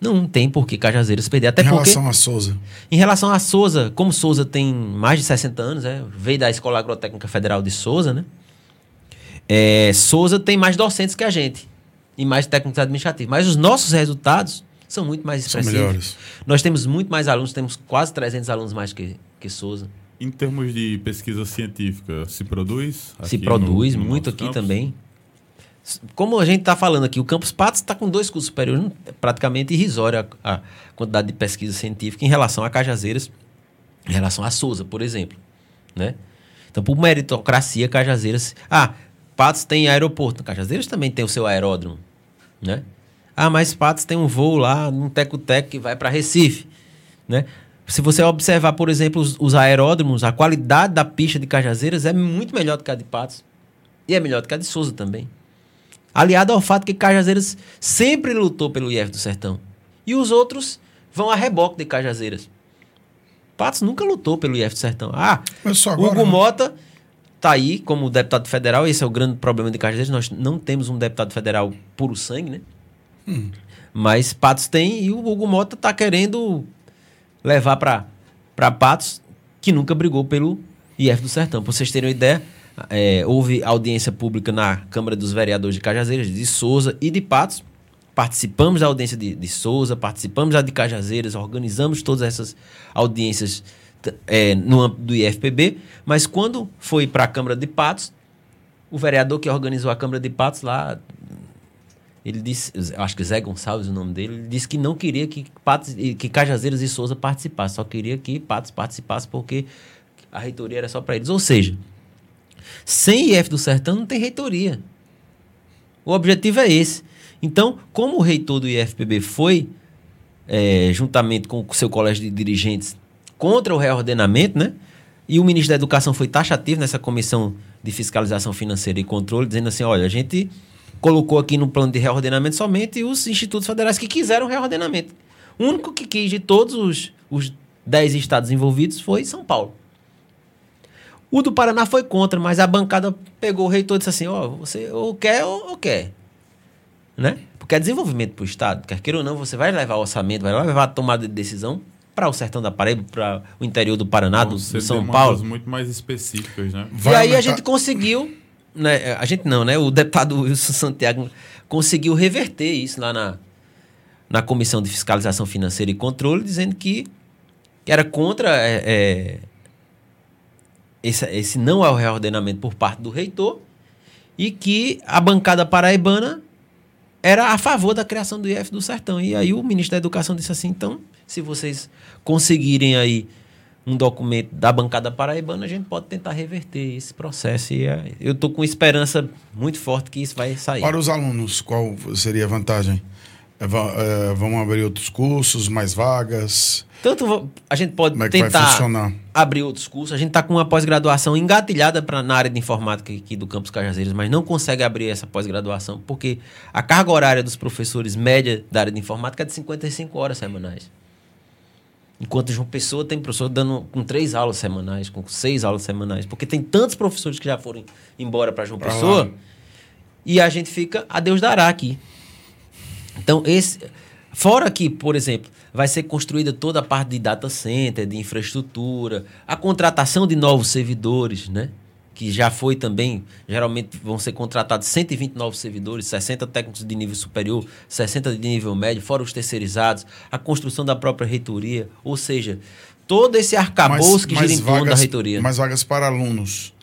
Não tem por que Cajazeiras perder. Até em porque, relação a Souza. em relação a Souza, como Souza tem mais de 60 anos, né? veio da Escola Agrotécnica Federal de Souza, né? É, Souza tem mais docentes que a gente e mais técnicos administrativos. Mas os nossos resultados são muito mais São expressivos. melhores. Nós temos muito mais alunos, temos quase 300 alunos mais que, que Souza. Em termos de pesquisa científica, se produz? Se produz no- no muito aqui campus? também. Como a gente está falando aqui, o Campus Patos está com dois cursos superiores, é praticamente irrisória a, a quantidade de pesquisa científica em relação a Cajazeiras, em relação a Souza, por exemplo. Né? Então, por meritocracia, Cajazeiras. Ah, Patos tem aeroporto. Cajazeiras também tem o seu aeródromo. Né? Ah, mas Patos tem um voo lá num teco-teco que vai para Recife. Né? Se você observar, por exemplo, os, os aeródromos, a qualidade da pista de Cajazeiras é muito melhor do que a de Patos. E é melhor do que a de Souza também. Aliado ao fato que Cajazeiras sempre lutou pelo IF do Sertão. E os outros vão a reboque de Cajazeiras. Patos nunca lutou pelo IF do Sertão. Ah, agora. Hugo né? Mota tá aí como deputado federal. Esse é o grande problema de Cajazeiras. Nós não temos um deputado federal puro sangue, né? Hum. Mas Patos tem e o Hugo Mota tá querendo levar para Patos, que nunca brigou pelo IF do Sertão. Para vocês terem uma ideia, é, houve audiência pública na Câmara dos Vereadores de Cajazeiras, de Souza e de Patos. Participamos da audiência de, de Souza, participamos da de Cajazeiras, organizamos todas essas audiências é, no âmbito do IFPB, mas quando foi para a Câmara de Patos, o vereador que organizou a Câmara de Patos lá, ele disse, acho que Zé Gonçalves o nome dele, ele disse que não queria que, Patos, que Cajazeiras e Souza participassem, só queria que Patos participasse porque a reitoria era só para eles. Ou seja, sem IF do Sertão não tem reitoria. O objetivo é esse. Então, como o reitor do IFPB foi, é, juntamente com o seu colégio de dirigentes, contra o reordenamento, né? E o ministro da Educação foi taxativo nessa comissão de fiscalização financeira e controle, dizendo assim: olha, a gente colocou aqui no plano de reordenamento somente os institutos federais que quiseram reordenamento. O único que quis de todos os, os 10 estados envolvidos foi São Paulo. O do Paraná foi contra, mas a bancada pegou o reitor e disse assim: ó, você ou quer ou, ou quer. Né? Porque é desenvolvimento para o Estado. Quer queira ou não, você vai levar o orçamento, vai levar a tomada de decisão para o sertão da Paraíba, para o interior do Paraná, do, Vão do ser São Paulo. muito mais específicas, né? Vai e aí a aumentar- gente conseguiu, né, a gente não, né? O deputado Wilson Santiago conseguiu reverter isso lá na, na Comissão de Fiscalização Financeira e Controle, dizendo que, que era contra é, é, esse, esse não ao reordenamento por parte do reitor e que a bancada paraibana era a favor da criação do IF do Sertão. E aí o ministro da Educação disse assim, então, se vocês conseguirem aí um documento da bancada paraibana, a gente pode tentar reverter esse processo. E é, eu estou com esperança muito forte que isso vai sair. Para os alunos, qual seria a vantagem? É, é, vão abrir outros cursos, mais vagas? Tanto a gente pode é tentar abrir outros cursos. A gente está com uma pós-graduação engatilhada pra, na área de informática aqui do Campus Cajazeiras, mas não consegue abrir essa pós-graduação porque a carga horária dos professores média da área de informática é de 55 horas semanais. Enquanto João Pessoa tem professor dando com três aulas semanais, com seis aulas semanais, porque tem tantos professores que já foram embora para João Pra Pessoa lá. e a gente fica a Deus dará aqui. Então, esse. Fora que, por exemplo, vai ser construída toda a parte de data center, de infraestrutura, a contratação de novos servidores, né? Que já foi também, geralmente vão ser contratados 120 novos servidores, 60 técnicos de nível superior, 60 de nível médio, fora os terceirizados, a construção da própria reitoria, ou seja, todo esse arcabouço que gira em torno da reitoria. mais vagas para alunos,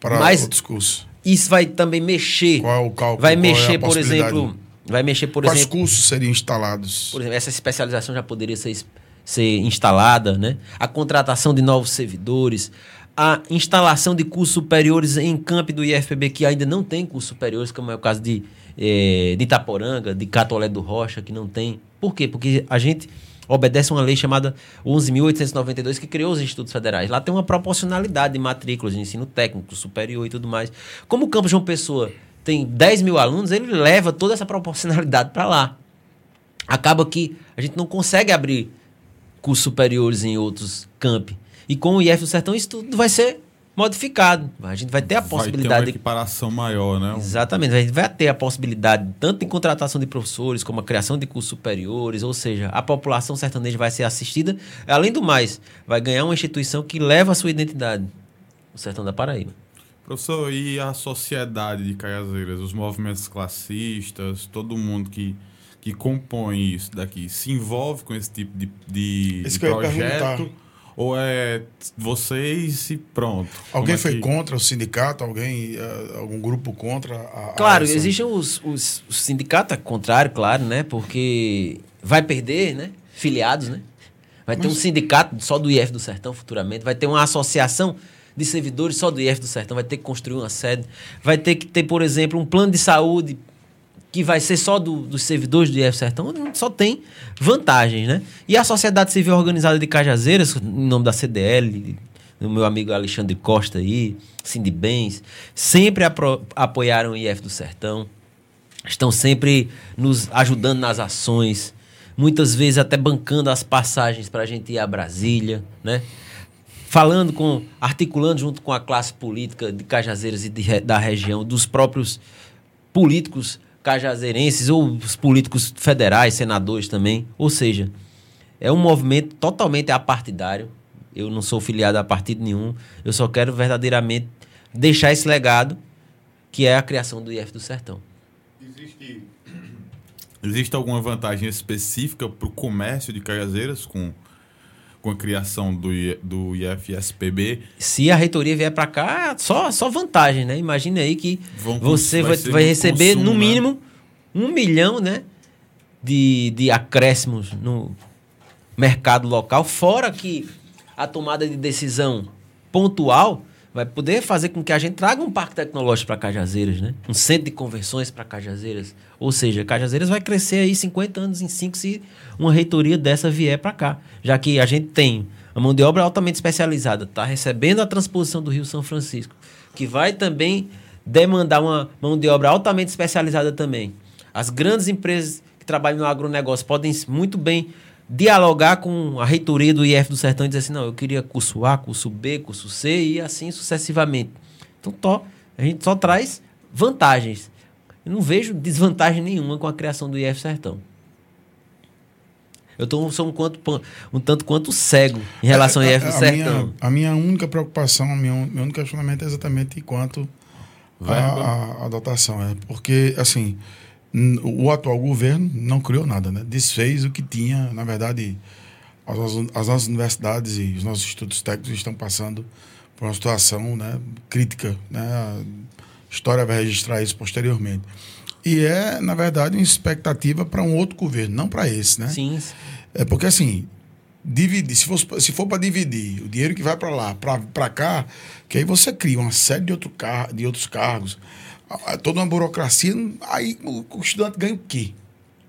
para Mais- outros cursos. Isso vai também mexer. Qual é o cálculo? vai é mexer, por possibilidade? exemplo. Vai mexer, por Quais exemplo. cursos seriam instalados? Por exemplo, essa especialização já poderia ser, ser instalada, né? A contratação de novos servidores, a instalação de cursos superiores em campo do IFPB que ainda não tem cursos superiores, como é o caso de, eh, de Itaporanga, de Catolé do Rocha, que não tem. Por quê? Porque a gente obedece uma lei chamada 11.892 que criou os institutos federais. Lá tem uma proporcionalidade de matrículas de ensino técnico, superior e tudo mais. Como o campus João Pessoa tem 10 mil alunos, ele leva toda essa proporcionalidade para lá. Acaba que a gente não consegue abrir cursos superiores em outros campi. E com o IF do Sertão, isso tudo vai ser modificado. A gente vai ter a possibilidade. Vai ter uma equiparação maior, né? Exatamente. A gente vai ter a possibilidade, tanto em contratação de professores, como a criação de cursos superiores, ou seja, a população sertaneja vai ser assistida. Além do mais, vai ganhar uma instituição que leva a sua identidade, o Sertão da Paraíba. Professor, e a sociedade de Caiazeiras, os movimentos classistas, todo mundo que, que compõe isso daqui, se envolve com esse tipo de, de, de projeto? Ou é vocês e pronto? Alguém é que... foi contra o sindicato? Alguém, uh, algum grupo contra? A, claro, a existem os, os, os sindicatos, é contrário, claro, né? Porque vai perder, né? Filiados, né? Vai Mas... ter um sindicato só do IF do Sertão futuramente, vai ter uma associação de servidores só do IF do Sertão, vai ter que construir uma sede, vai ter que ter, por exemplo, um plano de saúde que vai ser só do, dos servidores do IF Sertão, só tem vantagens, né? E a Sociedade Civil Organizada de Cajazeiras, em nome da CDL, do meu amigo Alexandre Costa aí, Cindy Bens, sempre apro, apoiaram o IF do Sertão, estão sempre nos ajudando nas ações, muitas vezes até bancando as passagens para a gente ir a Brasília, né? Falando com, articulando junto com a classe política de Cajazeiras e de, da região, dos próprios políticos cajazeirenses ou os políticos federais, senadores também. Ou seja, é um movimento totalmente apartidário. Eu não sou filiado a partido nenhum. Eu só quero verdadeiramente deixar esse legado que é a criação do IF do Sertão. Existe, existe alguma vantagem específica para o comércio de Cajazeiras com com a criação do, do IFSPB. Se a reitoria vier para cá, só, só vantagem, né? Imagine aí que Vão, você vai, vai, vai receber, consumo, no né? mínimo, né? um milhão né, de, de acréscimos no mercado local, fora que a tomada de decisão pontual vai poder fazer com que a gente traga um parque tecnológico para Cajazeiras, né? Um centro de convenções para Cajazeiras. Ou seja, Cajazeiras vai crescer aí 50 anos em 5 se uma reitoria dessa vier para cá. Já que a gente tem a mão de obra altamente especializada, está recebendo a transposição do Rio São Francisco, que vai também demandar uma mão de obra altamente especializada também. As grandes empresas que trabalham no agronegócio podem muito bem dialogar com a reitoria do IF do Sertão e dizer assim, não, eu queria curso A, curso B, curso C e assim sucessivamente. Então, tó, a gente só traz vantagens. Eu não vejo desvantagem nenhuma com a criação do IF Sertão. Eu tô, sou um, quanto, um tanto quanto cego em relação ao IF do Sertão. Minha, a minha única preocupação, a minha, meu único questionamento é exatamente quanto a, a, a dotação. É porque, assim, o atual governo não criou nada, né? Desfez o que tinha, na verdade, as, as nossas universidades e os nossos institutos técnicos estão passando por uma situação né, crítica, né? A história vai registrar isso posteriormente. E é, na verdade, uma expectativa para um outro governo, não para esse, né? Sim. É porque, assim, dividir, se for, se for para dividir o dinheiro que vai para lá, para cá, que aí você cria uma série de, outro car de outros cargos toda uma burocracia, aí o estudante ganha o quê?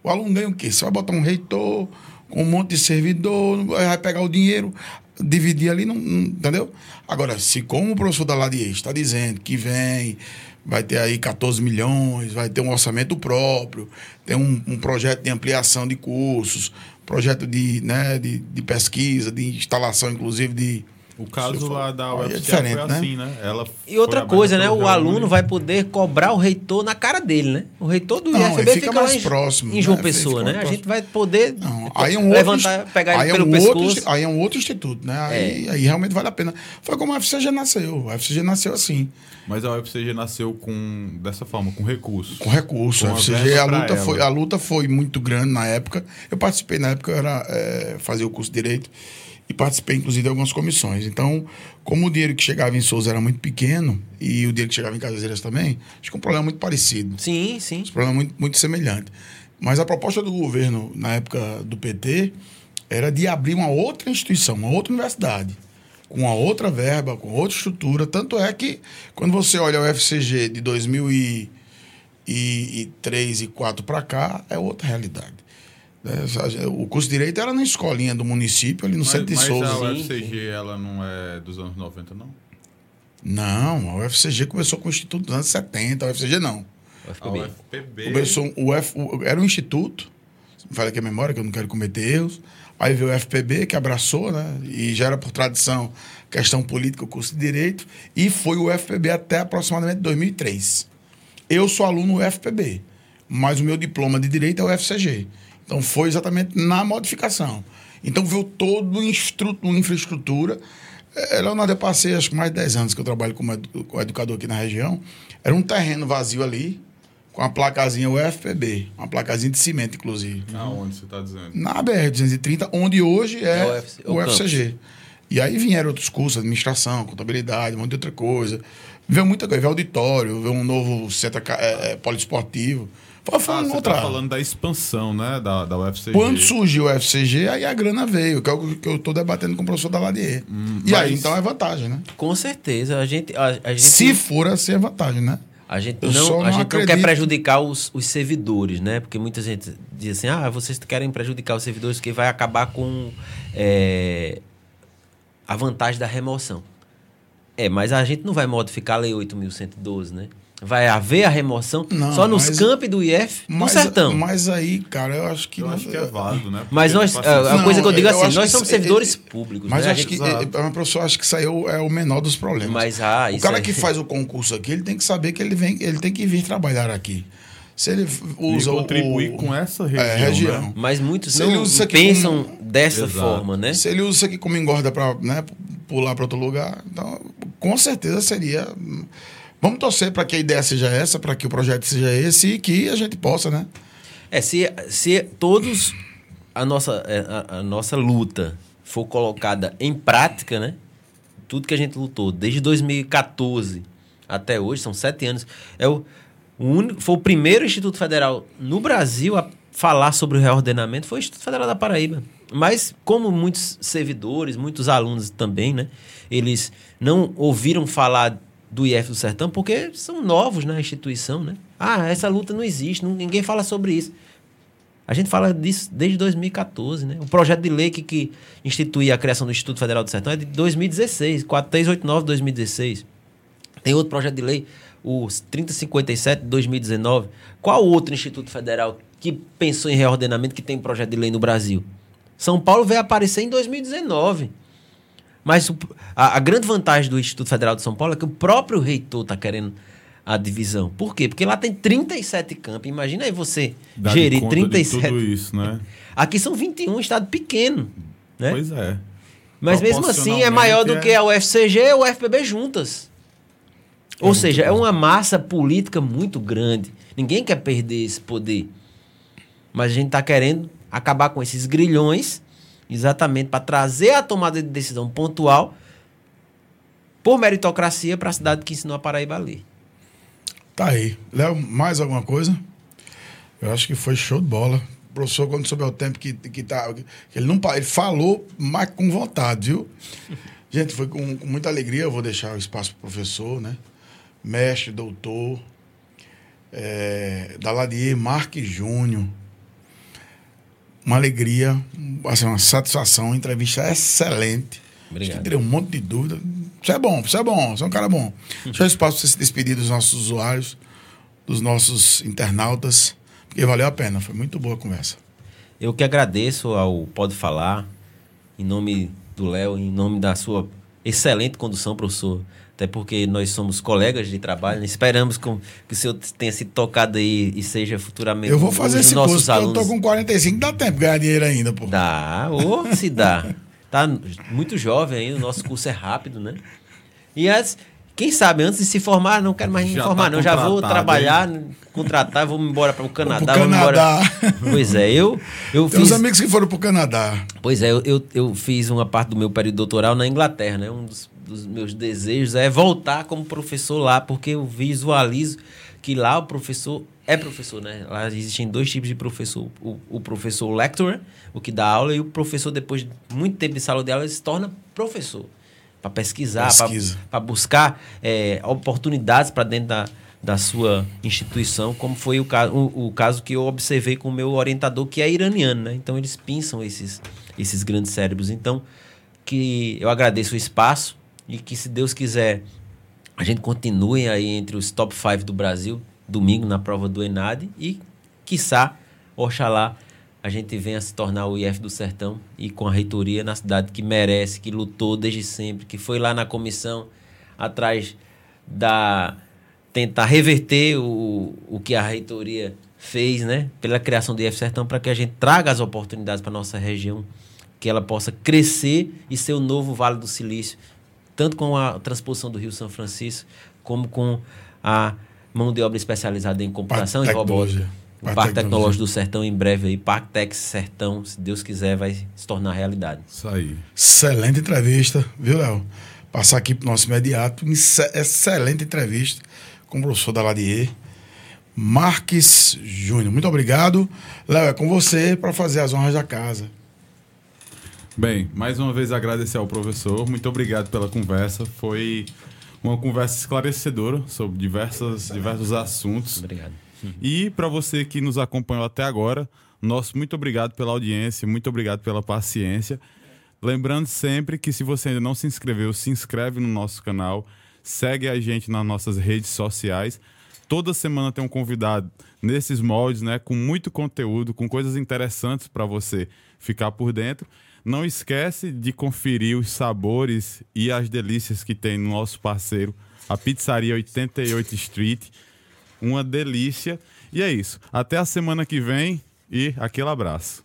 O aluno ganha o quê? Você vai botar um reitor com um monte de servidor, vai pegar o dinheiro, dividir ali, não, não entendeu? Agora, se como o professor da Ladier está dizendo que vem, vai ter aí 14 milhões, vai ter um orçamento próprio, tem um, um projeto de ampliação de cursos, projeto de, né, de, de pesquisa, de instalação, inclusive, de o caso lá da UFC é diferente, foi né? assim, né? Ela e outra coisa, né? O aluno vai poder cobrar o reitor na cara dele, né? O reitor do não, IFB fica, fica mais próximo, em João né? Pessoa, né? A gente vai poder não, aí é um levantar, outro, pegar ele é pelo um pescoço. Outro, aí é um outro instituto, né? Aí, é. aí realmente vale a pena. Foi como a UFCG nasceu. A UFCG nasceu assim. Mas a UFCG nasceu com dessa forma, com recurso. Com recurso. Com a UFCG, a luta, foi, a luta foi muito grande na época. Eu participei na época, eu era, é, fazia o curso de Direito e participei, inclusive, de algumas comissões. Então, como o dinheiro que chegava em Souza era muito pequeno e o dinheiro que chegava em Cajazeiras também, acho que é um problema muito parecido. Sim, sim. Um problema muito, muito semelhante. Mas a proposta do governo, na época do PT, era de abrir uma outra instituição, uma outra universidade, com uma outra verba, com outra estrutura. Tanto é que, quando você olha o FCG de 2003 e 2004 para cá, é outra realidade. É, o curso de Direito era na escolinha do município, ali no Mas, centro de mas Souza. a Sim, UFCG, ela não é dos anos 90, não? Não, a UFCG começou com o Instituto dos anos 70, a UFCG não. A UFPB. UFPB. Começou o F, o- era um instituto, me fala aqui a memória, que eu não quero cometer erros. Aí veio o FPB, que abraçou, né? E já era por tradição questão política, o curso de Direito. E foi o FPB até aproximadamente 2003. Eu sou aluno do FPB, mas o meu diploma de Direito é o FCG. Então foi exatamente na modificação. Então veio todo o instru- a infraestrutura. É, Leonardo, eu passei acho que mais de 10 anos que eu trabalho como edu- como educador aqui na região. Era um terreno vazio ali, com a placazinha UFPB, uma placazinha de cimento, inclusive. Aonde você está dizendo? Na BR-230, onde hoje é, É o o UFCG. E aí vieram outros cursos, administração, contabilidade, um monte de outra coisa. Veio muita coisa, veio auditório, veio um novo centro é, é, poliesportivo. Foi, Ah, você outra... está falando da expansão, né? Da, da UFCG. Quando surgiu o UFCG, aí a grana veio, que é o que eu estou debatendo com o professor Daladier. e aí, mas- então, é vantagem, né? Com certeza. A gente, a, a gente, Se for assim, é vantagem, né? a gente eu não, só a não gente não quer prejudicar os, os servidores, né? Porque muita gente diz assim, ah, vocês querem prejudicar os servidores porque vai acabar com é, a vantagem da remoção. É, mas a gente não vai modificar a Lei 8.112, né? Vai haver a remoção Não, só nos mas- campi do IF, no Mas, sertão. mas aí, cara, eu acho que... Eu acho que é válido, né? Mas Porque, nós, tipo assim, a, Não, coisa que eu digo eu assim, nós somos isso- servidores é- públicos. Mas né? A acho gente- que, é, é, professor, acho que isso aí é o, é o menor dos problemas. Mas, ah, o isso cara aí- que faz o concurso aqui, ele tem que saber que ele, vem, ele tem que vir trabalhar aqui. Se ele E usa o- contribuir o, com essa é, região, região. né? Mas muitos Se não pensam como- dessa Exato. forma, né? Se ele usa isso aqui como engorda para né, pular para outro lugar, então com certeza seria. Vamos torcer para que a ideia seja essa, para que o projeto seja esse e que a gente possa, né? É, se, se todos a nossa, é, a, a nossa luta for colocada em prática, né? Tudo que a gente lutou desde 2014 até hoje, são sete anos, é o, o único, foi o primeiro Instituto Federal no Brasil a falar sobre o reordenamento, foi o Instituto Federal da Paraíba. Mas, como muitos servidores, muitos alunos também, né? Eles não ouviram falar do IF do Sertão porque são novos na instituição, né? Ah, essa luta não existe, ninguém fala sobre isso. A gente fala disso desde 2014, né? O projeto de lei que, que institui a criação do Instituto Federal do Sertão é de 2016, 4389 de 2016. Tem outro projeto de lei, o 3057 de 2019. Qual outro instituto federal que pensou em reordenamento que tem projeto de lei no Brasil? São Paulo veio aparecer em 2019. Mas o- a, a grande vantagem do Instituto Federal de São Paulo é que o próprio reitor está querendo a divisão. Por quê? Porque lá tem 37 campos. Imagina aí você Dá gerir conta de 37. tudo isso, né? Aqui são 21, estado pequeno. Né? Pois é. Mas mesmo assim é maior do que a UFCG e a UFPB juntas. Ou seja, é uma massa política muito grande. Ninguém quer perder esse poder. Mas a gente está querendo acabar com esses grilhões, exatamente para trazer a tomada de decisão pontual por meritocracia para a cidade que ensinou a Paraíba a ler. Tá aí. Léo, mais alguma coisa? Eu acho que foi show de bola. O professor, quando souber o tempo que, que tá. que ele não ele falou, mas com vontade, viu? Gente, foi com, com muita alegria. Eu vou deixar o espaço para o professor, né? Mestre, doutor, é, Daladier Marques Júnior. Uma alegria, assim, uma satisfação, entrevista excelente. Obrigado. Acho que teria um monte de dúvida. Isso é bom, isso é bom, você é um cara bom. Deixa o espaço para você se despedir dos nossos usuários, dos nossos internautas, porque valeu a pena, foi muito boa a conversa. Eu que agradeço ao Pode Falar, em nome do Léo, em nome da sua excelente condução, professor. Até porque nós somos colegas de trabalho, né? esperamos com- que o senhor tenha sido tocado aí e seja futuramente Eu vou fazer esse nossos curso, porque eu tô com 45, dá tempo de ganhar dinheiro ainda, pô. Dá, ou se dá. Tá muito jovem ainda, o nosso curso é rápido, né? E as, quem sabe, antes de se formar, não quero mais me Já formar, tá não. Já vou trabalhar, contratar, vou me embora para o Canadá. Pro me embora- Canadá. Pois é, eu, eu Tem fiz. uns amigos que foram pro Canadá. Pois é, eu, eu, eu fiz uma parte do meu período doutoral na Inglaterra, né? Um dos, dos meus desejos é voltar como professor lá, porque eu visualizo que lá o professor é professor, né? Lá existem dois tipos de professor. O, o professor lecturer, o que dá aula, e o professor, depois de muito tempo de sala de aula, ele se torna professor. Para pesquisar, Pesquisa. para buscar é, oportunidades para dentro da, da sua instituição, como foi o, caso, o, o caso que eu observei com o meu orientador, que é iraniano, né? Então eles pinçam esses, esses grandes cérebros. Então, que eu agradeço o espaço e que, se Deus quiser, a gente continue aí entre os top 5 do Brasil, domingo na prova do Enad e, quiçá, oxalá, a gente venha se tornar o IF do Sertão e com a reitoria na cidade que merece, que lutou desde sempre, que foi lá na comissão atrás da tentar reverter o, o que a reitoria fez, né, pela criação do IF Sertão para que a gente traga as oportunidades para nossa região, que ela possa crescer e ser o novo Vale do Silício, tanto com a transposição do Rio São Francisco, como com a mão de obra especializada em computação e robótica. O Parque, Parque Tecnológico do Sertão em breve aí, Parque Sertão, se Deus quiser, vai se tornar realidade. Isso aí. Excelente entrevista, viu, Léo? Passar aqui para o nosso imediato. Excelente entrevista com o professor Daladier. Marques Júnior, muito obrigado. Léo, é com você para fazer as honras da casa. Bem, mais uma vez agradecer ao professor. Muito obrigado pela conversa. Foi uma conversa esclarecedora sobre diversas, diversos assuntos. Obrigado. E para você que nos acompanhou até agora, nosso muito obrigado pela audiência, muito obrigado pela paciência. Lembrando sempre que se você ainda não se inscreveu, se inscreve no nosso canal, segue a gente nas nossas redes sociais. Toda semana tem um convidado nesses moldes, né, com muito conteúdo, com coisas interessantes para você ficar por dentro. Não esquece de conferir os sabores e as delícias que tem no nosso parceiro, a Pizzaria 88 Street. Uma delícia. E é isso. Até a semana que vem e aquele abraço.